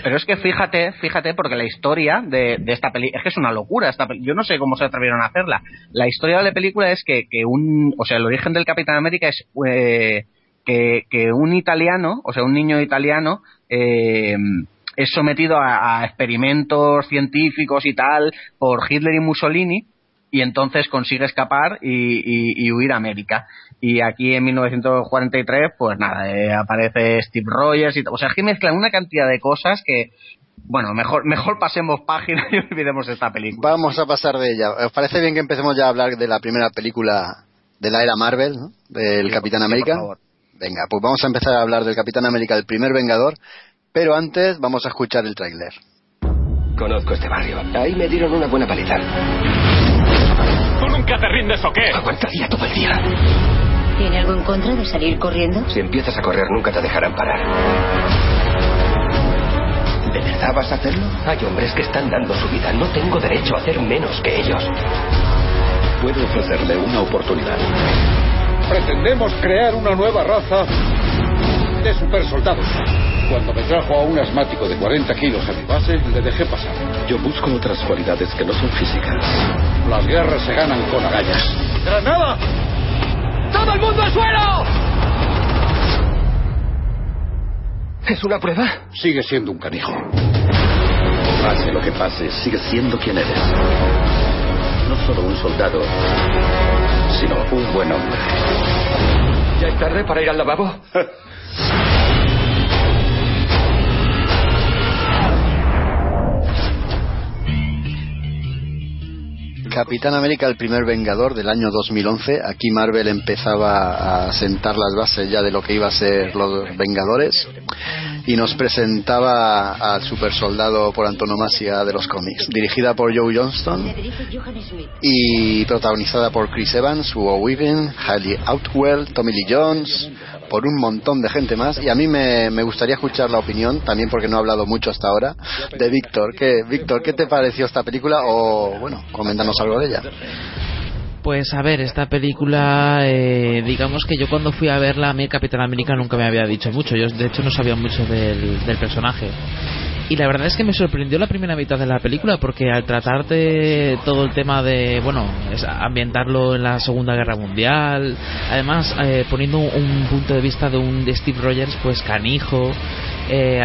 pero es que fíjate, fíjate, porque la historia de, de esta película, es que es una locura esta Yo no sé cómo se atrevieron a hacerla. La historia de la película es que, que un, o sea, el origen del Capitán América es eh, que, que un italiano, o sea, un niño italiano, eh, es sometido a, a experimentos científicos y tal por Hitler y Mussolini y entonces consigue escapar y, y- y huir a América. Y aquí en 1943, pues nada, eh, aparece Steve Rogers y o sea, aquí mezclan una cantidad de cosas que, bueno, mejor mejor pasemos página y olvidemos esta película. Vamos a pasar de ella. ¿Os parece bien que empecemos ya a hablar de la primera película de la era Marvel, ¿no? del Capitán sí, por América? favor. Venga, pues vamos a empezar a hablar del Capitán América, el primer Vengador, pero antes vamos a escuchar el tráiler. Conozco este barrio. Ahí me dieron una buena paliza. ¿Tú nunca te rindes o qué? Aguantaría todo el día. ¿Tiene algo en contra de salir corriendo? Si empiezas a correr, nunca te dejarán parar. ¿De verdad vas a hacerlo? Hay hombres que están dando su vida. No tengo derecho a hacer menos que ellos. Puedo ofrecerle una oportunidad. Pretendemos crear una nueva raza de supersoldados. Cuando me trajo a un asmático de 40 kilos a mi base, le dejé pasar. Yo busco otras cualidades que no son físicas. Las guerras se ganan con agallas. ¡Granada! ¡Todo el mundo al suelo! ¿Es una prueba? Sigue siendo un canijo. Pase lo que pase, sigues siendo quien eres. No solo un soldado, sino un buen hombre. ¿Ya es tarde para ir al lavabo? Capitán América, el primer Vengador del año 2011. Aquí Marvel empezaba a sentar las bases ya de lo que iba a ser los Vengadores y nos presentaba al super soldado por antonomasia de los cómics. Dirigida por Joe Johnston y protagonizada por Chris Evans, Hugo Weaving, Hailey Outwell, Tommy Lee Jones, por un montón de gente más. Y a mí me, me gustaría escuchar la opinión, también porque no he hablado mucho hasta ahora, de Víctor. ¿Qué, Víctor, ¿qué te pareció esta película? O, bueno, coméntanos algo de ella. Pues a ver, esta película, eh, digamos que yo cuando fui a verla, a mí Capitán América nunca me había dicho mucho. Yo de hecho no sabía mucho del, del personaje. Y la verdad es que me sorprendió la primera mitad de la película porque al tratar de todo el tema de, bueno, ambientarlo en la Segunda Guerra Mundial, además eh, poniendo un punto de vista de un de Steve Rogers pues canijo, eh,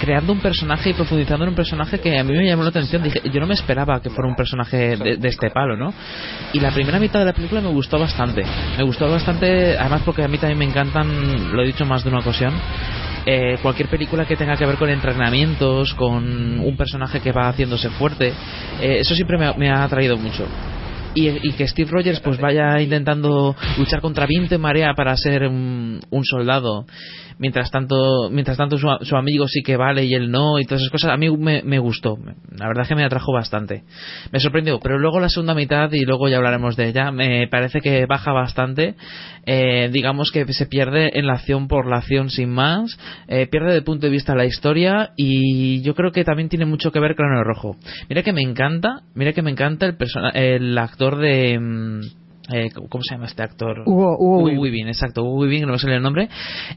creando un personaje y profundizando en un personaje que a mí me llamó la atención. Dije, yo no me esperaba que fuera un personaje de, de este palo, ¿no? Y la primera mitad de la película me gustó bastante. Me gustó bastante, además porque a mí también me encantan, lo he dicho más de una ocasión, eh, cualquier película que tenga que ver con entrenamientos, con un personaje que va haciéndose fuerte, eh, eso siempre me, me ha atraído mucho y, que Steve Rogers pues vaya intentando luchar contra viento y marea para ser un, soldado. Mientras tanto mientras tanto su, amigo sí que vale y él no y todas esas cosas a mí me, gustó. La verdad es que me atrajo bastante. Me sorprendió pero luego la segunda mitad y luego ya hablaremos de ella me parece que baja bastante. Eh, digamos que se pierde en la acción por la acción sin más eh, pierde de punto de vista la historia y yo creo que también tiene mucho que ver con el rojo. Mira que me encanta mira que me encanta el actor de... Mm, eh, ¿Cómo se llama este actor? Hugo, Hugo, Weaving. exacto. Hugo Weaving, no me sale el nombre.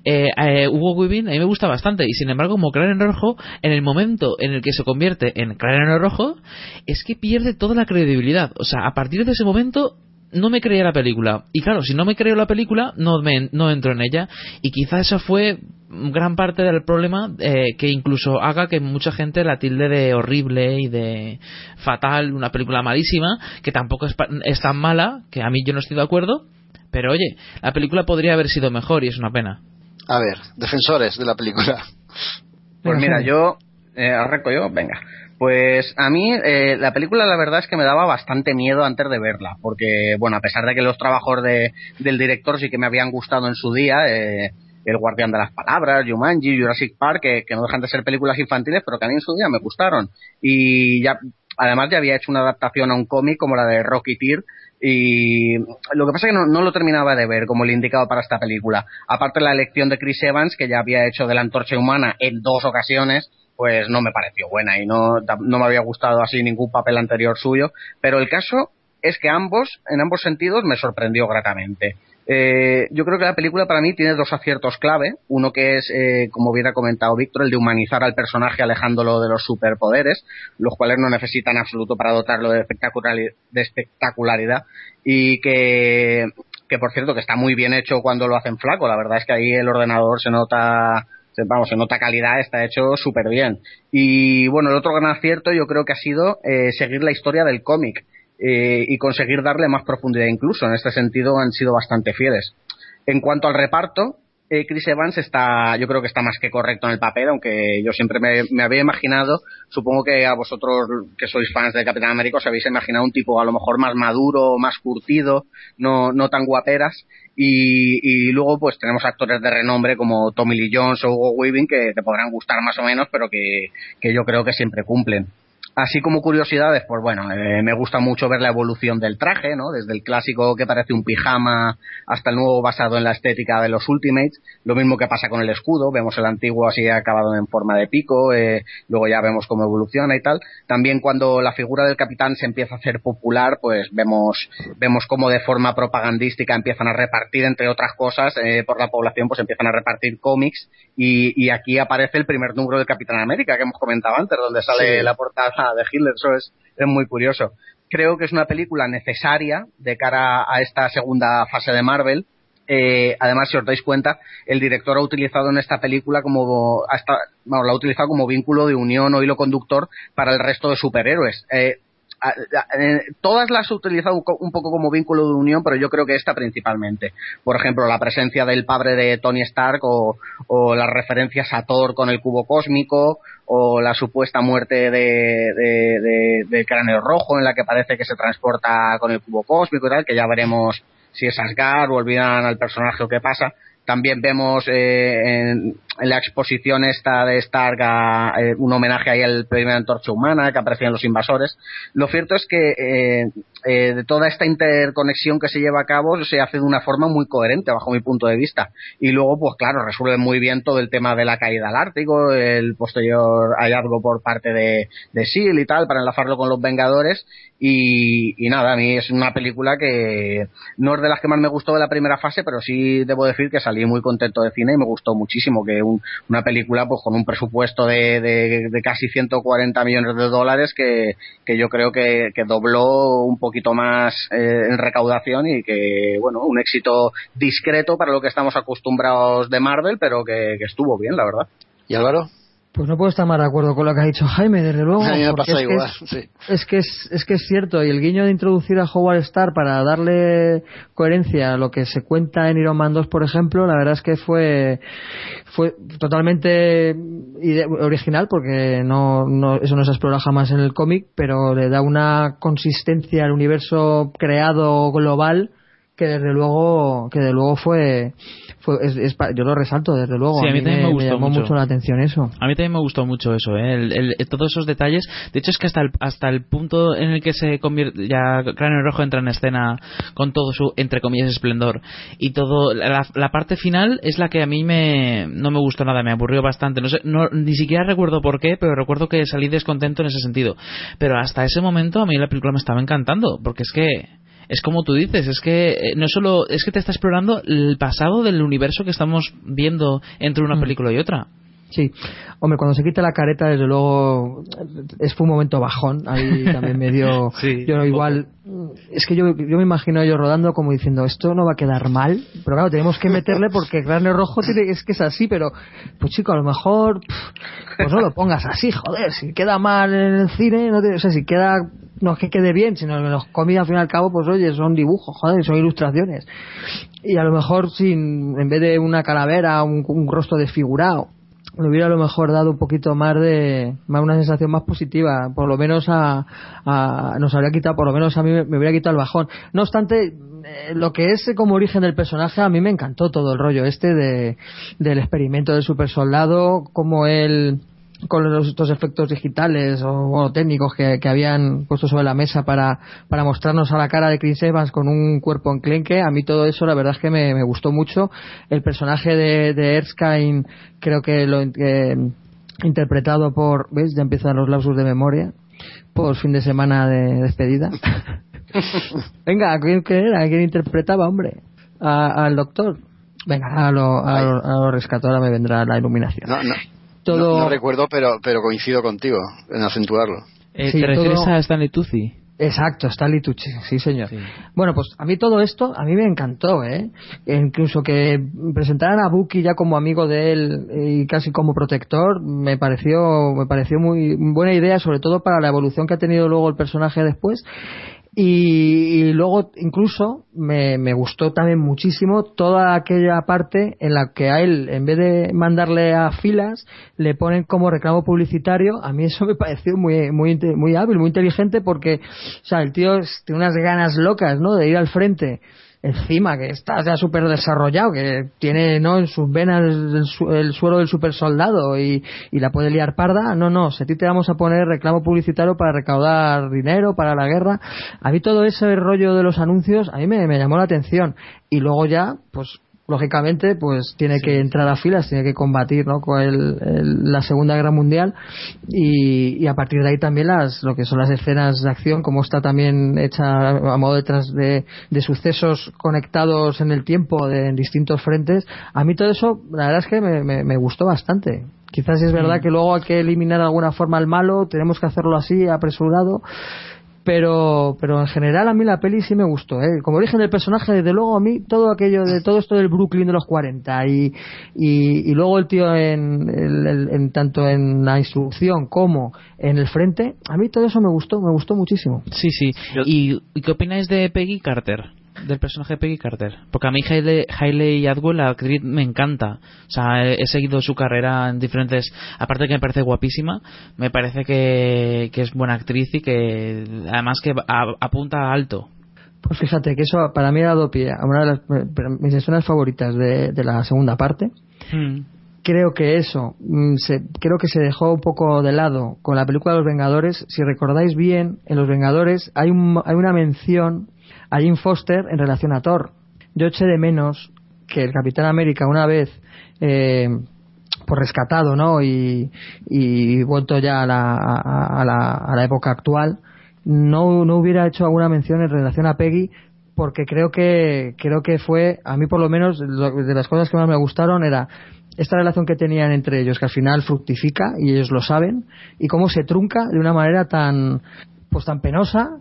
Eh, eh, Hugo Weaving a mí me gusta bastante. Y sin embargo, como en Rojo, en el momento en el que se convierte en en Rojo, es que pierde toda la credibilidad. O sea, a partir de ese momento no me creía la película. Y claro, si no me creo la película, no, me, no entro en ella. Y quizá eso fue gran parte del problema eh, que incluso haga que mucha gente la tilde de horrible y de fatal, una película malísima, que tampoco es, es tan mala, que a mí yo no estoy de acuerdo. Pero oye, la película podría haber sido mejor y es una pena. A ver, defensores de la película. Pues mira, yo eh, arranco yo, venga. Pues a mí eh, la película la verdad es que me daba bastante miedo antes de verla, porque bueno, a pesar de que los trabajos de, del director sí que me habían gustado en su día, eh, El Guardián de las Palabras, Jumanji, Jurassic Park, que, no dejan de ser películas infantiles, pero que a mí en su día me gustaron. Y ya, además ya había hecho una adaptación a un cómic como la de Rocky Tear, y lo que pasa es que no, lo terminaba de ver como el indicado para esta película. Aparte la elección de Chris Evans, que ya había hecho de la antorcha humana en dos ocasiones, pues no me pareció buena y no, no me había gustado así ningún papel anterior suyo. Pero el caso es que ambos, en ambos sentidos, me sorprendió gratamente. Eh, yo creo que la película para mí tiene dos aciertos clave. Uno que es, eh, como hubiera comentado Víctor, el de humanizar al personaje alejándolo de los superpoderes, los cuales no necesitan absoluto para dotarlo de, de espectacularidad. Y que, que, por cierto, que está muy bien hecho cuando lo hacen flaco. La verdad es que ahí el ordenador se nota vamos, en nota calidad, está hecho súper bien. Y bueno, el otro gran acierto yo creo que ha sido eh, seguir la historia del cómic eh, y conseguir darle más profundidad incluso. En este sentido han sido bastante fieles. En cuanto al reparto, eh, Chris Evans está, yo creo que está más que correcto en el papel, aunque yo siempre me, había imaginado, supongo que a vosotros que sois fans de Capitán América os habéis imaginado un tipo a lo mejor más maduro, más curtido, no, no tan guaperas, y, luego pues tenemos actores de renombre como Tommy Lee Jones o Hugo Weaving que te podrán gustar más o menos, pero que yo creo que siempre cumplen. Así como curiosidades, pues bueno, eh, me gusta mucho ver la evolución del traje, ¿no? Desde el clásico que parece un pijama hasta el nuevo basado en la estética de los Ultimates. Lo mismo que pasa con el escudo, vemos el antiguo así acabado en forma de pico, eh, luego ya vemos cómo evoluciona y tal. También cuando la figura del capitán se empieza a hacer popular, pues vemos, vemos cómo de forma propagandística empiezan a repartir, entre otras cosas, eh, por la población, pues empiezan a repartir cómics y, y, aquí aparece el primer número del Capitán América que hemos comentado antes, donde sale la portada de Hitler, eso es, es muy curioso. Creo que es una película necesaria de cara a esta segunda fase de Marvel. Eh, además, si os dais cuenta, el director ha utilizado en esta película como hasta, la ha utilizado como vínculo de unión o hilo conductor para el resto de superhéroes. Eh, todas las he utilizado un poco como vínculo de unión, pero yo creo que esta principalmente. Por ejemplo, la presencia del padre de Tony Stark o, las referencias a Thor con el cubo cósmico o la supuesta muerte de, de, Cráneo Rojo en la que parece que se transporta con el cubo cósmico y tal, que ya veremos si es Asgard o olvidan al personaje o qué pasa. También vemos eh, en, la exposición esta de Stark eh, un homenaje ahí al primer antorcha humana que aparecían los invasores. Lo cierto es que eh, eh, de toda esta interconexión que se lleva a cabo se hace de una forma muy coherente bajo mi punto de vista. Y luego, pues claro, resuelve muy bien todo el tema de la caída al Ártico, el posterior hallazgo por parte de, de SEAL y tal, para enlazarlo con los Vengadores. Y, nada, a mí es una película que no es de las que más me gustó de la primera fase, pero sí debo decir que salí muy contento de cine y me gustó muchísimo. Que una película pues con un presupuesto de, de, casi 140 millones de dólares que, que yo creo que, que dobló un poco poquito más eh, en recaudación y que, bueno, un éxito discreto para lo que estamos acostumbrados de Marvel, pero que, estuvo bien, la verdad. ¿Y Álvaro? Pues no puedo estar más de acuerdo con lo que ha dicho Jaime, desde luego. A mí me porque pasa es que es- sí. Es que es, es que es cierto, y el guiño de introducir a Howard Starr para darle coherencia a lo que se cuenta en Iron Man 2, por ejemplo, la verdad es que fue fue totalmente original porque no, no eso no se explora jamás en el cómic, pero le da una consistencia al universo creado global que desde luego que desde luego fue, fue es- es pa- yo lo resalto desde luego Sí, a mí también me gustó llamó mucho. mucho la atención eso A mí también me gustó mucho eso, ¿eh? El- el- todos esos detalles. De hecho, es que hasta el, hasta el punto en el que se convierte, ya Cráneo Rojo entra en escena con todo su, entre comillas, esplendor. Y todo, la, la parte final es la que a mí me, no me gustó nada, me aburrió bastante. No sé, no, ni siquiera recuerdo por qué, pero recuerdo que salí descontento en ese sentido. Pero hasta ese momento a mí la película me estaba encantando, porque es que, es como tú dices, es que eh, no solo es que te está explorando el pasado del universo que estamos viendo entre una película y otra. Sí, hombre, cuando se quita la careta, desde luego, es fue un momento bajón. Ahí también me dio. Sí, yo igual. Es que yo, yo me imagino yo rodando como diciendo, esto no va a quedar mal. Pero claro, tenemos que meterle porque Cráneo Rojo tiene, es que es así, pero. Pues chico, a lo mejor. Pues no lo pongas así, joder. Si queda mal en el cine, no te- o sea, si queda. No es que quede bien, sino que los cómics al fin y al cabo, pues oye, son dibujos, joder, son ilustraciones. Y a lo mejor, sin en vez de una calavera, un, un rostro desfigurado, le hubiera a lo mejor dado un poquito más de más una sensación más positiva por lo menos a, a- nos habría quitado por lo menos a mí me, hubiera quitado el bajón no obstante eh, lo que es como origen del personaje a mí me encantó todo el rollo este de del experimento del super soldado como él con los, estos efectos digitales o, o técnicos que, que habían puesto sobre la mesa para, para mostrarnos a la cara de Chris Evans con un cuerpo enclenque. A mí todo eso la verdad es que me, me gustó mucho. El personaje de, de Erskine creo que lo eh, interpretado por, ¿ves? Ya empiezan los lapsus de memoria por fin de semana de despedida. Venga, ¿quién, era? ¿Quién interpretaba, hombre? A- al doctor. Venga, ahora lo, ahora lo- ahora lo me vendrá la iluminación. No, no, Todo- no, no recuerdo, pero, pero coincido contigo en acentuarlo. Eh, Sí, ¿Te refieres todo- a Stanley Tucci? Exacto, Stanley Tucci, sí señor. Bueno, pues a mí todo esto, a mí me encantó, ¿eh? Incluso que presentaran a Bucky ya como amigo de él y casi como protector, me pareció, me pareció muy buena idea, sobre todo para la evolución que ha tenido luego el personaje después. Y, y luego incluso me, me gustó también muchísimo toda aquella parte en la que a él, en vez de mandarle a filas, le ponen como reclamo publicitario. A mí eso me pareció muy, muy, muy hábil, muy inteligente porque, o sea, el tío tiene unas ganas locas, ¿no? De ir al frente. Encima, que está ya súper desarrollado, que tiene, ¿no? En sus venas el, el suelo del super soldado y, y la puede liar parda. No, no, si a ti te vamos a poner reclamo publicitario para recaudar dinero para la guerra. A mí todo ese rollo de los anuncios, a mí me, me llamó la atención. Y luego ya, pues, lógicamente pues tiene que entrar a filas tiene que combatir ¿no? con el- el- la segunda guerra mundial. Y, y a partir de ahí también las lo que son las escenas de acción como está también hecha a modo de, tras- de, de sucesos conectados en el tiempo de, en distintos frentes a mí todo eso la verdad es que me, me- me gustó bastante. Quizás es verdad que luego hay que eliminar de alguna forma al malo tenemos que hacerlo así apresurado pero pero en general a mí la peli sí me gustó ¿eh? como origen del personaje desde luego a mí todo aquello de todo esto del Brooklyn de los 40 y, y, y luego el tío en, el- el- en tanto en la instrucción como en el frente a mí todo eso me gustó me gustó muchísimo Sí, sí. ¿Y, y qué opináis de Peggy Carter? Del personaje de Peggy Carter. Porque a mí Hailey, Hailey Atwell, la actriz, me encanta. O sea, he, he seguido su carrera en diferentes... Aparte que me parece guapísima, me parece que, que es buena actriz y que además que a- apunta alto. Pues fíjate que eso para mí ha dado pie a una de las mis escenas favoritas de, de la segunda parte. Creo que eso, mm, se, creo que se dejó un poco de lado con la película de Los Vengadores. Si recordáis bien, en Los Vengadores hay, un, hay una mención a Jim Foster en relación a Thor. Yo eché de menos que el Capitán América una vez eh, por rescatado ¿no? y, vuelto ya a la, a, a la, a la época actual no, no hubiera hecho alguna mención en relación a Peggy porque creo que creo que fue a mí por lo menos de las cosas que más me gustaron era esta relación que tenían entre ellos que al final fructifica y ellos lo saben y cómo se trunca de una manera tan pues tan penosa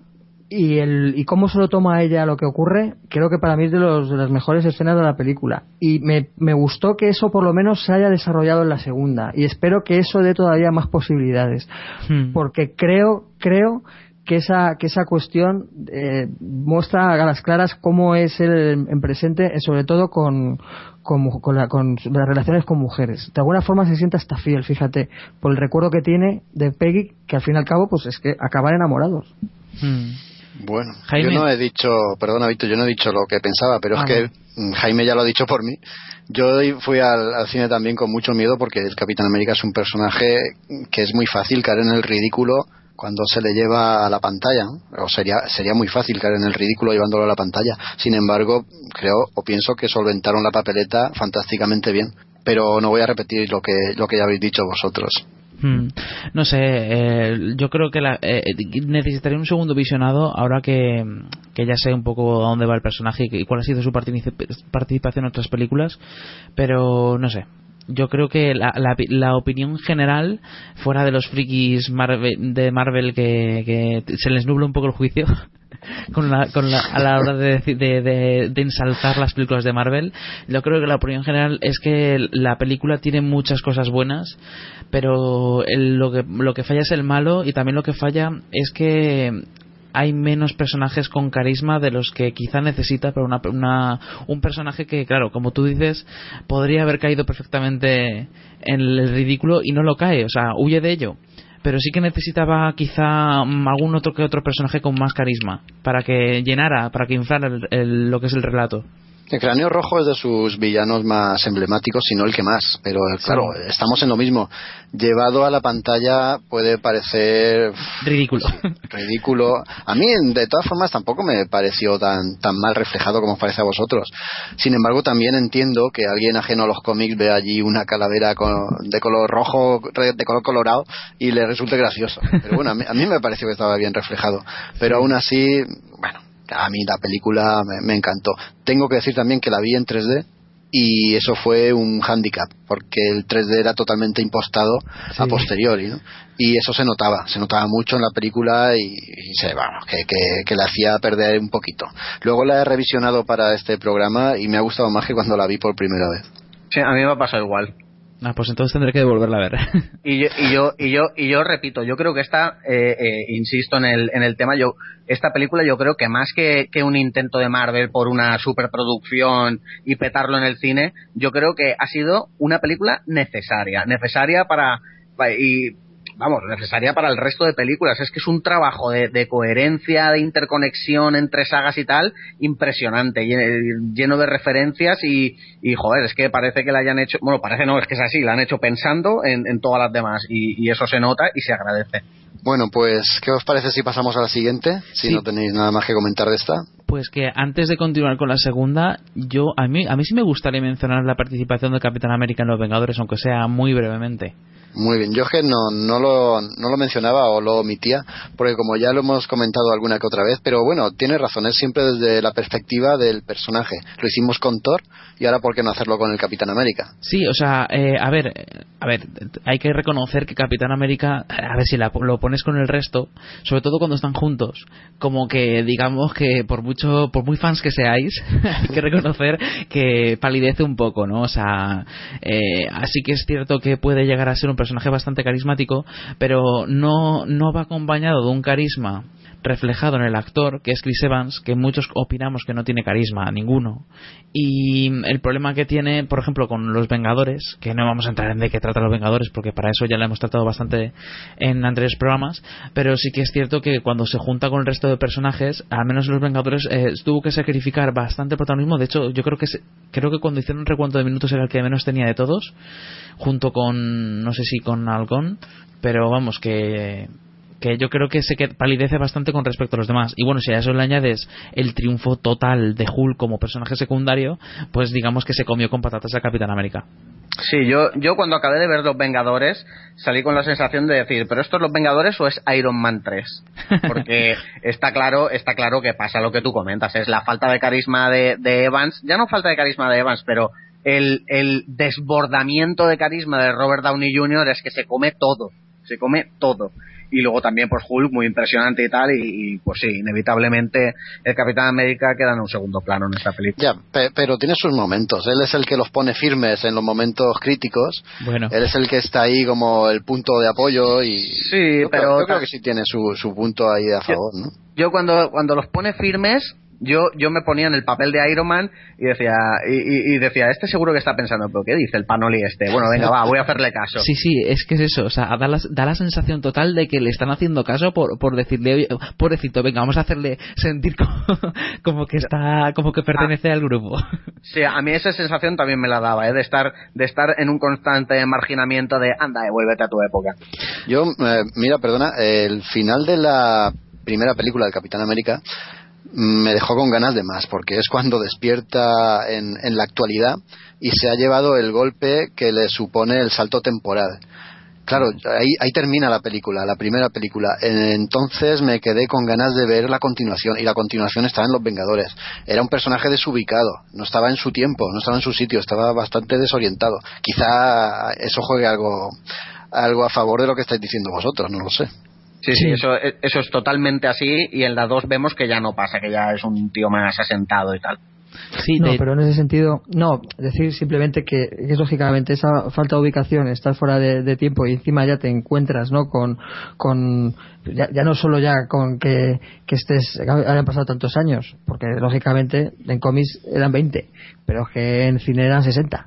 y, el, y cómo se lo toma ella lo que ocurre, creo que para mí es de, los, de las mejores escenas de la película. Y me, me gustó que eso por lo menos se haya desarrollado en la segunda. Y espero que eso dé todavía más posibilidades. Hmm. Porque creo, creo que esa, que esa cuestión eh, muestra a las claras cómo es él en presente, eh, sobre todo con, con, con la- con las relaciones con mujeres. De alguna forma se siente hasta fiel, fíjate, por el recuerdo que tiene de Peggy, que al fin y al cabo, pues es que acaban enamorados. Bueno, Jaime. yo no he dicho, perdona Víctor, yo no he dicho lo que pensaba, pero Ah, es que mm, Jaime ya lo ha dicho por mí. Yo fui al, al cine también con mucho miedo porque el Capitán América es un personaje que es muy fácil caer en el ridículo cuando se le lleva a la pantalla, ¿no? o sería sería muy fácil caer en el ridículo llevándolo a la pantalla. Sin embargo, creo o pienso que solventaron la papeleta fantásticamente bien. Pero no voy a repetir lo que lo que ya habéis dicho vosotros. Hmm. No sé, eh, yo creo que la, eh, necesitaría un segundo visionado ahora que, que ya sé un poco a dónde va el personaje y, cuál ha sido su particip- participación en otras películas, pero no sé. Yo creo que la, la, opinión general, fuera de los frikis de Marvel que, que se les nubla un poco el juicio, con la, con la, a la hora de, de, de, de ensalzar las películas de Marvel. Yo creo que la opinión general es que la película tiene muchas cosas buenas, pero el- lo, que, lo que falla es el malo y también lo que falla es que hay menos personajes con carisma de los que quizá necesita pero una, una- un personaje que claro como tú dices podría haber caído perfectamente en el ridículo y no lo cae o sea huye de ello pero sí que necesitaba quizá mm, algún otro que otro personaje con más carisma para que llenara para que inflara el- lo que es el relato El cráneo rojo es de sus villanos más emblemáticos, si no el que más. Pero claro, estamos en lo mismo. Llevado a la pantalla puede parecer ridículo ridículo. A mí, de todas formas, tampoco me pareció tan, tan mal reflejado como os parece a vosotros. Sin embargo, también entiendo que alguien ajeno a los cómics ve allí una calavera con- de color rojo, de color colorado, y le resulte gracioso. Pero bueno, a mí, a mí me pareció que estaba bien reflejado. Pero aún así, bueno, a mí la película me, me encantó. Tengo que decir también que la vi en 3D y eso fue un hándicap porque el 3D era totalmente impostado a posteriori ¿no? y eso se notaba se notaba mucho en la película y, y se vamos que, que, que le hacía perder un poquito luego la he revisionado para este programa y me ha gustado más que cuando la vi por primera vez Sí, a mí me ha pasado igual. Ah, pues entonces tendré que devolverla a ver. Y yo, y yo, y yo, y yo repito, yo creo que esta, eh, eh, insisto en el, en el tema, yo, esta película yo creo que más que, que un intento de Marvel por una superproducción y petarlo en el cine, yo creo que ha sido una película necesaria, necesaria para, pa- y, vamos, necesaria para el resto de películas. Es que es un trabajo de, de coherencia, de interconexión entre sagas y tal, impresionante, lleno, lleno de referencias y, y, joder, es que parece que la hayan hecho, bueno, parece no, es que es así, la han hecho pensando en, en todas las demás y, y eso se nota y se agradece. bueno pues ¿qué os parece si pasamos a la siguiente? si Sí. no tenéis nada más que comentar de esta Pues que antes de continuar con la segunda, yo a mí a mí sí me gustaría mencionar la participación del Capitán América en Los Vengadores, aunque sea muy brevemente. Muy bien, yo que no, lo, no lo mencionaba o lo omitía, porque como ya lo hemos comentado alguna que otra vez, pero bueno, tiene razón, es siempre desde la perspectiva del personaje. Lo hicimos con Thor y ahora ¿por qué no hacerlo con el Capitán América? Sí, o sea, eh, a ver, a ver, hay que reconocer que Capitán América, a ver si la- lo pones con el resto, sobre todo cuando están juntos, como que digamos que por mucho, por muy fans que seáis, hay que reconocer que palidece un poco, ¿no? O sea, eh, así que es cierto que puede llegar a ser un personaje bastante carismático, pero no, no va acompañado de un carisma reflejado en el actor, que es Chris Evans, que muchos opinamos que no tiene carisma, ninguno. Y el problema que tiene, por ejemplo, con los Vengadores, que no vamos a entrar en de qué trata los Vengadores, porque para eso ya lo hemos tratado bastante en anteriores programas, pero sí que es cierto que cuando se junta con el resto de personajes, al menos los Vengadores eh, tuvo que sacrificar bastante protagonismo. De hecho, yo creo que se- creo que cuando hicieron un recuento de minutos era el que menos tenía de todos, junto con no sé si con Halcón, pero vamos que que yo creo que se palidece bastante con respecto a los demás. Y bueno, si a eso le añades el triunfo total de Hulk como personaje secundario, pues digamos que se comió con patatas a Capitán América. Sí, yo, yo cuando acabé de ver Los Vengadores salí con la sensación de decir, ¿pero esto es Los Vengadores o es Iron Man 3? Porque está claro, está claro que pasa lo que tú comentas, es la falta de carisma de, de Evans, ya no falta de carisma de Evans, pero el, el desbordamiento de carisma de Robert Downey Jr. es que se come todo, se come todo. Y luego también pues Hulk muy impresionante y tal y, pues sí inevitablemente el Capitán América queda en un segundo plano en esta película. Ya pero tiene sus momentos. Él es el que los pone firmes en los momentos críticos. Bueno. Él es el que está ahí como el punto de apoyo y sí yo pero creo, yo creo que sí tiene su, su punto ahí a favor ¿no? yo cuando cuando los pone firmes yo, yo me ponía en el papel de Iron Man y decía, y, y, decía, este seguro que está pensando, pero ¿qué dice el panoli este? Bueno, venga, va, voy a hacerle caso. Sí, sí, es que es eso, o sea, da la, da la sensación total de que le están haciendo caso por, por decirle, oye, pobrecito, venga, vamos a hacerle sentir como, como que está, como que pertenece al grupo. Sí, a mí esa sensación también me la daba, ¿eh? de estar, de estar en un constante marginamiento de, anda, vuélvete a tu época. Yo, eh, mira, perdona, el final de la primera película del Capitán América, me dejó con ganas de más, porque es cuando despierta en, la actualidad y se ha llevado el golpe que le supone el salto temporal. Claro, ahí, ahí termina la película, la primera película. Entonces me quedé con ganas de ver la continuación y la continuación estaba en Los Vengadores. Era un personaje desubicado, no estaba en su tiempo, no estaba en su sitio, estaba bastante desorientado. Quizá eso juegue algo, algo a favor de lo que estáis diciendo vosotros, no lo sé. Sí, sí, eso, eso es totalmente así y en la 2 vemos que ya no pasa, que ya es un tío más asentado y tal. Sí, no, pero en ese sentido, no, decir simplemente que, es lógicamente esa falta de ubicación, estar fuera de, de, tiempo y encima ya te encuentras, ¿no? Con, con ya, ya no solo ya con que, que estés, hayan pasado tantos años, porque lógicamente en cómics eran 20, pero que en cine eran 60.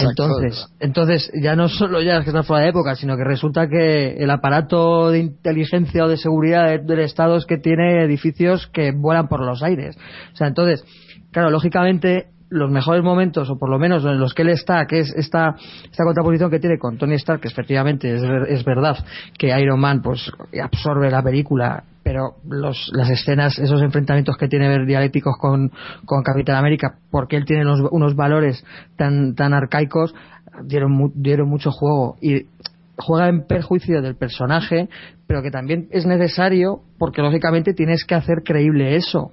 Entonces, entonces ya no solo ya es que está fuera de época, sino que resulta que el aparato de inteligencia o de seguridad del Estado es que tiene edificios que vuelan por los aires. O sea, entonces, claro, lógicamente los mejores momentos, o por lo menos en los que él está, que es esta, esta contraposición que tiene con Tony Stark, que efectivamente es, es verdad que Iron Man pues absorbe la película, pero los, las escenas, esos enfrentamientos que tiene dialécticos con, con Capitán América, porque él tiene unos, unos valores tan, tan arcaicos, dieron, dieron mucho juego. Y juega en perjuicio del personaje, pero que también es necesario porque lógicamente tienes que hacer creíble eso.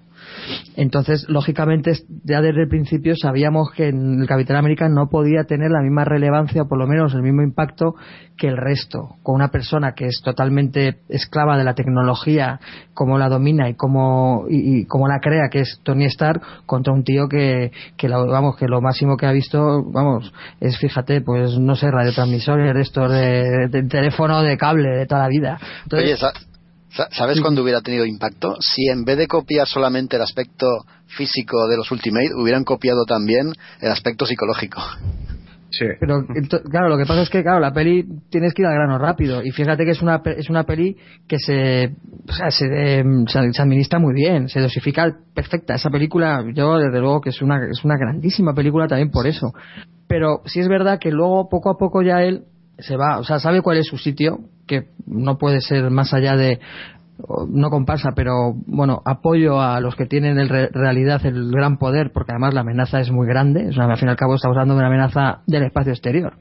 Entonces, lógicamente, ya desde el principio sabíamos que el Capitán América no podía tener la misma relevancia, o por lo menos el mismo impacto que el resto. Con una persona que es totalmente esclava de la tecnología, como la domina y como, y, y como la crea, que es Tony Stark, contra un tío que, que, lo, vamos, que lo máximo que ha visto, vamos, es, fíjate, pues no sé, radiotransmisores de estos de, de, teléfono de cable de toda la vida. Entonces, Oye, ¿Sabes cuándo hubiera tenido impacto? Si en vez de copiar solamente el aspecto físico de los Ultimate, hubieran copiado también el aspecto psicológico. Sí. Pero claro, lo que pasa es que claro, la peli tienes que ir al grano rápido y fíjate que es una es una peli que se o sea, se, eh, se, se, administra muy bien, se dosifica perfecta. Esa película, yo desde luego que es una es una grandísima película también por eso. Pero sí es verdad que luego poco a poco ya él se va, o sea, sabe cuál es su sitio, que no puede ser más allá de no comparsa, pero bueno, apoyo a los que tienen en re realidad el gran poder, porque además la amenaza es muy grande, es una, al fin y al cabo estamos hablando de una amenaza del espacio exterior.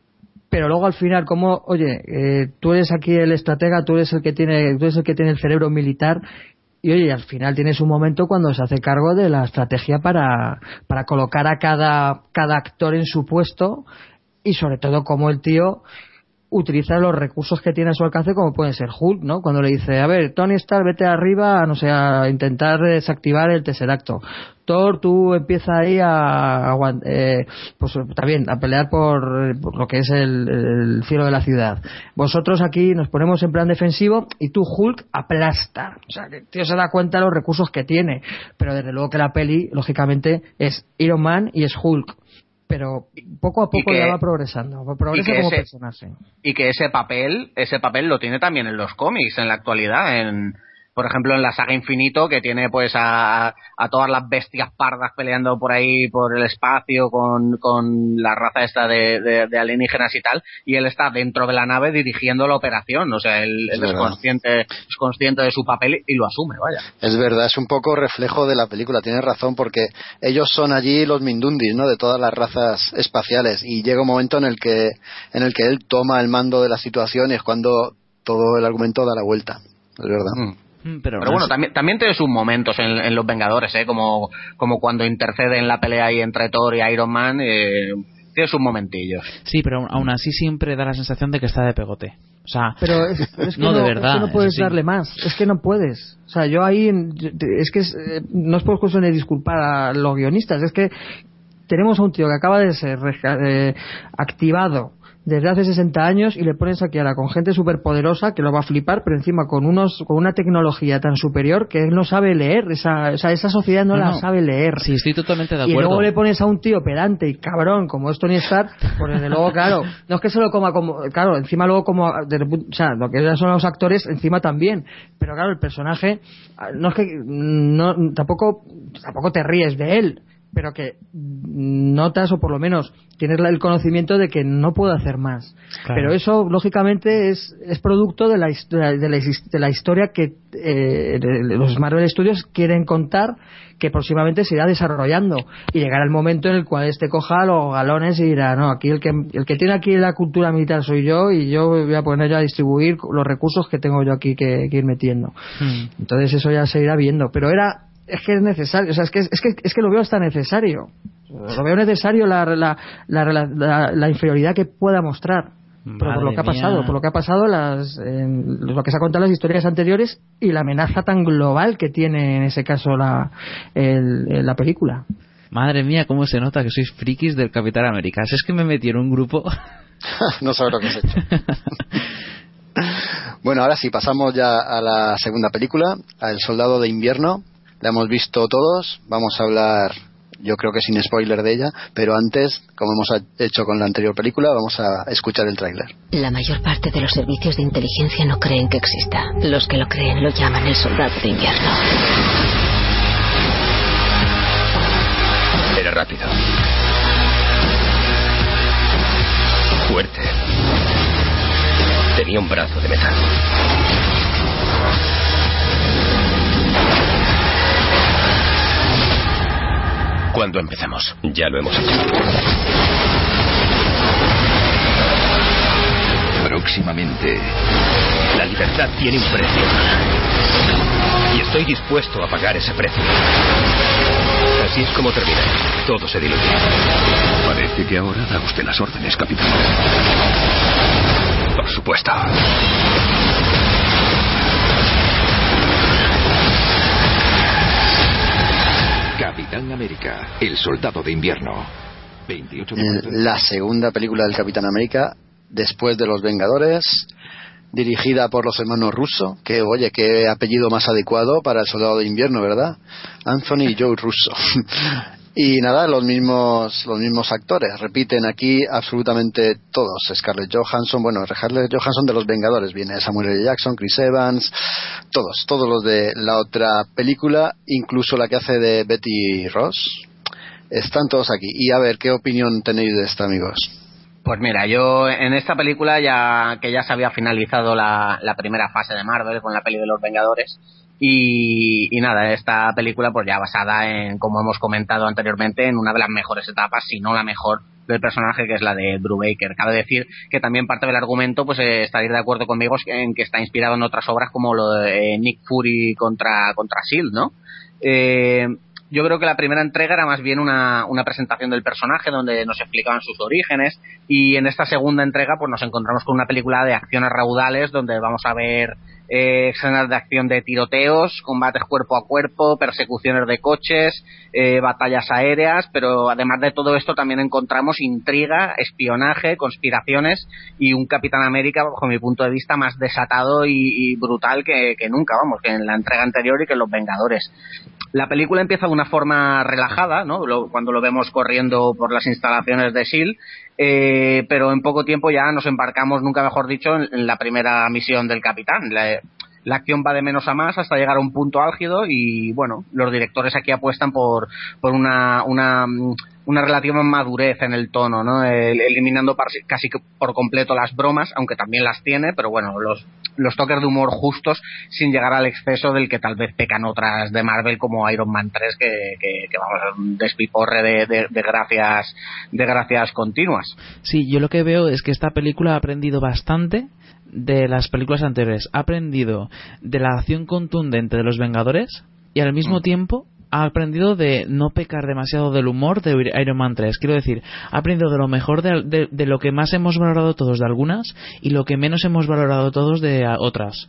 Pero luego al final, como, oye, eh, tú eres aquí el estratega, tú eres el que tiene, tú eres el que tiene el cerebro militar, y oye, al final tienes un momento cuando se hace cargo de la estrategia para, para colocar a cada, cada actor en su puesto, y sobre todo como el tío utilizar los recursos que tiene a su alcance como pueden ser Hulk, ¿no? Cuando le dice, a ver, Tony Stark, vete arriba, no sé, a intentar desactivar el Tesseracto. Thor, tú empieza ahí a, a eh, pues también a pelear por, lo que es el, el, cielo de la ciudad. Vosotros aquí nos ponemos en plan defensivo y tú Hulk aplasta. O sea, que el tío se da cuenta de los recursos que tiene. Pero desde luego que la peli, lógicamente, es Iron Man y es Hulk pero poco a poco que, ya va progresando, progresa como ese, personaje. Y que ese papel, ese papel lo tiene también en los cómics en la actualidad, en por ejemplo en la saga Infinito que tiene pues a, a todas las bestias pardas peleando por ahí por el espacio con, con la raza esta de, de, de, alienígenas y tal y él está dentro de la nave dirigiendo la operación. O sea él, él es, es consciente es consciente de su papel y lo asume vaya. Es verdad es un poco reflejo de la película tienes razón porque ellos son allí los Mindundis no de todas las razas espaciales y llega un momento en el que en el que él toma el mando de la situación y es cuando todo el argumento da la vuelta es verdad. Mm. Pero, pero, bueno, también, también tiene sus momentos en, en, Los Vengadores, ¿eh? Como, como cuando intercede en la pelea ahí entre Thor y Iron Man, eh, tiene sus momentillos. Sí, pero aún así siempre da la sensación de que está de pegote. O sea, pero es, es que no, no, de es verdad. que no puedes darle más, es que no puedes. O sea, yo ahí, es que es, eh, no es por cuestión de disculpar a los guionistas, es que tenemos a un tío que acaba de ser eh, activado desde hace 60 años y le pones aquí ahora con gente súper poderosa que lo va a flipar, pero encima con unos con una tecnología tan superior que él no sabe leer, esa, o sea, esa sociedad no, No, la no. sabe leer. Sí, estoy totalmente de Y acuerdo. luego le pones a un tío pedante y cabrón como es Tony Stark, pues desde luego, claro, no es que se lo coma como, claro, encima luego como, desde o sea, lo que son los actores, encima también, pero claro, el personaje, ah, no es que, no, tampoco, tampoco te ríes de él, pero que notas o por lo menos tienes el conocimiento de que no puedo hacer más. Claro. Pero eso, lógicamente, es, es producto de la, de la, de la historia que eh, los Marvel Studios quieren contar, que próximamente se irá desarrollando. Y llegará el momento en el cual este coja los galones y dirá, no, aquí el que, el que tiene aquí la cultura militar soy yo y yo voy a poner yo a distribuir los recursos que tengo yo aquí que, que ir metiendo. Hmm. Entonces eso ya se irá viendo. Pero era, es que es necesario, o sea, es que, es que, es que lo veo hasta necesario. Lo veo necesario la, la, la, la- la inferioridad que pueda mostrar. Pero por lo que ha pasado, por lo que ha pasado, las, en lo que se ha contado en las historias anteriores y la amenaza tan global que tiene en ese caso la, el- la película. Madre mía, cómo se nota que sois frikis del Capitán América. Si es que me metí en un grupo. no sabes lo que has hecho. Bueno, ahora sí, pasamos ya a la segunda película, a El Soldado de Invierno. La hemos visto todos, vamos a hablar, yo creo que sin spoiler de ella, pero antes, como hemos hecho con la anterior película, vamos a escuchar el tráiler. La mayor parte de los servicios de inteligencia no creen que exista. Los que lo creen lo llaman el soldado de invierno. Era rápido. Fuerte. Tenía un brazo de metal. ¿Cuándo empezamos? Ya lo hemos hecho. Próximamente, la libertad tiene un precio. Y estoy dispuesto a pagar ese precio. Así es como termina. Todo se diluye. Parece que ahora da usted las órdenes, capitán. Por supuesto. Capitán América, el soldado de invierno. 28 La segunda película del Capitán América, después de Los Vengadores, dirigida por los hermanos Russo, que oye, qué apellido más adecuado para el Soldado de Invierno, ¿verdad? Anthony y Joe Russo. Y nada, los mismos, los mismos actores. Repiten aquí absolutamente todos. Scarlett Johansson, bueno, Scarlett Johansson de los Vengadores viene, Samuel L. Jackson, Chris Evans, todos, todos los de la otra película, incluso la que hace de Betty Ross. Están todos aquí. Y a ver, ¿qué opinión tenéis de esto, amigos? Pues mira, yo en esta película ya que ya se había finalizado la, la primera fase de Marvel con la peli de los Vengadores y, y nada, esta película pues ya basada en, como hemos comentado anteriormente, en una de las mejores etapas, si no la mejor del personaje que es la de Drew Baker. Cabe decir que también parte del argumento, pues eh, estaréis de acuerdo conmigo en que está inspirado en otras obras como lo de eh, Nick Fury contra, contra Shield, ¿no? Eh, yo creo que la primera entrega era más bien una, una presentación del personaje donde nos explicaban sus orígenes y en esta segunda entrega pues nos encontramos con una película de acciones raudales donde vamos a ver eh, escenas de acción de tiroteos, combates cuerpo a cuerpo, persecuciones de coches, eh, batallas aéreas, pero además de todo esto también encontramos intriga, espionaje, conspiraciones y un Capitán América, bajo mi punto de vista, más desatado y, brutal que, que nunca, vamos, que en la entrega anterior y que en Los Vengadores. La película empieza de una forma relajada, ¿no? Cuando lo vemos corriendo por las instalaciones de SEAL, eh, pero en poco tiempo ya nos embarcamos, nunca mejor dicho, en, la primera misión del capitán. La, la acción va de menos a más hasta llegar a un punto álgido y bueno, los directores aquí apuestan por, por una, una, mm, una relativa madurez en el tono, ¿no? El- eliminando casi que por completo las bromas, aunque también las tiene, pero bueno, los, los toques de humor justos sin llegar al exceso del que tal vez pecan otras de Marvel como Iron Man 3 que, que, que vamos, un despiporre de, de, de gracias de gracias continuas. Sí, yo lo que veo es que esta película ha aprendido bastante de las películas anteriores. Ha aprendido de la acción contundente de los Vengadores y al mismo tiempo ha aprendido de no pecar demasiado del humor de Iron Man 3. Quiero decir, ha aprendido de lo mejor de, de, lo que más hemos valorado todos de algunas y lo que menos hemos valorado todos de otras.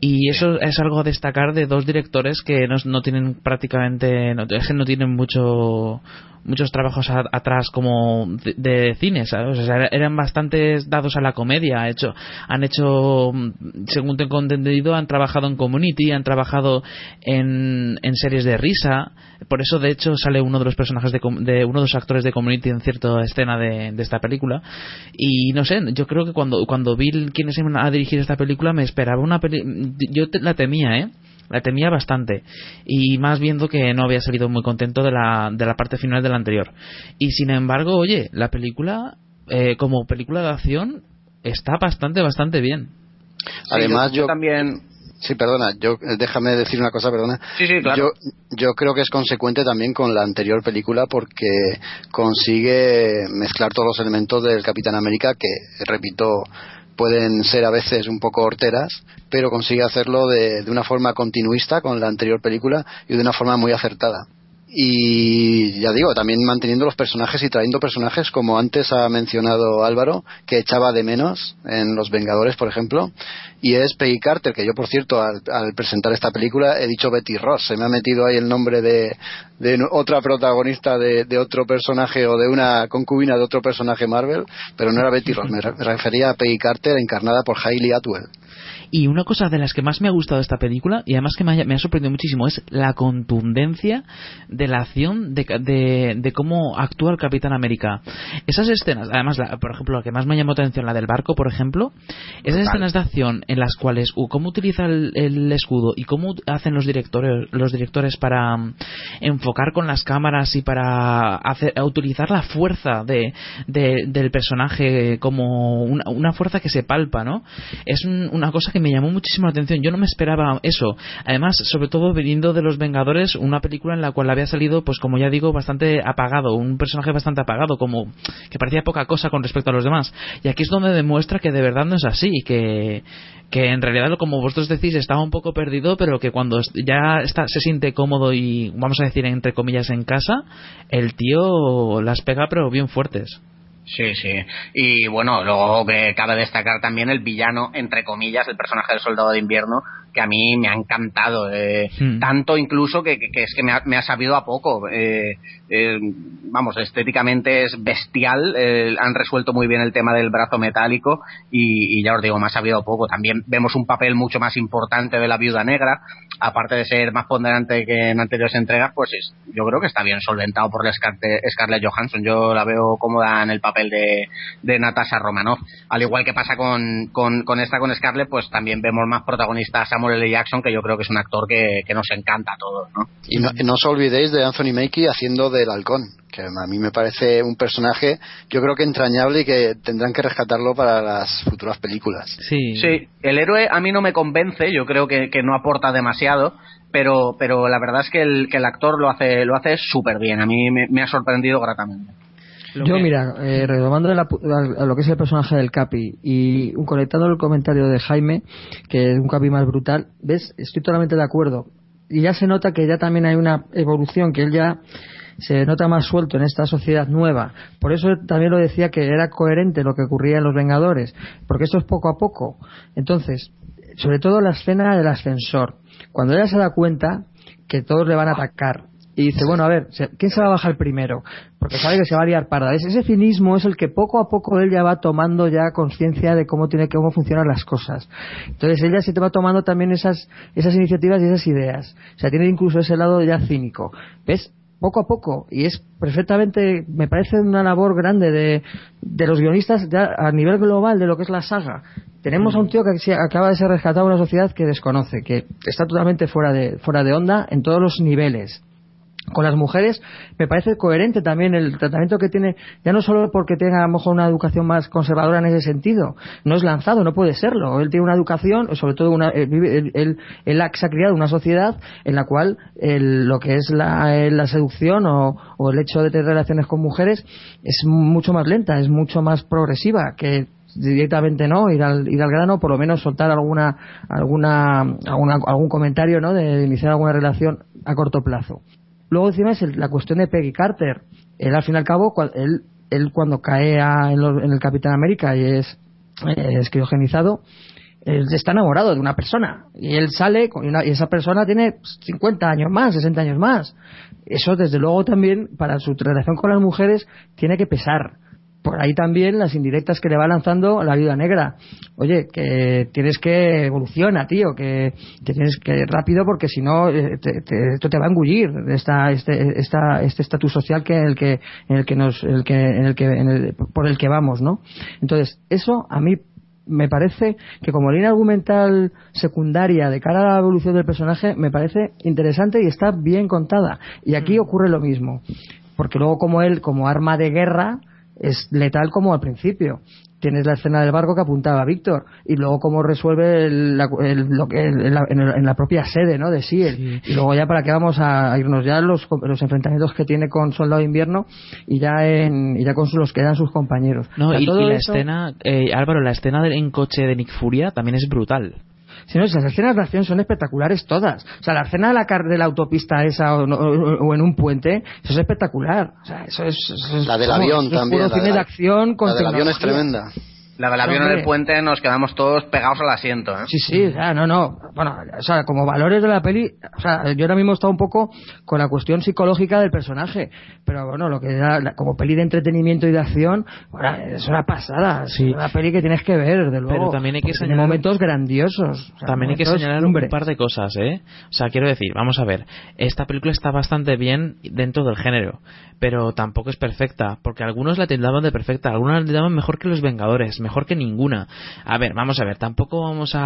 Y eso es algo a destacar de dos directores que no, no tienen prácticamente, no, no tienen mucho muchos trabajos atrás como de, cine, ¿sabes? O sea, eran bastante dados a la comedia. Hecho, han hecho, según tengo entendido, han trabajado en Community, han trabajado en, en series de risa. Por eso, de hecho, sale uno de los personajes de, de uno de los actores de Community en cierta escena de, de, esta película. Y no sé, yo creo que cuando, cuando vi quiénes iban a dirigir esta película, me esperaba una película. Yo la temía, ¿eh? la temía bastante y más viendo que no había salido muy contento de la, de la parte final de la anterior y sin embargo oye la película eh, como película de acción está bastante bastante bien además yo, también Sí, perdona, yo déjame decir una cosa, perdona. Sí, sí, claro. Yo, yo creo que es consecuente también con la anterior película porque consigue mezclar todos los elementos del Capitán América que, repito, pueden ser a veces un poco horteras, pero consigue hacerlo de, de, una forma continuista con la anterior película y de una forma muy acertada y ya digo, también manteniendo los personajes y trayendo personajes como antes ha mencionado Álvaro, que echaba de menos en Los Vengadores, por ejemplo, y es Peggy Carter, que yo, por cierto, al, presentar esta película he dicho Betty Ross, se me ha metido ahí el nombre de, de otra protagonista de, de, otro personaje o de una concubina de otro personaje Marvel, pero no era Betty Ross, me refería a Peggy Carter encarnada por Hailey Atwell. Y una cosa de las que más me ha gustado de esta película, y además que me ha, sorprendido muchísimo, es la contundencia de la acción de, de, cómo actúa el Capitán América. Esas escenas, además, por ejemplo, la que más me llamó la atención, la del barco, por ejemplo, esas escenas de acción en las cuales, uh, cómo utiliza el, escudo y cómo hacen los directores, los directores para um, enfocar con las cámaras y para hacer, utilizar la fuerza de, del personaje como una, una, fuerza que se palpa, ¿no? Es una cosa que me llamó muchísimo la atención. Yo no me esperaba eso. Además, sobre todo viniendo de Los Vengadores, una película en la cual había salido, pues como ya digo, bastante apagado, un personaje bastante apagado, como que parecía poca cosa con respecto a los demás. Y aquí es donde demuestra que de verdad no es así, que, que en realidad, como vosotros decís, estaba un poco perdido, pero que cuando ya está, se siente cómodo y, vamos a decir, entre comillas, en casa, el tío las pega pero bien fuertes. Sí, sí. Y bueno, luego que cabe destacar también el villano, entre comillas, el personaje del soldado de invierno, que a mí me ha encantado. Eh, hmm. Tanto incluso que, que, es que me ha, me ha sabido a poco. Eh, eh, vamos, estéticamente es bestial. Eh, han resuelto muy bien el tema del brazo metálico y, y, ya os digo, me ha sabido a poco. También vemos un papel mucho más importante de la viuda negra, aparte de ser más ponderante que en anteriores entregas, pues es, yo creo que está bien solventado por la Scarlett Johansson. Yo la veo cómoda en el papel de, de Natasha Romanoff. Al igual que pasa con, con, con esta, con Scarlett, pues también vemos más protagonistas a Samuel L. Jackson, que yo creo que es un actor que, nos encanta a todos, ¿no? Y no, os olvidéis de Anthony Mackie haciendo del halcón, que a mí me parece un personaje, yo creo que entrañable y que tendrán que rescatarlo para las futuras películas. Sí. Sí, el héroe a mí no me convence, yo creo que, no aporta demasiado, pero, pero la verdad es que el, que el actor lo hace lo hace súper bien, a mí me ha sorprendido gratamente. Yo, mira, eh, retomando lo que es el personaje del Capi y un, conectando el comentario de Jaime, que es un Capi más brutal, ¿ves? Estoy totalmente de acuerdo. Y ya se nota que ya también hay una evolución, que él ya se nota más suelto en esta sociedad nueva. Por eso también lo decía que era coherente lo que ocurría en Los Vengadores, porque esto es poco a poco. Entonces, sobre todo la escena del ascensor. Cuando ella se da cuenta que todos le van a atacar y dice, bueno, a ver, ¿quién se va a bajar primero? Porque sabe que se va a liar parda. Ese cinismo es el que poco a poco él ya va tomando ya conciencia de cómo tiene cómo funcionan las cosas. Entonces ella se te va tomando también esas, esas iniciativas y esas ideas. O sea, tiene incluso ese lado ya cínico. ¿Ves? Poco a poco. Y es perfectamente, me parece una labor grande de, de los guionistas ya a nivel global de lo que es la saga. Tenemos a un tío que acaba de ser rescatado de una sociedad que desconoce, que está totalmente fuera de, fuera de onda en todos los niveles con las mujeres me parece coherente también el tratamiento que tiene, ya no solo porque tenga a lo mejor una educación más conservadora en ese sentido, no es lanzado, no puede serlo. Él tiene una educación, sobre todo una, él, él, se ha criado una sociedad en la cual lo que es la, la seducción o, o, el hecho de tener relaciones con mujeres es mucho más lenta, es mucho más progresiva que directamente no ir al, ir al grano por lo menos soltar alguna alguna, alguna algún comentario no de iniciar alguna relación a corto plazo luego encima es el- la cuestión de Peggy Carter. Él al fin y al cabo, él, él cuando cae a- en, lo- en el Capitán América y es, eh, es él está enamorado de una persona y él sale con una- y esa persona tiene 50 años más, 60 años más. Eso desde luego también para su relación con las mujeres tiene que pesar. Por ahí también las indirectas que le va lanzando la viuda negra. Oye, que tienes que evoluciona, tío, que, que tienes que rápido porque si no eh, te- te- esto te va a engullir esta, este esta, este estatus social que en el que en el que nos el que en el que en el- por el que vamos, ¿no? Entonces eso a mí me parece que como línea argumental secundaria de cara a la evolución del personaje me parece interesante y está bien contada y aquí ocurre lo mismo porque luego como él como arma de guerra es letal como al principio tienes la escena del barco que apuntaba Víctor y luego cómo resuelve el- la- el- lo que- el- en, la, en el- en la propia sede ¿no? de SEAL y luego ya para qué vamos a irnos ya los, los enfrentamientos que tiene con Soldado de Invierno y ya en, y ya con los que sus compañeros No, O sea, y, todo y la eso- escena, eh, Álvaro, la escena del en coche de Nick Furia también es brutal. Si no, esas escenas de acción son espectaculares todas. O sea, la escena de la, car- de la autopista esa o, o- o en un puente, eso es espectacular. O sea, eso es, eso es- La del vamos, avión también, la cine acción con La del avión es tremenda. La del avión en el puente nos quedamos todos pegados al asiento. ¿eh? Sí, sí, o sea, no, no. Bueno, o sea, como valores de la peli, o sea, yo ahora mismo he estado un poco con la cuestión psicológica del personaje, pero bueno, lo que era la- como peli de entretenimiento y de acción, bueno, es una pasada. Es una peli que tienes que ver, desde luego. Pero también hay que señalar- momentos grandiosos. o sea, También hay que señalar un par de cosas, ¿eh? O sea, quiero decir, vamos a ver, esta película está bastante bien dentro del género, pero tampoco es perfecta, porque algunos la tildaban de perfecta, algunos la tildaban mejor que los Vengadores, mejor que ninguna. A ver, vamos a ver, tampoco vamos a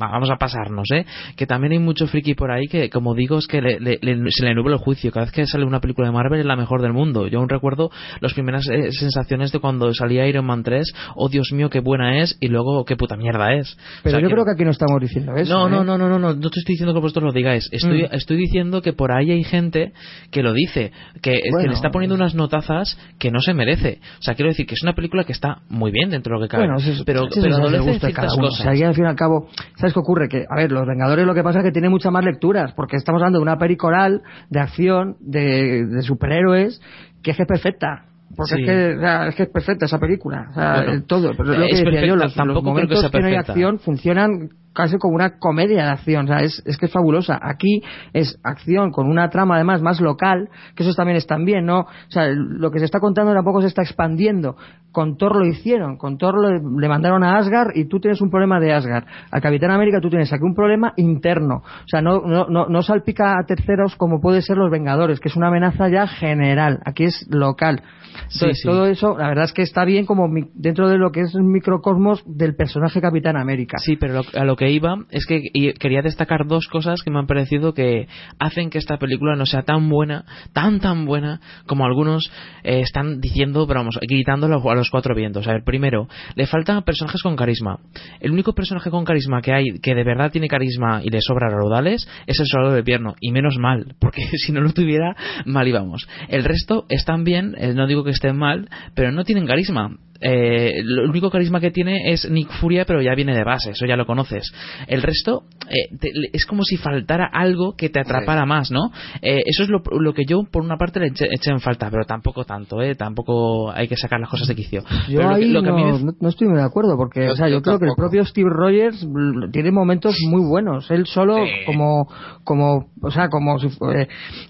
va, vamos a pasarnos, ¿eh? Que también hay mucho friki por ahí que, como digo, es que le- le- le- se le nubla el juicio. Cada vez que sale una película de Marvel es la mejor del mundo. Yo aún recuerdo las primeras eh, sensaciones de cuando salía Iron Man 3, oh Dios mío, qué buena es, y luego qué puta mierda es. O Pero sea, yo que- creo que aquí no estamos diciendo eso. no, ¿eh? no, no, no, no, no, te estoy diciendo que vosotros lo digáis. Estoy, Mm. estoy diciendo que por ahí hay gente que lo dice, que, le está poniendo unas notazas que no se merece. O sea, quiero decir que es una película que está muy bien dentro de lo que cabe. Bueno, es- pero pero adolece cada ciertas uno. cosas. O sea, y al fin y al cabo, ¿sabes qué ocurre? Que, a ver, Los Vengadores lo que pasa es que tiene muchas más lecturas, porque estamos hablando de una peli coral, de acción, de, de superhéroes, que es que es perfecta. Porque Sí. es, que, o sea, es que es perfecta esa película. O sea, Bueno, todo. Pero es lo que decía yo, los, que momentos sea que no hay acción funcionan casi como una comedia de acción. O sea, es, es que es fabulosa. Aquí es acción con una trama además más local, que esos también están bien, ¿no? O sea, lo que se está contando tampoco se está expandiendo. Con Thor lo hicieron. Con Thor le, le mandaron a Asgard y tú tienes un problema de Asgard. Al Capitán América tú tienes aquí un problema interno. O sea, no, no, no, no salpica a terceros como puede ser los Vengadores, que es una amenaza ya general. Aquí es local. Entonces, Sí, sí. todo eso, la verdad es que está bien como mi- dentro de lo que es el microcosmos del personaje Capitán América. Sí, pero lo- a lo que iba es que quería destacar dos cosas que me han parecido que hacen que esta película no sea tan buena, tan tan buena como algunos eh, están diciendo, pero vamos, gritándolo a los cuatro vientos. A ver, primero, le faltan personajes con carisma. El único personaje con carisma que hay que de verdad tiene carisma y le sobra raudales es el soldado de invierno y menos mal, porque si no lo tuviera mal íbamos. El resto están bien, eh, no digo que estén mal, pero no tienen carisma. Eh, lo el único carisma que tiene es Nick Furia, pero ya viene de base, eso ya lo conoces. El resto eh, te- es como si faltara algo que te atrapara más, ¿no? Eh, eso es lo, lo que yo, por una parte, le eché, eché en falta, pero tampoco tanto, ¿eh? Tampoco hay que sacar las cosas de quicio. Yo pero lo que- ahí lo que a mí no, me- no- estoy muy de acuerdo, porque Yo- o sea, yo, yo creo que el propio Steve Rogers tiene momentos muy buenos. Él solo como, como, o sea, como, si fu- eh,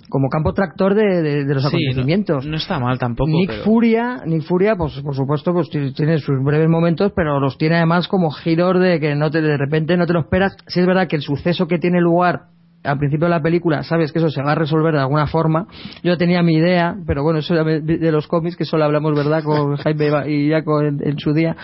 como campo tractor de, de- de los Sí, acontecimientos. no está mal tampoco. Nick pero- Furia, Nick Furia, pues por supuesto, pues ti- tiene sus breves momentos, pero los tiene además como giros de que no te, de repente no te lo esperas. Si es verdad que el suceso que tiene lugar al principio de la película, sabes que eso se va a resolver de alguna forma. Yo tenía mi idea, pero bueno, eso de los cómics, que solo hablamos, ¿verdad?, con Jaime y Jaco en, en su día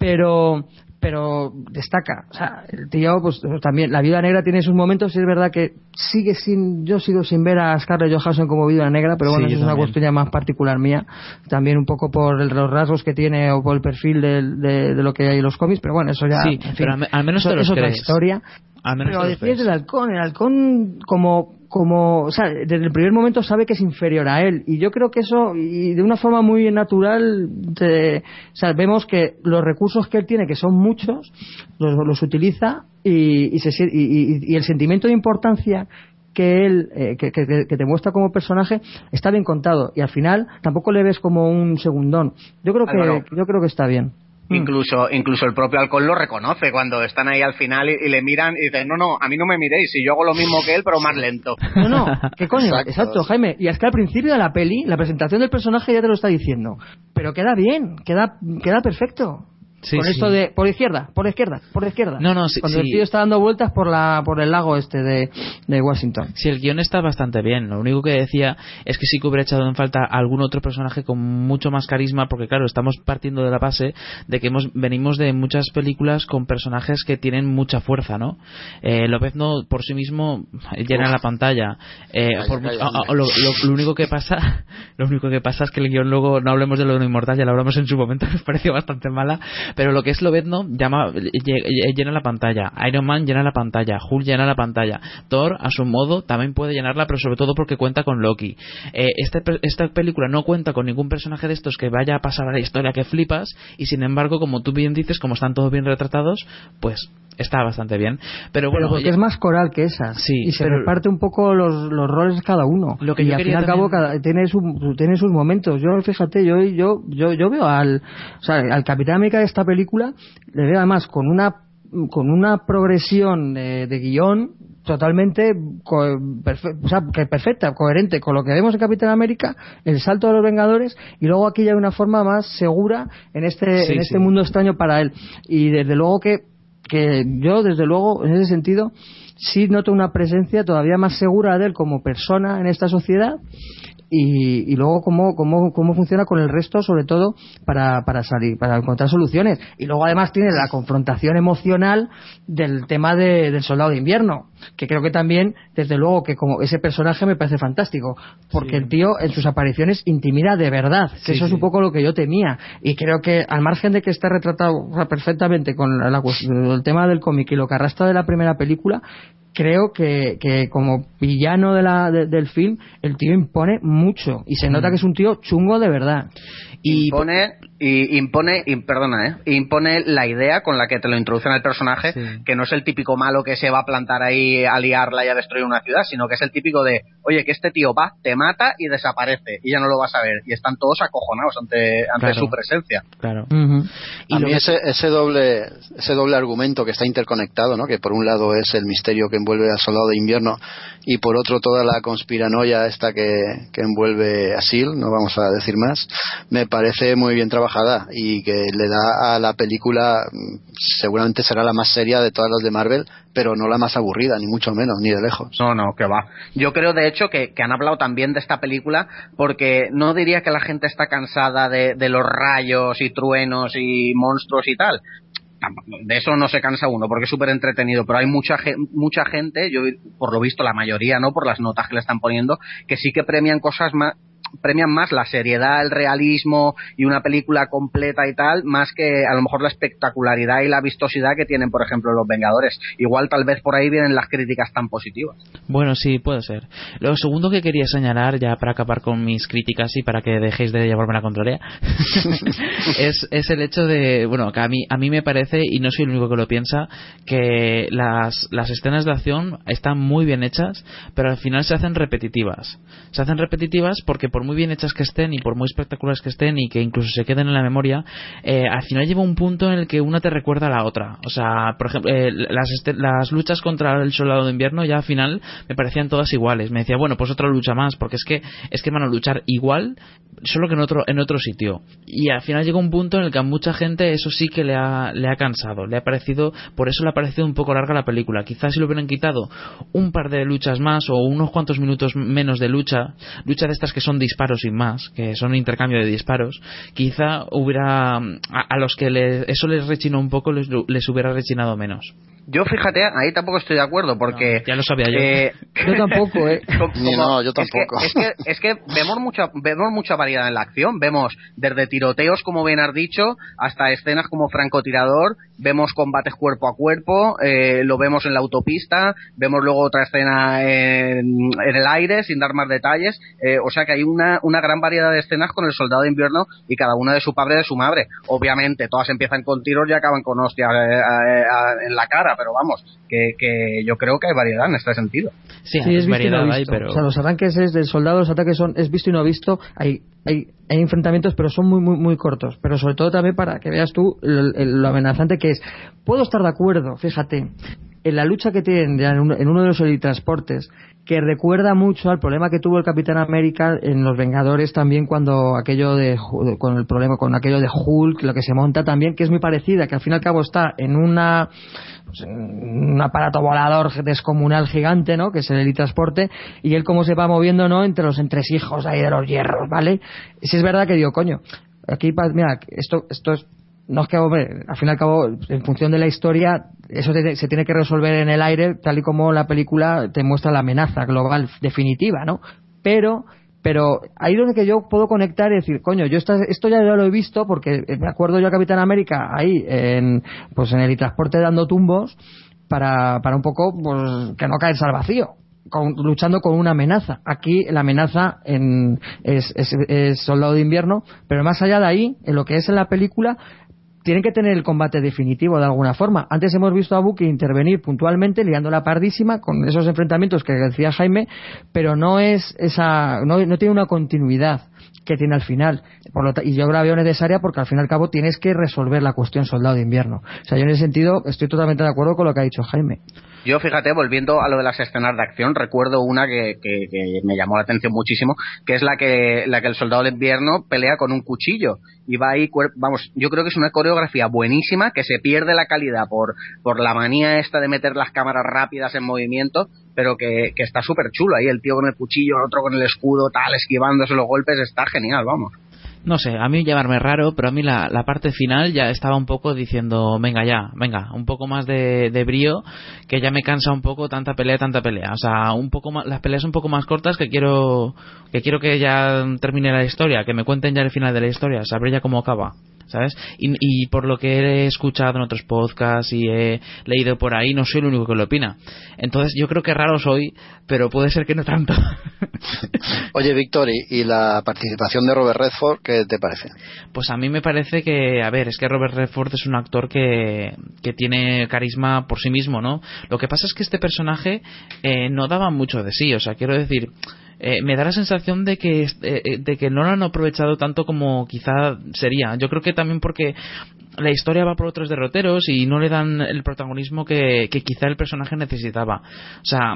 pero pero destaca. O sea el tío pues también la viuda negra tiene sus momentos y es verdad que sigue sin yo sigo sin ver a Scarlett Johansson como viuda negra pero bueno Sí, eso es una cuestión ya más particular mía. También un poco por el- los rasgos que tiene o por el perfil del- de, de lo que hay en los cómics pero bueno eso ya Sí, en fin, pero al me- al menos eso, te los es otra crees. historia Al menos pero crees. del halcón el halcón como como o sea desde el primer momento sabe que es inferior a él y yo creo que eso y de una forma muy natural te- o sea, vemos que los recursos que él tiene que son muchos los, los utiliza y, y, se, y, y- y el sentimiento de importancia que él, eh, que, que- que te muestra como personaje, está bien contado y al final tampoco le ves como un segundón. Yo creo que, Álvaro. yo creo que está bien. Incluso, incluso el propio alcohol lo reconoce cuando están ahí al final y, y le miran y dicen, no, no, a mí no me miréis, si yo hago lo mismo que él, pero más lento. No, no, ¿qué coño? Exacto. Jaime. Y es que al principio de la peli, la presentación del personaje ya te lo está diciendo. Pero queda bien, queda, queda perfecto. Sí, Con sí. esto de por izquierda, por izquierda, por izquierda. No, no, sí, Cuando el tío está dando vueltas por la por el lago este de, de Washington. Sí, el guion está bastante bien. Lo único que decía es que sí que hubiera echado en falta algún otro personaje con mucho más carisma, porque claro, estamos partiendo de la base de que hemos, venimos de muchas películas con personajes que tienen mucha fuerza, ¿no? Eh, Lobezno por sí mismo llena la pantalla. Eh, por lo, lo- lo único que pasa, lo único que pasa es que el guion luego no hablemos de lo de inmortal, ya lo hablamos en su momento, nos pareció bastante mala, pero lo que es Lobezno llama lle- lle- llena la pantalla, Iron Man llena la pantalla, Hulk llena la pantalla, Thor a su modo también puede llenarla, pero sobre todo porque cuenta con Loki. Eh, este esta película no cuenta con ningún personaje de estos que vaya a pasar a la historia que flipas y sin embargo, como tú bien dices, como están todos bien retratados, pues está bastante bien. Pero bueno, Pero porque es más coral que esa. Sí, y se pero- reparte un poco los, los roles cada uno. Lo que y yo al fin y al cabo cada- tiene, su- tiene sus momentos. Yo, fíjate, yo, yo, yo, yo veo al, o sea, al Capitán América de esta película, le veo además con una con una progresión de, de guion totalmente co- perfe- o sea, que perfecta, coherente con lo que vemos en Capitán América, el salto de los Vengadores y luego aquí ya hay una forma más segura en este, Sí, en sí. este mundo extraño para él. Y desde luego que, que yo, desde luego, en ese sentido, sí noto una presencia todavía más segura de él como persona en esta sociedad y, y luego cómo, cómo, cómo funciona con el resto, sobre todo para, para salir, para encontrar soluciones. Y luego además tiene la confrontación emocional del tema de- del soldado de invierno, que creo que también, desde luego, que como ese personaje me parece fantástico, porque el tío en sus apariciones intimida de verdad, que Sí, eso es un poco lo que yo temía. Y creo que al margen de que esté retratado perfectamente con la- el tema del cómic y lo que arrastra de la primera película, creo que, que como villano de la, de- del film, el tío impone mucho. Y se nota que es un tío chungo de verdad. Y impone, y impone, y, perdona, ¿eh? impone la idea con la que te lo introducen al personaje, que no es el típico malo que se va a plantar ahí a liarla y a destruir una ciudad, sino que es el típico de, oye, que este tío va, te mata y desaparece, y ya no lo vas a ver. Y están todos acojonados ante, ante Claro. su presencia. Claro. a mí ese, ese doble ese doble argumento que está interconectado, ¿no? que por un lado es el misterio que envuelve al soldado de invierno y por otro toda la conspiranoia esta que, que envuelve a SEAL, no vamos a decir más, me parece muy bien trabajada y que le da a la película, mm, seguramente será la más seria de todas las de Marvel, pero no la más aburrida, ni mucho menos, ni de lejos. No, no, que va. Yo creo, de hecho, que, han hablado también de esta película porque no diría que la gente está cansada de, de los rayos y truenos y monstruos y tal. De eso no se cansa uno porque es súper entretenido, pero hay mucha, mucha gente, yo por lo visto la mayoría, ¿no? Por las notas que le están poniendo, que sí que premian cosas más premian más la seriedad, el realismo y una película completa y tal, más que a lo mejor la espectacularidad y la vistosidad que tienen, por ejemplo, los Vengadores. Igual tal vez por ahí vienen las críticas tan positivas. Bueno, sí, puede ser. Lo segundo que quería señalar, ya para acabar con mis críticas y para que dejéis de llevarme la contraria, es, es el hecho de, bueno, que a mí, a mí me parece, y no soy el único que lo piensa, que las, las escenas de acción están muy bien hechas, pero al final se hacen repetitivas. Se hacen repetitivas porque por muy bien hechas que estén y por muy espectaculares que estén y que incluso se queden en la memoria, eh, al final lleva un punto en el que una te recuerda a la otra. O sea, por ejemplo, eh, las, este- las luchas contra el soldado de invierno ya al final me parecían todas iguales. Me decía, bueno, pues otra lucha más, porque es que es que van a luchar igual, solo que en otro en otro sitio. Y al final llega un punto en el que a mucha gente eso sí que le ha, le ha cansado, le ha parecido, por eso le ha parecido un poco larga la película. Quizás si lo hubieran quitado un par de luchas más o unos cuantos minutos menos de lucha, lucha de estas que son disparos sin más, que son intercambio de disparos, quizá hubiera a, los que eso les rechinó un poco les, les hubiera rechinado menos. Yo fíjate, ahí tampoco estoy de acuerdo porque... ya lo sabía yo. eh, Yo tampoco, ¿eh? como- no, yo es que- tampoco. Es que, es que, vemos mucha vemos mucha variedad en la acción. Vemos desde tiroteos, como bien has dicho, hasta escenas como francotirador. Vemos combates cuerpo a cuerpo. eh, lo vemos en la autopista. Vemos luego otra escena en, en el aire, sin dar más detalles. eh, o sea que hay una, una gran variedad de escenas con el soldado de invierno y cada una de su padre y de su madre. Obviamente, todas empiezan con tiros y acaban con hostias eh, eh, eh, en la cara, pero vamos, que, que yo creo que hay variedad en este sentido. Sí, es visto y no visto. O sea, los arranques es del soldado, los ataques son es visto y no visto. Hay, hay, hay enfrentamientos, pero son muy, muy, muy cortos. Pero sobre todo también para que veas tú lo, lo amenazante que es. Puedo estar de acuerdo, fíjate, en la lucha que tienen en uno de los transportes que recuerda mucho al problema que tuvo el Capitán América en Los Vengadores también cuando aquello de con el problema con aquello de Hulk lo que se monta también que es muy parecida que al fin y al cabo está en una pues, un aparato volador descomunal gigante no que es el helitransporte y él cómo se va moviendo no entre los entresijos ahí de los hierros vale si es verdad que digo coño aquí mira esto esto es no es que, hombre, al fin y al cabo, en función de la historia, eso se tiene que resolver en el aire, tal y como la película te muestra la amenaza global definitiva, ¿no? Pero pero ahí donde que yo puedo conectar y decir, coño, yo esto ya lo he visto porque me acuerdo yo a Capitán América ahí en pues en el transporte dando tumbos para, para un poco pues, que no caerse al vacío. luchando con una amenaza. Aquí la amenaza en, es, es, es, Soldado de Invierno, pero más allá de ahí, en lo que es en la película, tienen que tener el combate definitivo de alguna forma. Antes hemos visto a Bucky intervenir puntualmente, liando la pardísima con esos enfrentamientos que decía Jaime, pero no es esa, no, no tiene una continuidad que tiene al final. Por lo y yo la veo necesaria porque al fin y al cabo tienes que resolver la cuestión soldado de invierno. O sea, yo en ese sentido estoy totalmente de acuerdo con lo que ha dicho Jaime. Yo, fíjate, volviendo a lo de las escenas de acción, recuerdo una que, que, me llamó la atención muchísimo, que es la que, la que el soldado de invierno pelea con un cuchillo. Y va ahí, vamos, yo creo que es una coreografía buenísima, que se pierde la calidad por, por la manía esta de meter las cámaras rápidas en movimiento, pero que, que está súper chulo. Ahí el tío con el cuchillo, el otro con el escudo, tal, esquivándose los golpes, está genial, vamos no sé, a mí llamarme raro, pero a mí la, la, parte final ya estaba un poco diciendo, venga ya, venga, un poco más de, de, brío, que ya me cansa un poco tanta pelea, tanta pelea. O sea, un poco más, las peleas un poco más cortas que quiero, que quiero que ya termine la historia, que me cuenten ya el final de la historia, sabré ya cómo acaba. ¿Sabes? Y, por lo que he escuchado en otros podcasts y he leído por ahí, no soy el único que lo opina. Entonces, yo creo que raro soy, pero puede ser que no tanto. Oye, Víctor, ¿y, la participación de Robert Redford, qué te parece? Pues a mí me parece que, a ver, es que Robert Redford es un actor que, que tiene carisma por sí mismo, ¿no? Lo que pasa es que este personaje eh, no daba mucho de sí, o sea, quiero decir, eh, me da la sensación de que, eh, eh, de que no lo han aprovechado tanto como quizá sería. Yo creo que también porque la historia va por otros derroteros y no le dan el protagonismo que, quizá el personaje necesitaba. O sea,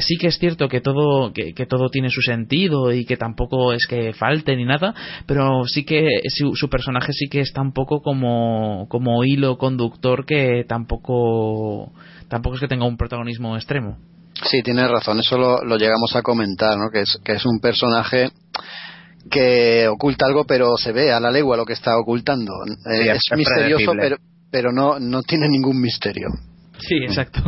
sí que es cierto que todo, que, todo tiene su sentido y que tampoco es que falte ni nada, pero sí que su, su, personaje sí que está un poco como, como hilo conductor que tampoco, tampoco es que tenga un protagonismo extremo. Sí, tienes razón, eso lo, llegamos a comentar, ¿no? Que es, que es un personaje que oculta algo, pero se ve a la legua lo que está ocultando. Eh, es, misterioso, pero, pero no, no tiene ningún misterio. Sí, exacto.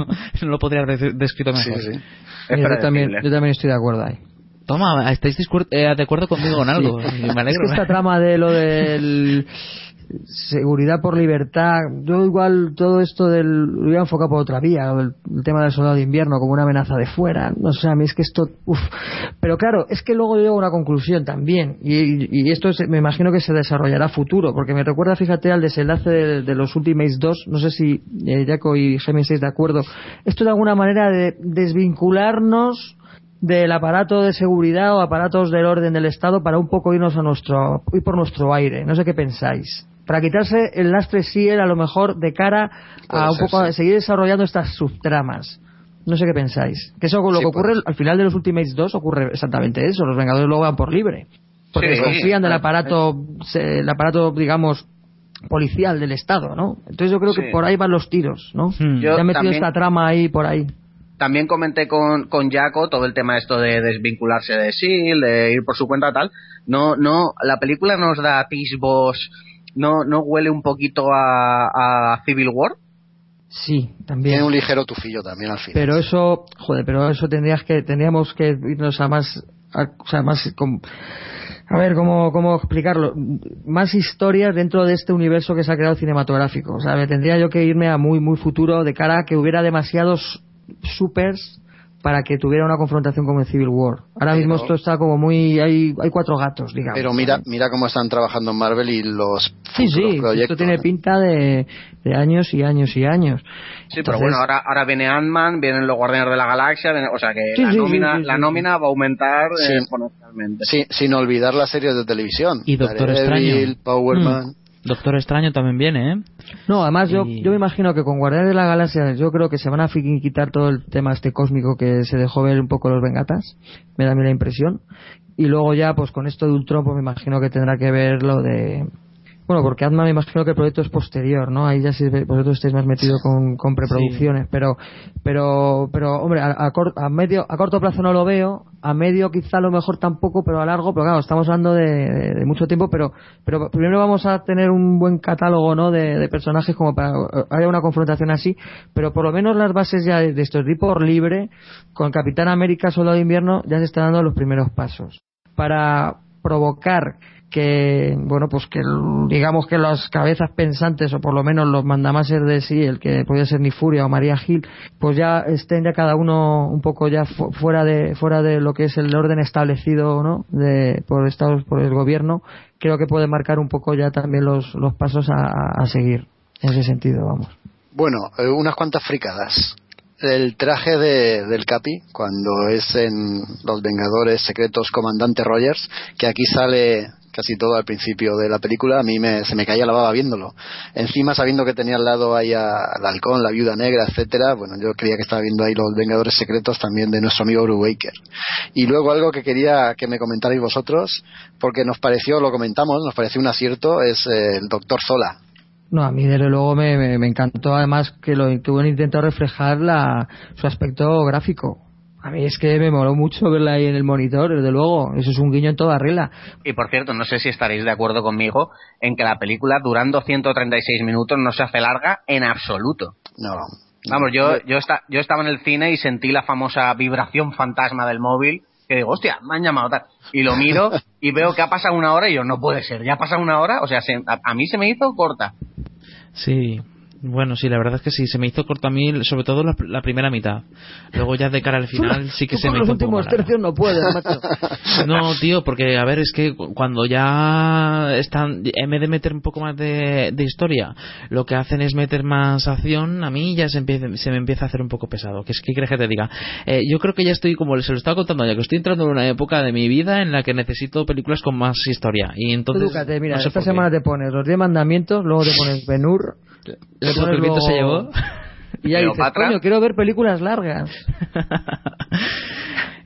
No lo podría haber descrito mejor. Sí, sí. yo, también, yo también estoy de acuerdo ahí. Toma, estáis eh, de acuerdo conmigo en algo. Me alegro. Es que esta trama de lo del seguridad por libertad. Yo igual todo esto del lo voy a enfocar por otra vía, el, tema del soldado de invierno como una amenaza de fuera. No sé, a mí es que esto, uf. pero claro, es que luego llego a una conclusión también y, esto me imagino que se desarrollará futuro, porque me recuerda, fíjate, al desenlace de, los Ultimates 2. No sé si eh, Jaco y Gemini estáis de acuerdo. Esto de alguna manera de desvincularnos del aparato de seguridad o aparatos del orden del Estado para un poco irnos a nuestro ir por nuestro aire. No sé qué pensáis para quitarse el lastre sí era a lo mejor de cara a un poco a seguir desarrollando estas subtramas. No sé qué pensáis. Que eso lo que ocurre al final de los Ultimates 2 ocurre exactamente eso. Los Vengadores luego van por libre. Porque desconfían del aparato, el aparato, digamos, policial del Estado, ¿no? Entonces yo creo que por ahí van los tiros, ¿no? Hmm. Ya he metido esta trama ahí por ahí. También comenté con, con Jaco todo el tema esto de desvincularse de SEAL, de ir por su cuenta tal. No, no, la película nos da atisbos ¿No, no huele un poco a, a Civil War? Sí, también. Tiene un ligero tufillo también al final. Pero eso, joder, pero eso tendrías que, tendríamos que irnos a más, o sea, más, a ver, ¿cómo, ¿cómo explicarlo? Más historias dentro de este universo que se ha creado cinematográfico. O sea, me tendría yo que irme a muy, muy futuro de cara a que hubiera demasiados supers para que tuviera una confrontación con el Civil War. Ahora mismo esto está como muy hay hay cuatro gatos, digamos. Pero mira, mira cómo están trabajando en Marvel y los Sí, sí, proyectos. esto tiene pinta de, de años y años y años. Sí, pero bueno, ahora, ahora viene Ant-Man, vienen los Guardianes de la Galaxia, viene- o sea que Sí, la, sí, nómina, sí, sí, la nómina va a aumentar Sí. eh, exponencialmente. Sí, sin olvidar las series de televisión. Y Doctor Daredevil, Extraño. Power Mm. Doctor Extraño también viene, ¿eh? No, además yo, Y- yo me imagino que con Guardianes de la Galaxia yo creo que se van a quitar todo el tema este cósmico que se dejó ver un poco los Vengatas, me da a mí la impresión. Y luego ya pues con esto de Ultron pues me imagino que tendrá que ver lo de... Bueno, porque Ant-Man me imagino que el proyecto es posterior, ¿no? Ahí ya si vosotros estáis más metidos con, con preproducciones, pero, pero, pero, hombre, a, a cor- a medio, a corto plazo no lo veo, a medio quizá a lo mejor tampoco, pero a largo, pero claro, estamos hablando de, de- de mucho tiempo, pero, pero primero vamos a tener un buen catálogo, ¿no? De, de personajes como para eh, haya una confrontación así, pero por lo menos las bases ya de, de esto, el por libre, con Capitán América solo de invierno, ya se están dando los primeros pasos. Para provocar que bueno pues que digamos que las cabezas pensantes o por lo menos los mandamases de sí el que podía ser ni Furia o María Gil pues ya estén ya cada uno un poco ya fu- fuera de fuera de lo que es el orden establecido no de por estados por el gobierno creo que puede marcar un poco ya también los los pasos a, a- a seguir. En ese sentido vamos. Bueno, eh, unas cuantas fricadas. El traje de, del Capi, cuando es en Los Vengadores Secretos Comandante Rogers, que aquí sale casi todo al principio de la película, a mí me, se me caía la baba viéndolo. Encima, sabiendo que tenía al lado ahí a- al halcón, la viuda negra, etcétera, bueno, yo creía que estaba viendo ahí Los Vengadores Secretos también de nuestro amigo Brubaker. Y luego algo que quería que me comentarais vosotros, porque nos pareció, lo comentamos, nos pareció un acierto, es eh, el Doctor Zola. No, a mí desde luego me, me- encantó además que lo que hubieran intentado reflejar la, su aspecto gráfico. A mí es que me moló mucho verla ahí en el monitor, desde luego. Eso es un guiño en toda regla. Y por cierto, no sé si estaréis de acuerdo conmigo en que la película, durando 136 minutos, no se hace larga en absoluto. No. Vamos, yo, yo, esta- yo estaba en el cine y sentí la famosa vibración fantasma del móvil, que digo, hostia, me han llamado tal. Y lo miro y veo que ha pasado una hora y yo, no puede ser, ya ha pasado una hora, o sea, se- a, a mí se me hizo corta. Sí. Bueno, sí, la verdad es que sí, se me hizo corto a mí, sobre todo la, la primera mitad. Luego ya de cara al final sí que Tú se con me los hizo últimos tercios no puedes, macho. No, tío, porque a ver, es que cu- cuando ya están, en vez de meter un poco más de, de historia, lo que hacen es meter más acción, a mí ya se, empieza, se me empieza a hacer un poco pesado. ¿Qué es que quieres que te diga? Eh, yo creo que ya estoy, como se lo estaba contando ya, que estoy entrando en una época de mi vida en la que necesito películas con más historia. Y entonces. Edúcate, mira, no sé esta semana te pones los 10 mandamientos, luego te pones Benur. El viento se llevó. Y ya dices, coño, quiero ver películas largas.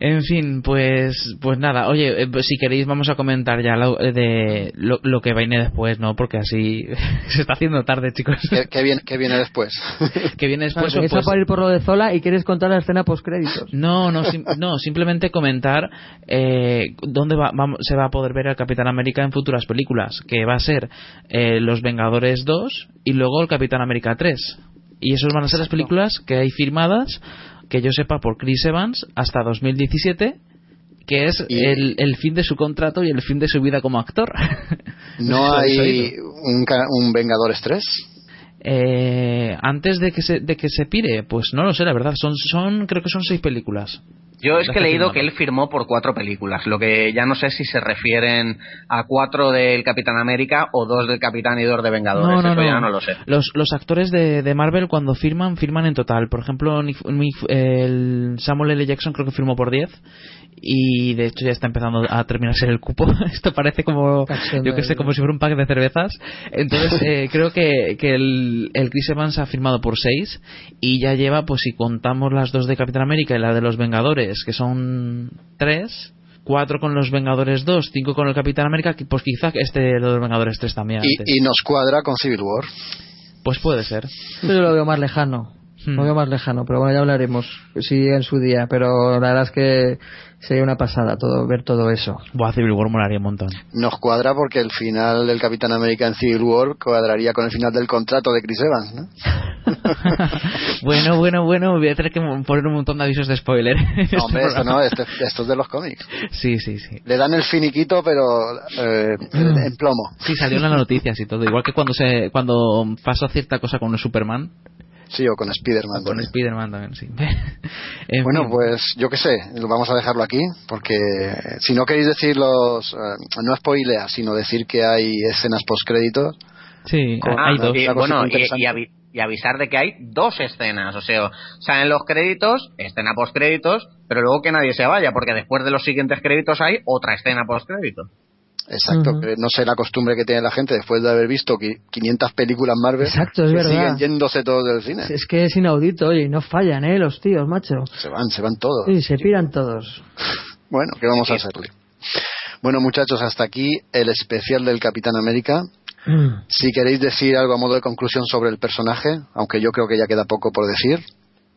En fin, pues pues nada. Oye, eh, pues si queréis vamos a comentar ya lo, eh, de lo, lo que viene después, ¿no? Porque así se está haciendo tarde, chicos. ¿Qué, qué viene, qué viene después? que viene después. Pues, pues- para ir por lo de Zola y quieres contar la escena post créditos. no, no, sim- no, simplemente comentar eh, dónde va, vamos- se va a poder ver al Capitán América en futuras películas, que va a ser eh, Los Vengadores 2 y luego el Capitán América 3. Y esos van a ser las películas que hay firmadas, que yo sepa, por Chris Evans hasta 2017, que es el, el fin de su contrato y el fin de su vida como actor. ¿No hay un, ca- un Vengadores 3? Eh, antes de que se de que se pire, pues no lo sé, la verdad. Son son creo que son seis películas. Yo es que he leído que él firmó por cuatro películas, lo que ya no sé si se refieren a cuatro del Capitán América o dos del Capitán y dos de Vengadores, No, no, eso no. ya no lo sé. Los, los actores de, de Marvel cuando firman, firman en total. Por ejemplo, el Samuel L. Jackson creo que firmó por 10 y de hecho ya está empezando a terminarse el cupo. Esto parece como, yo que sé, como si fuera un pack de cervezas. Entonces eh, creo que, que el, el Chris Evans ha firmado por 6 y ya lleva, pues si contamos las dos de Capitán América y la de los Vengadores, que son 3. 4 con los Vengadores 2, 5 con el Capitán América, pues quizá este de los Vengadores 3 también. antes. Y, y nos cuadra con Civil War. Pues puede ser. Yo lo veo más lejano. Hmm. Lo veo más lejano, pero bueno, ya hablaremos. Si en su día, pero la verdad es que sería una pasada todo ver todo eso. Buah, Civil War molaría un montón. Nos cuadra porque el final del Capitán América en Civil War cuadraría con el final del contrato de Chris Evans, ¿no? Bueno, bueno, bueno, voy a tener que poner un montón de avisos de spoiler. en este No, hombre, esto no, este- esto es de los cómics. Sí, sí, sí. Le dan el finiquito, pero eh, en plomo. Sí, salió en las noticias y todo. Igual que cuando se cuando pasó cierta cosa con Superman, Sí, o con Spider-Man. Con Spider-Man también, sí. bueno, pues yo qué sé, vamos a dejarlo aquí, porque si no queréis decir los. Eh, no spoilear, sino decir que hay escenas post-créditos. Sí, hay dos. Y, bueno, y, avisar de que hay dos escenas. O sea, salen los créditos, escena post-créditos, pero luego que nadie se vaya, porque después de los siguientes créditos hay otra escena post-créditos. Exacto, que no sé la costumbre que tiene la gente después de haber visto 500 películas Marvel. Exacto, es verdad. Siguen yéndose todos del cine. Es que es inaudito, oye, y no fallan, ¿eh? Los tíos, macho. Se van, se van todos. Sí, se piran todos. bueno, ¿qué vamos a hacerle? Bueno, muchachos, hasta aquí el especial del Capitán América. Mm. Si queréis decir algo a modo de conclusión sobre el personaje, aunque yo creo que ya queda poco por decir.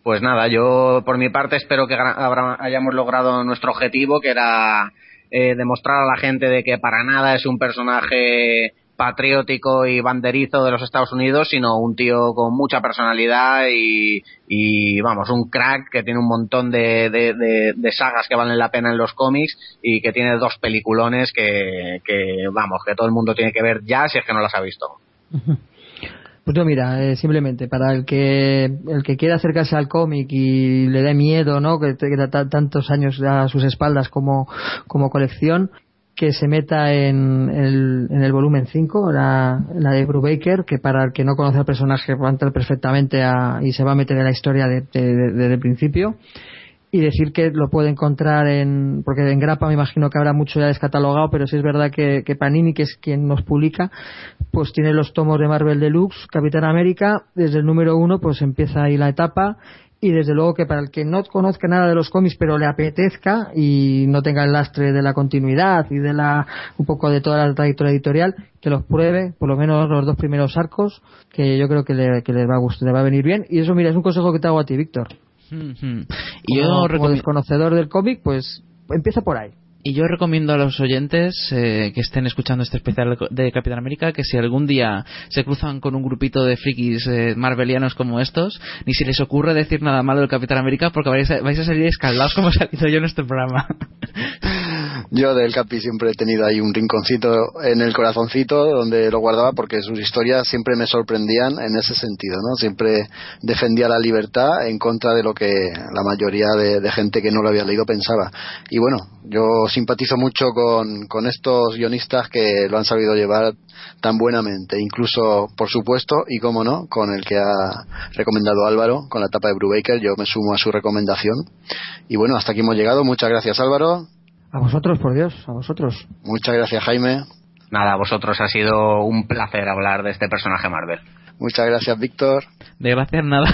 Pues nada, yo por mi parte espero que hayamos logrado nuestro objetivo, que era eh, demostrar a la gente de que para nada es un personaje patriótico y banderizo de los Estados Unidos, sino un tío con mucha personalidad y, vamos, un crack que tiene un montón de, de, sagas que valen la pena en los cómics y que tiene dos peliculones que, que, vamos, que todo el mundo tiene que ver ya si es que no las ha visto. Pues no, mira, eh, simplemente para el que el que quiera acercarse al cómic y le dé miedo, ¿no? Que tenga tantos años a sus espaldas como, como colección, que se meta en el, en el volumen 5, la, la de Brubaker, que para el que no conoce al personaje va a entrar perfectamente a, y se va a meter en la historia desde de, el principio y decir que lo puede encontrar en porque en Grapa me imagino que habrá mucho ya descatalogado pero sí es verdad que, Panini que es quien nos publica pues tiene los tomos de Marvel Deluxe Capitán América desde el número uno pues empieza ahí la etapa y desde luego que para el que no conozca nada de los cómics pero le apetezca y no tenga el lastre de la continuidad y de la un poco de toda la trayectoria editorial que los pruebe por lo menos los dos primeros arcos que yo creo que le, que va a gustar le va a venir bien. Y eso mira es un consejo que te hago a ti Víctor y yo como desconocedor del cómic, pues empieza por ahí. Y yo recomiendo a los oyentes eh, que estén escuchando este especial de Capitán América que si algún día se cruzan con un grupito de frikis eh, marvelianos como estos, ni si les ocurre decir nada malo del Capitán América porque vais a, vais a salir escaldados como he salido yo en este programa. Yo del Capi siempre he tenido ahí un rinconcito en el corazoncito donde lo guardaba porque sus historias siempre me sorprendían en ese sentido, ¿no? Siempre defendía la libertad en contra de lo que la mayoría de, gente que no lo había leído pensaba. Y bueno, yo simpatizo mucho con, estos guionistas que lo han sabido llevar tan buenamente, incluso, por supuesto, y como no, con el que ha recomendado Álvaro, con la etapa de Brubaker, yo me sumo a su recomendación. Y bueno, hasta aquí hemos llegado. Muchas gracias, Álvaro. A vosotros, por Dios, a vosotros. Muchas gracias, Jaime. Nada, a vosotros ha sido un placer hablar de este personaje Marvel. Muchas gracias, Víctor. De gracias, nada.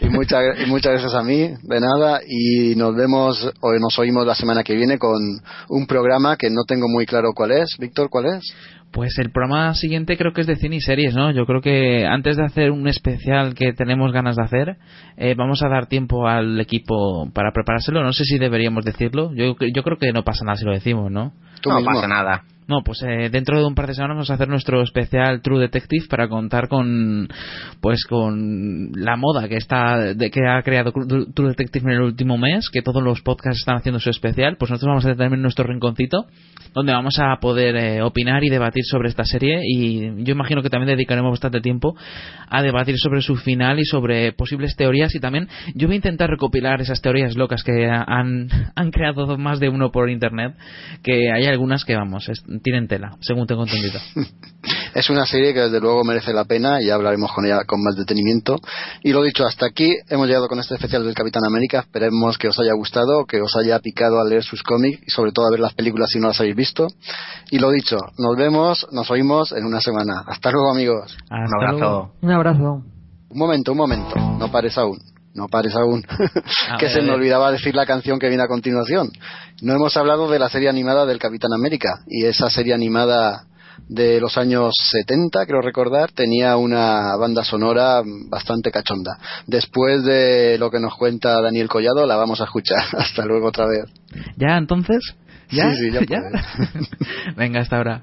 y, muchas, y muchas gracias a mí, de nada, y nos vemos o nos oímos la semana que viene con un programa que no tengo muy claro cuál es. Víctor, ¿cuál es? Pues el programa siguiente creo que es de cine y series, ¿no? Yo creo que antes de hacer un especial que tenemos ganas de hacer, eh, vamos a dar tiempo al equipo para preparárselo. No sé si deberíamos decirlo. Yo, yo creo que no pasa nada si lo decimos, ¿no? no pasa nada. No, pues eh, dentro de un par de semanas vamos a hacer nuestro especial True Detective para contar con pues con la moda que está de, que ha creado True Detective en el último mes, que todos los podcasts están haciendo su especial, pues nosotros vamos a tener nuestro rinconcito donde vamos a poder eh, opinar y debatir sobre esta serie. Y yo imagino que también dedicaremos bastante tiempo a debatir sobre su final y sobre posibles teorías. Y también yo voy a intentar recopilar esas teorías locas que han, han creado más de uno por internet, que hay algunas que vamos, tienen tela, según tengo entendido. es una serie que desde luego merece la pena y hablaremos con ella con más detenimiento. Y lo dicho, hasta aquí hemos llegado con este especial del Capitán América. Esperemos que os haya gustado, que os haya picado a leer sus cómics y sobre todo a ver las películas si no las habéis visto. Y lo dicho, nos vemos, nos oímos en una semana. Hasta luego amigos. un abrazo. Un abrazo. Un momento, un momento. No pares aún. No pares aún. que se me olvidaba decir la canción que viene a continuación. No hemos hablado de la serie animada del Capitán América. Y esa serie animada de los años 70, creo recordar, tenía una banda sonora bastante cachonda. Después de lo que nos cuenta Daniel Collado, la vamos a escuchar. Hasta luego otra vez. ¿Ya entonces? ¿Ya? Sí, sí, ya. Venga, hasta ahora.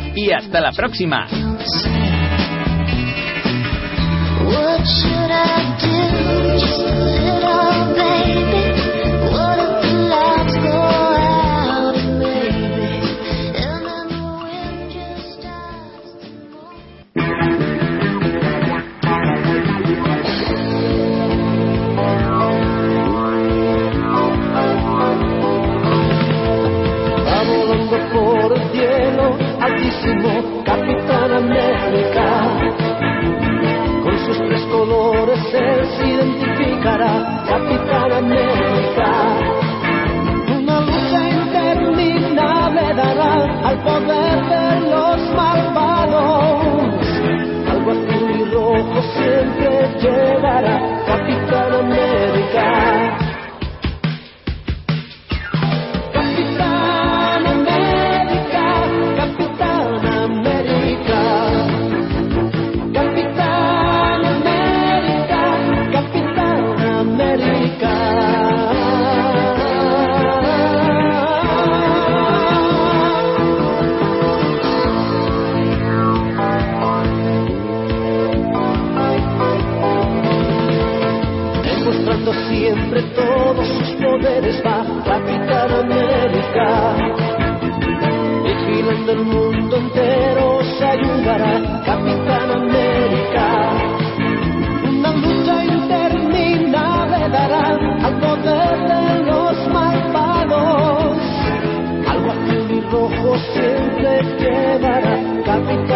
Y hasta la próxima. What should I do? Just a little baby. Altísimo Capitán América. Con sus tres colores él se identificará, Capitán América. Vigilando el mundo entero se ayudará Capitán América. Una lucha interminable dará al poder de los malvados. Algo azul y rojo siempre quedará Capitán